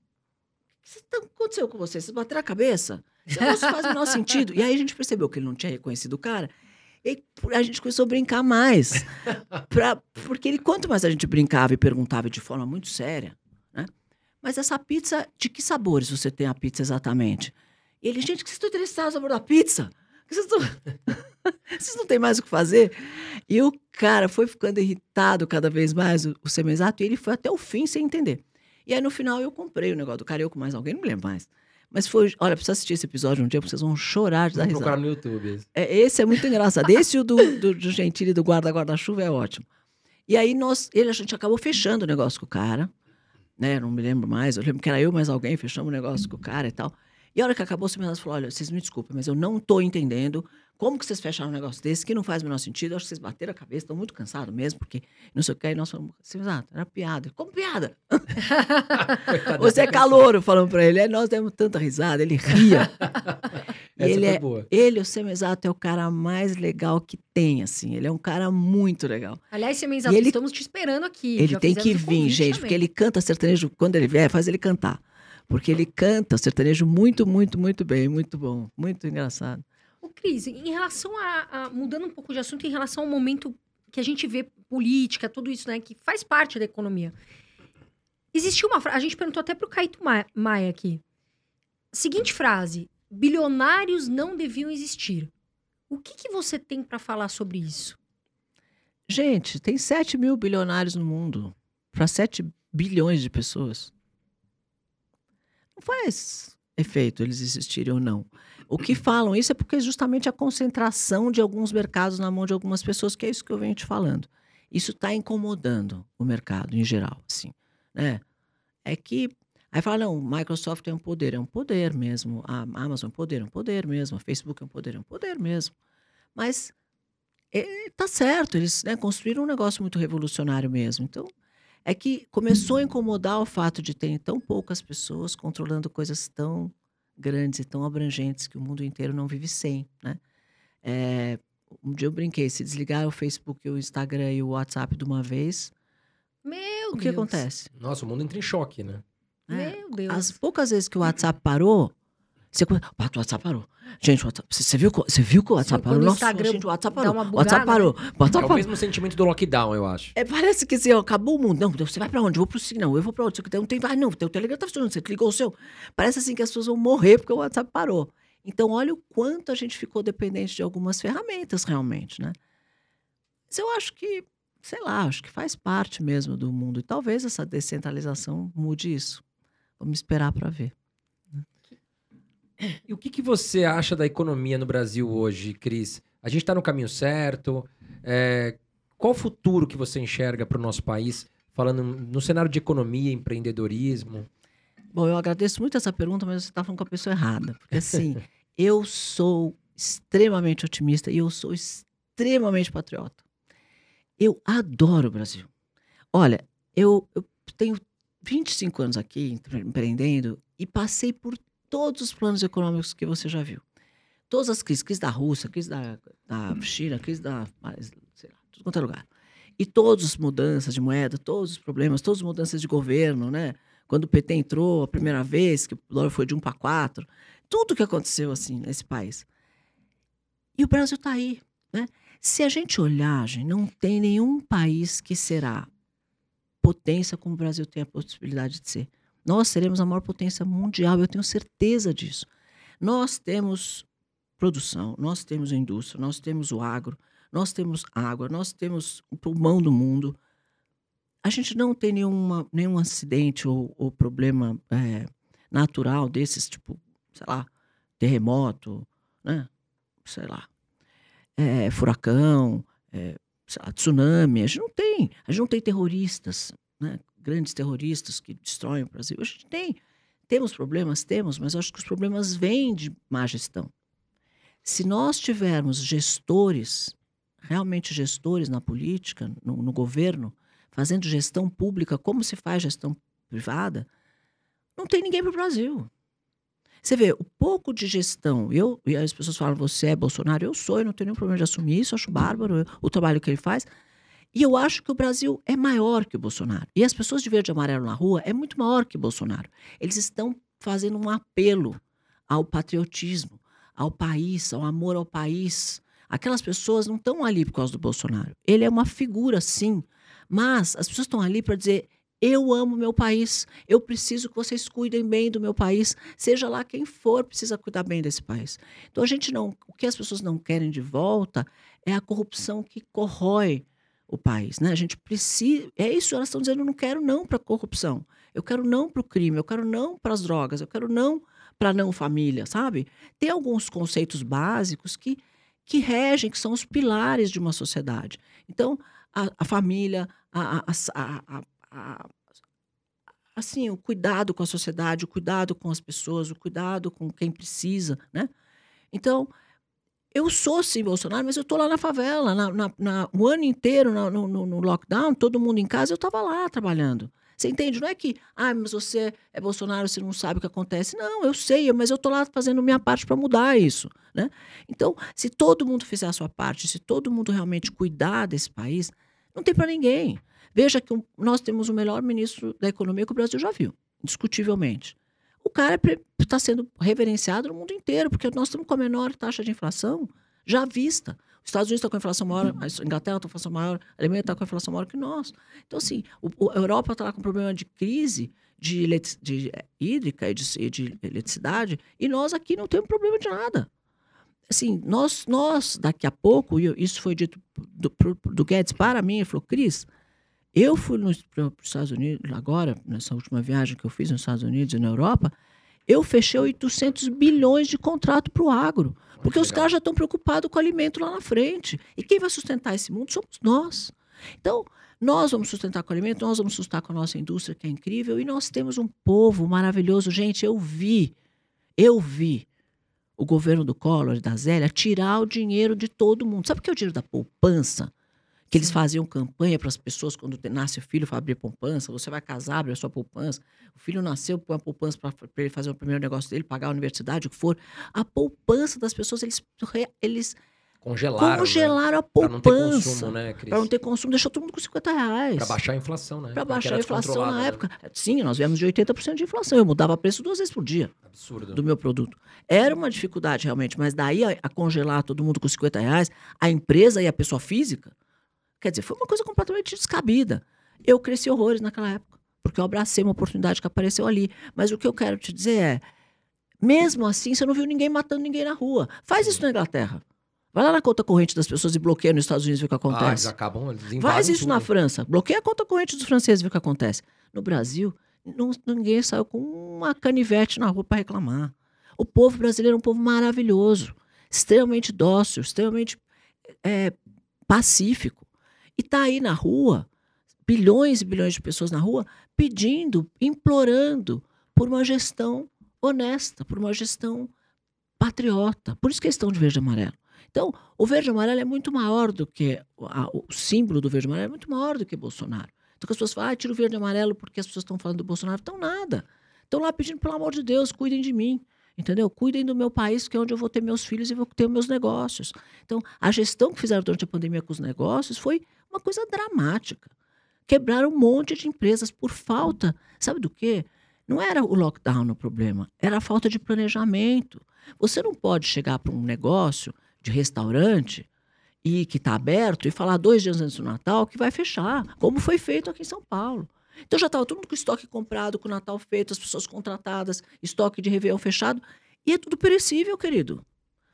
que tá, aconteceu com você? Vocês bateram a cabeça? Isso faz o menor sentido. E aí a gente percebeu que ele não tinha reconhecido o cara. E a gente começou a brincar mais. Pra, porque ele, quanto mais a gente brincava e perguntava de forma muito séria, mas essa pizza, de que sabores você tem a pizza exatamente? E ele, gente, que vocês estão interessados no sabor da pizza? Vocês, estão... vocês não têm mais o que fazer? E o cara foi ficando irritado cada vez mais, o, o semizato, e ele foi até o fim sem entender. E aí, no final, eu comprei o negócio do cara, eu com mais alguém, não me lembro mais. Mas foi, olha, precisa assistir esse episódio um dia, porque vocês vão chorar de dar risada. procurar no YouTube. É, esse é muito engraçado. Esse o do, do, do Gentili, do guarda-guarda-chuva, é ótimo. E aí, nós, ele, a gente acabou fechando o negócio com o cara né? Não me lembro mais. Eu lembro que era eu mais alguém, fechamos o negócio com o cara e tal. E a hora que acabou, o seminário falou: olha, vocês me desculpem, mas eu não estou entendendo como que vocês fecharam um negócio desse, que não faz o menor sentido. Eu acho que vocês bateram a cabeça, estão muito cansados mesmo, porque não sei o que. Aí nós falamos, exato, era piada. Como piada? Você é calouro, falando para ele. Aí nós demos tanta risada, ele ria. ele é, boa. ele, o Semizato, é o cara mais legal que tem, assim. Ele é um cara muito legal. Aliás, Semizato, ele, estamos te esperando aqui. Ele tem que vir, gente, também. porque ele canta sertanejo, quando ele vier, faz ele cantar. Porque ele canta sertanejo muito, muito, muito bem, muito bom, muito engraçado. Ô, Cris, em relação a, a, Mudando um pouco de assunto, em relação ao momento que a gente vê política, tudo isso, né, que faz parte da economia. Existiu uma frase, a gente perguntou até pro Caíto Maia aqui. Seguinte frase: bilionários não deviam existir. O que, que você tem para falar sobre isso? Gente, tem 7 mil bilionários no mundo para 7 bilhões de pessoas não faz efeito eles existirem ou não. O que falam isso é porque justamente a concentração de alguns mercados na mão de algumas pessoas, que é isso que eu venho te falando. Isso está incomodando o mercado em geral, assim, né? É que aí fala não, Microsoft é um poder, é um poder mesmo. A Amazon é um poder, é um poder mesmo. A Facebook é um poder, é um poder mesmo. Mas é, tá certo, eles né, construíram um negócio muito revolucionário mesmo. Então é que começou a incomodar o fato de ter tão poucas pessoas controlando coisas tão grandes e tão abrangentes que o mundo inteiro não vive sem, né? É, um dia eu brinquei, se desligar o Facebook, o Instagram e o WhatsApp de uma vez, meu o Deus. que acontece? Nossa, o mundo entra em choque, né? É, meu Deus. As poucas vezes que o WhatsApp parou, você... Ah, o WhatsApp parou. Gente, o WhatsApp... você, viu, você viu que o WhatsApp parou? Nossa, Instagram gente, o WhatsApp parou. O WhatsApp parou. O WhatsApp é o mesmo sentimento do lockdown, eu acho. É, parece que assim, ó, acabou o mundo. Não, você vai pra onde? Eu vou pro Não, eu vou pra onde? Você não tem... Vai, não, o teu Telegram tá funcionando. Você ligou o seu. Parece assim que as pessoas vão morrer porque o WhatsApp parou. Então, olha o quanto a gente ficou dependente de algumas ferramentas, realmente, né? Mas eu acho que, sei lá, acho que faz parte mesmo do mundo. E talvez essa descentralização mude isso. Vamos esperar para ver. E o que, que você acha da economia no Brasil hoje, Cris? A gente está no caminho certo? É, qual o futuro que você enxerga para o nosso país falando no cenário de economia, empreendedorismo? Bom, eu agradeço muito essa pergunta, mas você está falando com a pessoa errada. Porque assim, eu sou extremamente otimista e eu sou extremamente patriota. Eu adoro o Brasil. Olha, eu, eu tenho 25 anos aqui empreendendo e passei por todos os planos econômicos que você já viu. Todas as crises, crise da Rússia, crise da, da China, crise da, sei lá, tudo quanto é lugar. E todas as mudanças de moeda, todos os problemas, todas as mudanças de governo, né? Quando o PT entrou a primeira vez, que o dólar foi de 1 para 4, tudo que aconteceu assim nesse país. E o Brasil está aí, né? Se a gente olhar, gente, não tem nenhum país que será potência como o Brasil tem a possibilidade de ser. Nós seremos a maior potência mundial, eu tenho certeza disso. Nós temos produção, nós temos indústria, nós temos o agro, nós temos água, nós temos o pulmão do mundo. A gente não tem nenhuma, nenhum acidente ou, ou problema é, natural desses, tipo, sei lá, terremoto, né? sei lá, é, furacão, é, lá, tsunami. A gente não tem. A gente não tem terroristas, né? Grandes terroristas que destroem o Brasil. A gente tem. Temos problemas? Temos, mas acho que os problemas vêm de má gestão. Se nós tivermos gestores, realmente gestores na política, no, no governo, fazendo gestão pública como se faz gestão privada, não tem ninguém para o Brasil. Você vê, o pouco de gestão, eu, e as pessoas falam, você é Bolsonaro, eu sou, eu não tenho nenhum problema de assumir isso, acho bárbaro o trabalho que ele faz. E eu acho que o Brasil é maior que o Bolsonaro. E as pessoas de verde e amarelo na rua é muito maior que o Bolsonaro. Eles estão fazendo um apelo ao patriotismo, ao país, ao amor ao país. Aquelas pessoas não estão ali por causa do Bolsonaro. Ele é uma figura, sim. Mas as pessoas estão ali para dizer: eu amo meu país. Eu preciso que vocês cuidem bem do meu país. Seja lá quem for, precisa cuidar bem desse país. Então a gente não, o que as pessoas não querem de volta é a corrupção que corrói o país, né? A gente precisa, é isso, elas estão dizendo, eu não quero não para a corrupção. Eu quero não para o crime, eu quero não para as drogas, eu quero não para não família, sabe? Tem alguns conceitos básicos que que regem, que são os pilares de uma sociedade. Então, a, a família, a, a, a, assim, o cuidado com a sociedade, o cuidado com as pessoas, o cuidado com quem precisa, né? Então, eu sou sim Bolsonaro, mas eu estou lá na favela, na, na, na, o ano inteiro no, no, no, lockdown, todo mundo em casa, eu estava lá trabalhando. Você entende? Não é que, ah, mas você é Bolsonaro, você não sabe o que acontece. Não, eu sei, mas eu estou lá fazendo minha parte para mudar isso. Né? Então, se todo mundo fizer a sua parte, se todo mundo realmente cuidar desse país, não tem para ninguém. Veja que nós temos o melhor ministro da economia que o Brasil já viu, indiscutivelmente. O cara está sendo reverenciado no mundo inteiro, porque nós estamos com a menor taxa de inflação já vista. Os Estados Unidos estão com a inflação maior, a Inglaterra está com a inflação maior, a Alemanha está com a inflação maior que nós. Então, assim, o, a Europa está lá com problema de crise de, de é, hídrica e de, de eletricidade, e nós aqui não temos problema de nada assim, nós, nós daqui a pouco, e isso foi dito do, do Guedes para mim, ele falou, Cris, eu fui para os Estados Unidos, agora, nessa última viagem que eu fiz nos Estados Unidos e na Europa, eu fechei 800 bilhões de contrato para o agro. Porque os caras já estão preocupados com o alimento lá na frente. E quem vai sustentar esse mundo somos nós. Então, nós vamos sustentar com o alimento, nós vamos sustentar com a nossa indústria, que é incrível, e nós temos um povo maravilhoso. Gente, eu vi, eu vi o governo do Collor e da Zélia tirar o dinheiro de todo mundo. Sabe o que é o dinheiro da poupança? Que eles faziam campanha para as pessoas quando nasce o filho para abrir poupança, você vai casar, abre a sua poupança. O filho nasceu com a poupança para ele fazer o primeiro negócio dele, pagar a universidade, o que for. A poupança das pessoas, eles, eles congelaram, congelaram né? a poupança. Para não ter consumo, né, Cris? Para não ter consumo, deixou todo mundo com 50 reais. Para baixar a inflação, né? Para baixar a inflação na né? época. Sim, nós viemos de 80% de inflação. Eu mudava preço duas vezes por dia. Absurdo. Do meu produto. Era uma dificuldade, realmente, mas daí a, a congelar todo mundo com 50 reais, a empresa e a pessoa física Quer dizer, foi uma coisa completamente descabida. Eu cresci horrores naquela época, porque eu abracei uma oportunidade que apareceu ali. Mas o que eu quero te dizer é, mesmo assim, você não viu ninguém matando ninguém na rua. Faz isso na Inglaterra. Vai lá na conta corrente das pessoas e bloqueia nos Estados Unidos e vê o que acontece. Ah, eles acabam, eles Faz isso tudo. na França. Bloqueia a conta corrente dos franceses e vê o que acontece. No Brasil, não, ninguém saiu com uma canivete na rua para reclamar. O povo brasileiro é um povo maravilhoso, extremamente dócil, extremamente é, pacífico. E tá aí na rua bilhões e bilhões de pessoas na rua pedindo, implorando por uma gestão honesta, por uma gestão patriota. Por isso que eles estão de verde e amarelo. Então, o verde e amarelo é muito maior do que. A, o símbolo do verde e amarelo é muito maior do que Bolsonaro. Então, as pessoas falam, ah, tira o verde e amarelo porque as pessoas estão falando do Bolsonaro. Então, nada. Estão lá pedindo, pelo amor de Deus, cuidem de mim. Entendeu? Cuidem do meu país, que é onde eu vou ter meus filhos e vou ter meus negócios. Então, a gestão que fizeram durante a pandemia com os negócios foi uma coisa dramática. Quebraram um monte de empresas por falta, sabe do quê? Não era o lockdown o problema, era a falta de planejamento. Você não pode chegar para um negócio de restaurante e que está aberto e falar dois dias antes do Natal que vai fechar, como foi feito aqui em São Paulo. Então já estava todo mundo com estoque comprado, com o Natal feito, as pessoas contratadas, estoque de Réveillon fechado. E é tudo perecível, querido.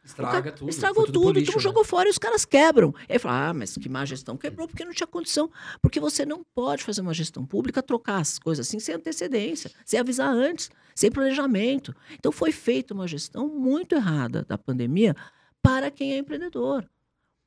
Estraga cara, tudo. Estragou foi tudo, pro então lixo, jogou fora e os caras quebram. Aí fala, ah, mas que má gestão. Quebrou porque não tinha condição. Porque você não pode fazer uma gestão pública, trocar as coisas assim sem antecedência, sem avisar antes, sem planejamento. Então foi feita uma gestão muito errada da pandemia para quem é empreendedor.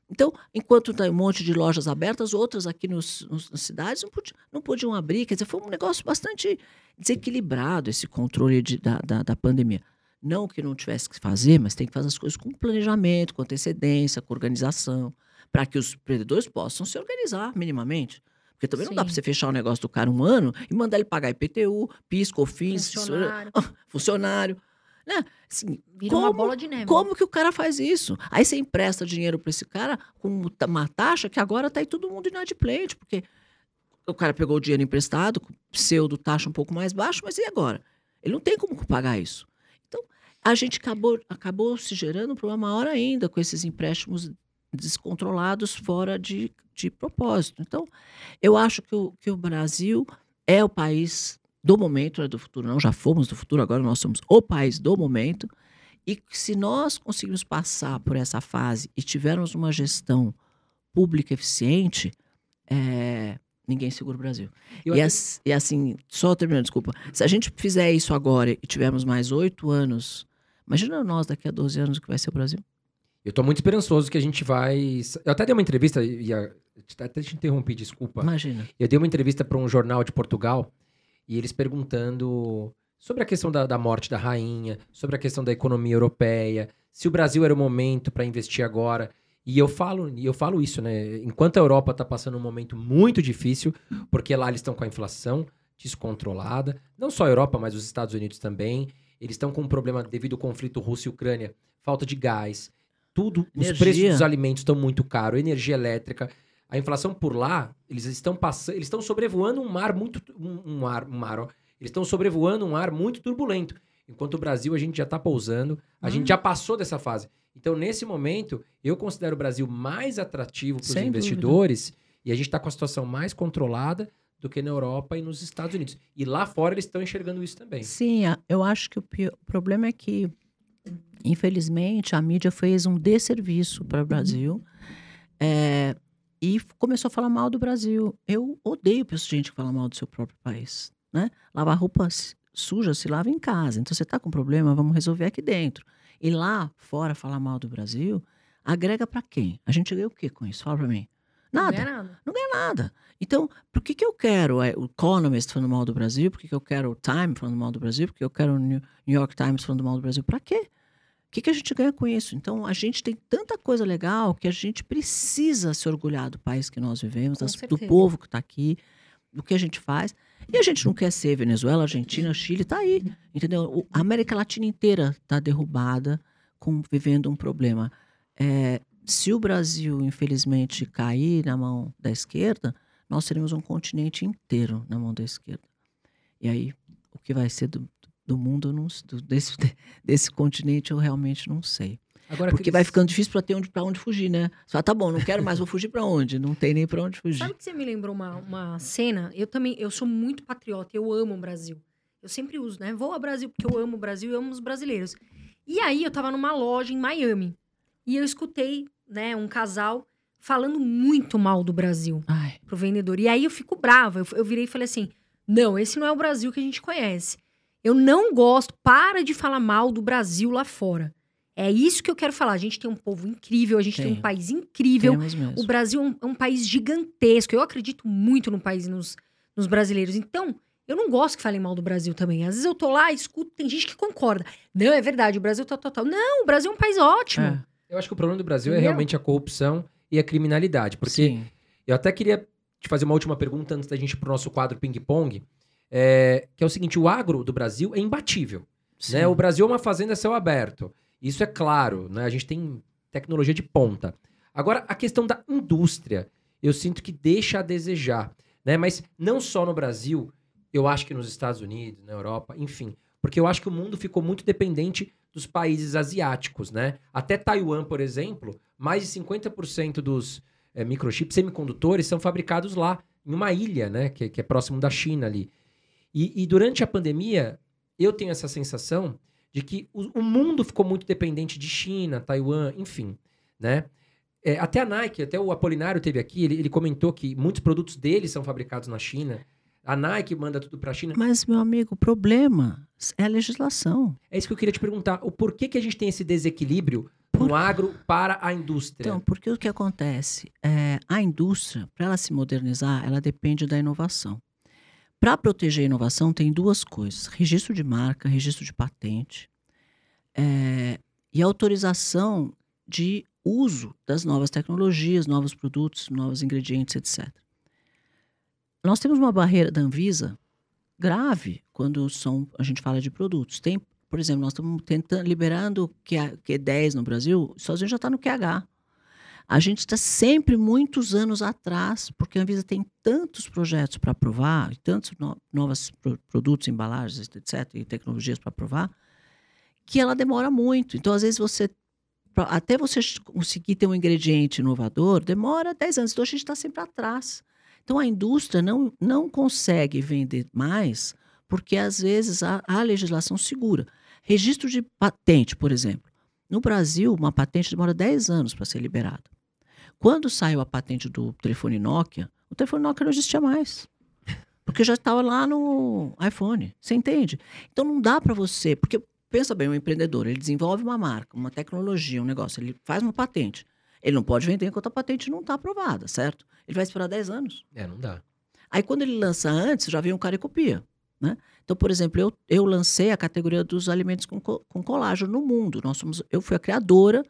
Então, enquanto tem um monte de lojas abertas, outras aqui nos, nos, nas cidades não, podiam, não podiam abrir. Quer dizer, foi um negócio bastante desequilibrado esse controle de, da, da, da pandemia. Não que não tivesse que fazer, mas tem que fazer as coisas com planejamento, com antecedência, com organização, para que os empreendedores possam se organizar minimamente. Porque também não dá Sim. para você fechar o negócio do cara um ano e mandar ele pagar IPTU, PIS, COFINS, Funcionário. funcionário. Né? Assim, Vira uma como- bola de neve. como que o cara faz isso? Aí você empresta dinheiro para esse cara com uma taxa que agora tá aí todo mundo inadimplente, porque o cara pegou o dinheiro emprestado, com pseudo taxa um pouco mais baixo, mas e agora? Ele não tem como pagar isso. A gente acabou, acabou se gerando um problema maior ainda com esses empréstimos descontrolados fora de, de propósito. Então, eu acho que o, que o Brasil é o país do momento, não é do futuro, não. Já fomos do futuro, agora nós somos o país do momento. E se nós conseguirmos passar por essa fase e tivermos uma gestão pública eficiente, é, ninguém segura o Brasil. Eu E, as- e assim, só terminando, desculpa. Se a gente fizer isso agora e tivermos mais oito anos, imagina nós daqui a 12 anos o que vai ser o Brasil. Eu tô muito esperançoso que a gente vai. Eu até dei uma entrevista, e até te interrompi, desculpa. Imagina. Eu dei uma entrevista para um jornal de Portugal e eles perguntando sobre a questão da, da morte da rainha, sobre a questão da economia europeia, se o Brasil era o momento para investir agora. E eu falo, e eu falo isso, né? Enquanto a Europa está passando um momento muito difícil, porque lá eles estão com a inflação descontrolada, não só a Europa, mas os Estados Unidos também. Eles estão com um problema devido ao conflito Rússia e Ucrânia, falta de gás, tudo, os Energia. preços dos alimentos estão muito caros, energia elétrica. A inflação por lá, eles estão passando, eles estão sobrevoando um mar muito um, um mar, um mar, ó. Eles estão sobrevoando um ar muito turbulento. Enquanto o Brasil a gente já está pousando, a Hum. gente já passou dessa fase. Então, nesse momento, eu considero o Brasil mais atrativo para os investidores e a gente está com a situação mais controlada do que na Europa e nos Estados Unidos. E lá fora eles estão enxergando isso também. Sim, eu acho que o, pi- o problema é que, infelizmente, a mídia fez um desserviço para o Brasil é, e começou a falar mal do Brasil. Eu odeio gente que fala mal do seu próprio país. Né? Lavar roupa suja se lava em casa. Então, você está com problema, vamos resolver aqui dentro. E lá fora falar mal do Brasil, agrega para quem? A gente ganha o quê com isso? Fala para mim. Não Nada ganha nada. Então, por que, que eu quero é, o Economist falando mal do Brasil? Por que, que eu quero o Time falando mal do Brasil? Por que eu quero o New York Times falando mal do Brasil? Para quê? O que, que a gente ganha com isso? Então, a gente tem tanta coisa legal que a gente precisa se orgulhar do país que nós vivemos, das- do povo que está aqui, do que a gente faz. E a gente não quer ser Venezuela, Argentina, Chile, está aí. Entendeu? A América Latina inteira está derrubada, com, vivendo um problema. É, se o Brasil, infelizmente, cair na mão da esquerda, nós teremos um continente inteiro na mão da esquerda. E aí, o que vai ser do, do mundo, não, do- desse, desse continente, eu realmente não sei. Agora Porque vai ficando difícil para ter onde, pra onde fugir, né? Você fala, tá bom, não quero mais, vou fugir para onde? Não tem nem para onde fugir. Sabe que você me lembrou uma, uma cena? Eu também, eu sou muito patriota, eu amo o Brasil. Eu sempre uso, né? Vou ao Brasil porque eu amo o Brasil e amo os brasileiros. E aí eu tava numa loja em Miami e eu escutei, né, um casal falando muito mal do Brasil Ai, pro vendedor. E aí eu fico brava. Eu, eu virei e falei assim: não, esse não é o Brasil que a gente conhece. Eu não gosto, para de falar mal do Brasil lá fora. É isso que eu quero falar. A gente tem um povo incrível, a gente tem, Tem. um país incrível. O Brasil é um, é um país gigantesco. Eu acredito muito no país e nos, nos brasileiros. Então, eu não gosto que falem mal do Brasil também. Às vezes eu tô lá, escuto, tem gente que concorda. Não, é verdade, o Brasil tá total. Não, o Brasil é um país ótimo. É, Eu acho que o problema do Brasil é Entendeu? realmente a corrupção e a criminalidade. Porque sim. eu até queria te fazer uma última pergunta antes da gente ir pro nosso quadro ping-pong. é, que é o seguinte: o agro do Brasil é imbatível. sim. Né? O Brasil é uma fazenda a céu aberto. Isso é claro, né? A gente tem tecnologia de ponta. Agora, a questão da indústria, eu sinto que deixa a desejar, né? Mas não só no Brasil, eu acho que nos Estados Unidos, na Europa, enfim. Porque eu acho que o mundo ficou muito dependente dos países asiáticos, né? Até Taiwan, por exemplo, mais de 50% dos eh, microchips semicondutores são fabricados lá, em uma ilha, né? Que, que é próximo da China ali. E, e durante a pandemia, eu tenho essa sensação de que o, o mundo ficou muito dependente de China, Taiwan, enfim, né? É, até a Nike, até o Apolinário teve aqui, ele, ele comentou que muitos produtos dele são fabricados na China. A Nike manda tudo para a China. Mas, meu amigo, o problema é a legislação. É isso que eu queria te perguntar. O porquê que a gente tem esse desequilíbrio Por- no agro para a indústria? Então, porque o que acontece? É, a indústria, para ela se modernizar, ela depende da inovação. Para proteger a inovação, tem duas coisas: registro de marca, registro de patente é, e autorização de uso das novas tecnologias, novos produtos, novos ingredientes, etc. Nós temos uma barreira da Anvisa grave quando são, a gente fala de produtos. Tem, por exemplo, nós estamos tentando liberando Q- Q10 no Brasil, os Estados já está no QH. A gente está sempre muitos anos atrás, porque a Anvisa tem tantos projetos para aprovar, e tantos no, novos pro- produtos, embalagens, etc., e tecnologias para aprovar, que ela demora muito. Então, às vezes, você. Até você conseguir ter um ingrediente inovador, demora 10 anos. Então, a gente está sempre atrás. Então, a indústria não, não consegue vender mais, porque, às vezes, a, a legislação segura. Registro de patente, por exemplo. No Brasil, uma patente demora 10 anos para ser liberada. Quando saiu a patente do telefone Nokia, o telefone Nokia não existia mais. Porque já estava lá no iPhone. Você entende? Então não dá para você. Porque, pensa bem, um empreendedor, ele desenvolve uma marca, uma tecnologia, um negócio, ele faz uma patente. Ele não pode vender enquanto a patente não está aprovada, certo? Ele vai esperar 10 anos. É, não dá. Aí quando ele lança antes, já vem um cara e copia. Né? Então, por exemplo, eu, eu lancei a categoria dos alimentos com, co- com colágeno no mundo. Nós somos, eu fui a criadora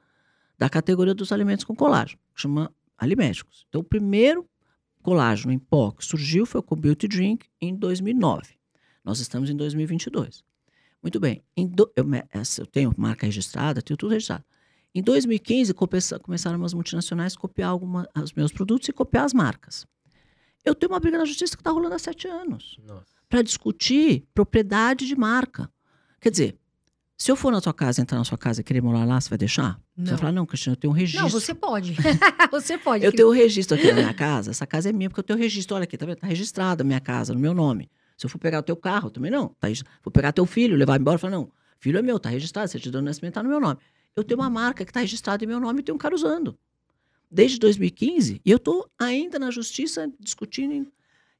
da categoria dos alimentos com colágeno, que chama Aliméticos. Então, o primeiro colágeno em pó que surgiu foi o Beauty Drink em 2009. Nós estamos em 2022. Muito bem. Em do- eu, eu tenho marca registrada, tenho tudo registrado. Em 2015, começa- começaram umas multinacionais a copiar alguma, os meus produtos e copiar as marcas. Eu tenho uma briga na justiça que está rolando há sete anos para discutir propriedade de marca. Quer dizer, se eu for na sua casa, entrar na sua casa e querer morar lá, você vai deixar? Você Não. vai falar, não, Cristina, eu tenho um registro. Não, você pode. você pode. Eu tenho um registro aqui na minha casa. Essa casa é minha, porque eu tenho registro. Olha aqui, tá vendo? Tá registrada a minha casa, no meu nome. Se eu for pegar o teu carro, também não. Tá Vou pegar teu filho, levar embora, falar, não, filho é meu, tá registrado, certidão de nascimento tá no meu nome. Eu tenho uma marca que tá registrada em meu nome e tem um cara usando. Desde 2015, e eu tô ainda na justiça discutindo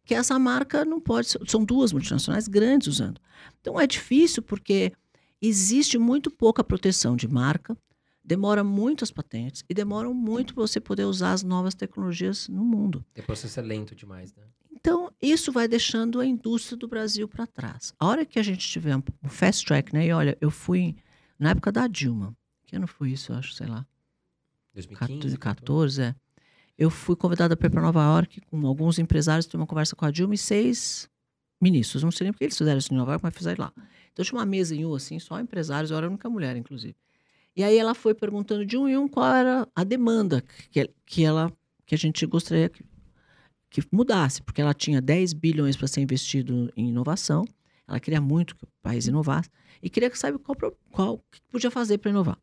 que essa marca não pode ser. São duas multinacionais grandes usando. Então é difícil porque existe muito pouca proteção de marca, demora muito as patentes e demoram muito para você poder usar as novas tecnologias no mundo. O processo é lento demais, né? Então, isso vai deixando a indústria do Brasil para trás. A hora que a gente tiver um um fast track, né? E olha, eu fui na época da Dilma. Que ano foi isso? Eu acho, sei lá. 2015. 2014, é. Eu fui convidada para ir para Nova York com alguns empresários, tive uma conversa com a Dilma e seis ministros. Não sei nem porque eles fizeram isso em Nova York, mas fizeram lá. Então tinha uma mesa em U, assim, só empresários, eu era a única mulher, inclusive. E aí ela foi perguntando de um em um qual era a demanda que, que, ela, que a gente gostaria que, que mudasse, porque ela tinha 10 bilhões para ser investido em inovação, ela queria muito que o país inovasse, e queria que saiba qual, qual que podia fazer para inovar.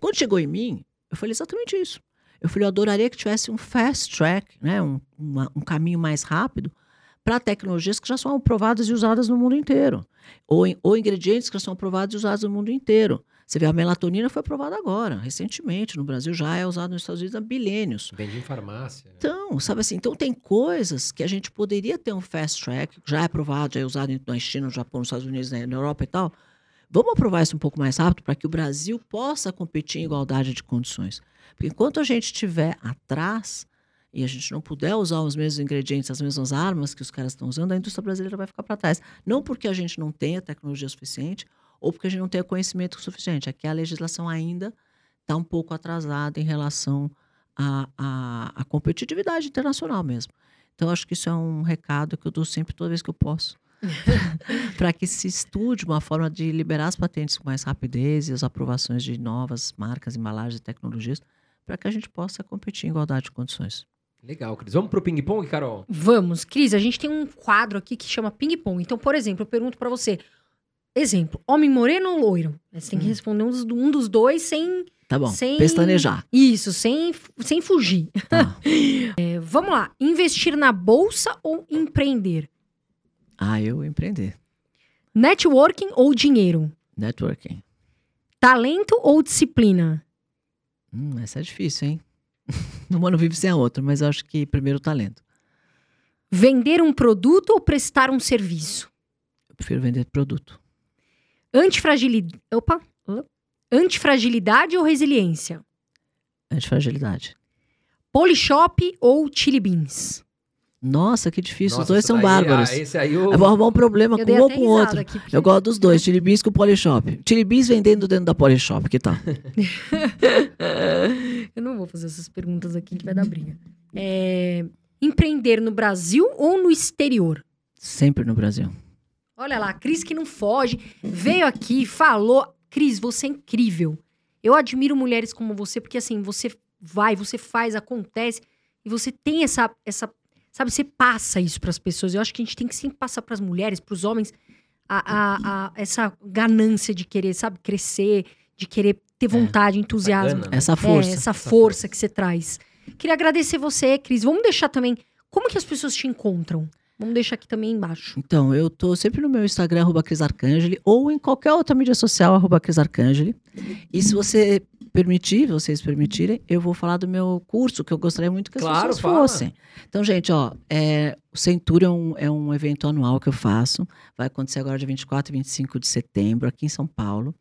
Quando chegou em mim, eu falei exatamente isso. Eu falei, eu adoraria que tivesse um fast track, né, um, uma- um caminho mais rápido para tecnologias que já são aprovadas e usadas no mundo inteiro. Ou, ou ingredientes que já são aprovados e usados no mundo inteiro. Você vê, a melatonina foi aprovada agora, recentemente. No Brasil já é usada nos Estados Unidos há bilênios. Vende em farmácia. né? Então, sabe assim, então tem coisas que a gente poderia ter um fast track, já é aprovado, já é usado na China, no Japão, nos Estados Unidos, né, na Europa e tal, Vamos aprovar isso um pouco mais rápido para que o Brasil possa competir em igualdade de condições. Porque enquanto a gente estiver atrás e a gente não puder usar os mesmos ingredientes, as mesmas armas que os caras estão usando, a indústria brasileira vai ficar para trás. Não porque a gente não tenha tecnologia suficiente ou porque a gente não tenha conhecimento suficiente. Aqui a legislação ainda está um pouco atrasada em relação à competitividade internacional mesmo. Então, acho que isso é um recado que eu dou sempre toda vez que eu posso. para que se estude uma forma de liberar as patentes com mais rapidez e as aprovações de novas marcas, embalagens e tecnologias, para que a gente possa competir em igualdade de condições. Legal, Cris. Vamos pro ping-pong, Carol? Vamos. Cris, a gente tem um quadro aqui que chama ping-pong. Então, por exemplo, eu pergunto para você. Exemplo, homem moreno ou loiro? Você tem que responder um dos, um dos dois sem... Tá bom, Sem- pestanejar. Isso, sem, sem fugir. Tá. É, vamos lá. Investir na bolsa ou empreender? Ah, eu empreender. Networking ou dinheiro? Networking. Talento ou disciplina? Hum, essa é difícil, hein? Uma não vive sem a outra, mas eu acho que primeiro o talento. Vender um produto ou prestar um serviço? Eu prefiro vender produto. Antifragilidade. Opa! Antifragilidade ou resiliência? Antifragilidade. Polishop ou Chili Beans? Nossa, que difícil. Os Nossa, dois essa são daí, bárbaros. ah, esse aí o... Eu vou arrumar um problema Eu com um ou com o outro. aqui, porque- Eu gosto dos dois, Chili Beans com Polishop. Chili Beans vendendo dentro da Polishop, que tal? Eu não vou fazer essas perguntas aqui que vai dar briga. É, Empreender no Brasil ou no exterior? Sempre no Brasil. Olha lá, a Cris que não foge, veio aqui, falou. Cris, você é incrível. Eu admiro mulheres como você, porque assim, você vai, você faz, acontece, e você tem essa. essa sabe, você passa isso para as pessoas. Eu acho que a gente tem que sempre passar para as mulheres, para os homens, a, a- a- essa ganância de querer, sabe, crescer, de querer ter vontade, entusiasmo. gana, né? Essa força. É, essa força que você traz. Queria agradecer você, Cris. Vamos deixar também. Como que as pessoas te encontram? Vamos deixar aqui também embaixo. Então, eu tô sempre no meu Instagram, arroba Cris Arcangeli, ou em qualquer outra mídia social, arroba Cris Arcangeli. E se você permitir, vocês permitirem, eu vou falar do meu curso, que eu gostaria muito que as Claro, pessoas fala. fossem. Então, gente, ó, é, o Centúrio é um, é um evento anual que eu faço. Vai acontecer agora dia 24 e 25 de setembro, aqui em São Paulo,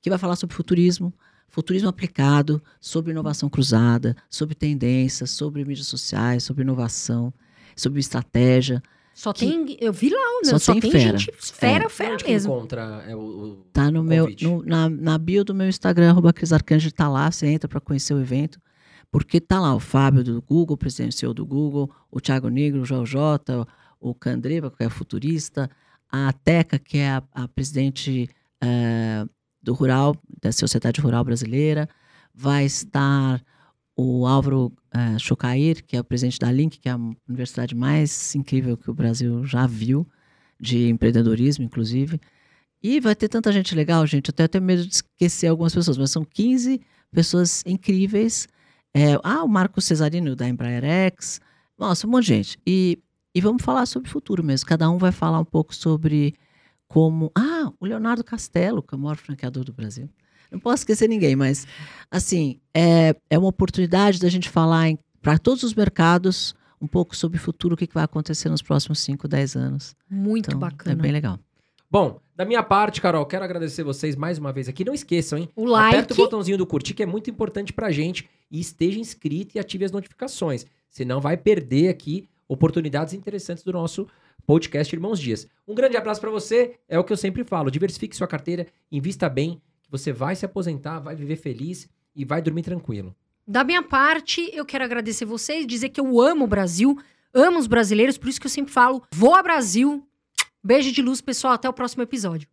que vai falar sobre futurismo, futurismo aplicado, sobre inovação cruzada, sobre tendências, sobre mídias sociais, sobre inovação, sobre estratégia. Só Que- tem. Eu vi lá, né? Só Só, tem tem, fera. gente fera, É. fera Onde mesmo. encontra é, o, o- Tá no meu, no- na, na bio do meu Instagram, arroba Cris Arcangeli, tá lá, você entra para conhecer o evento, porque tá lá o Fábio do Google, presidente CEO do Google, o Thiago Negro, o Joel Jota, o Candreva, que é futurista, a Teca, que é a, a presidente eh, do Rural, da Sociedade Rural Brasileira, vai estar o Álvaro eh, Chocair, que é o presidente da Link, que é a universidade mais incrível que o Brasil já viu, de empreendedorismo, inclusive. E vai ter tanta gente legal, gente. Eu tenho até medo de esquecer algumas pessoas, mas são 15 pessoas incríveis. É, ah, o Marco Cesarino da Embraer X. Nossa, um monte de gente. E, e vamos falar sobre o futuro mesmo. Cada um vai falar um pouco sobre como. Ah, o Leonardo Castelo, que é o maior franqueador do Brasil. Não posso esquecer ninguém, mas assim, é, é uma oportunidade da gente falar para todos os mercados um pouco sobre o futuro, o que, que vai acontecer nos próximos 5, 10 anos. Muito Então, bacana. é bem legal. Bom, da minha parte, Carol, quero agradecer vocês mais uma vez aqui. Não esqueçam, hein? O like. Aperta o botãozinho do curtir, que é muito importante pra gente. E esteja inscrito e ative as notificações. Senão vai perder aqui oportunidades interessantes do nosso podcast Irmãos Dias. Um grande abraço pra você. É o que eu sempre falo. Diversifique sua carteira, invista bem, você vai se aposentar, vai viver feliz e vai dormir tranquilo. Da minha parte, eu quero agradecer vocês, dizer que eu amo o Brasil, amo os brasileiros, por isso que eu sempre falo: voa Brasil. Beijo de luz, pessoal. Até o próximo episódio.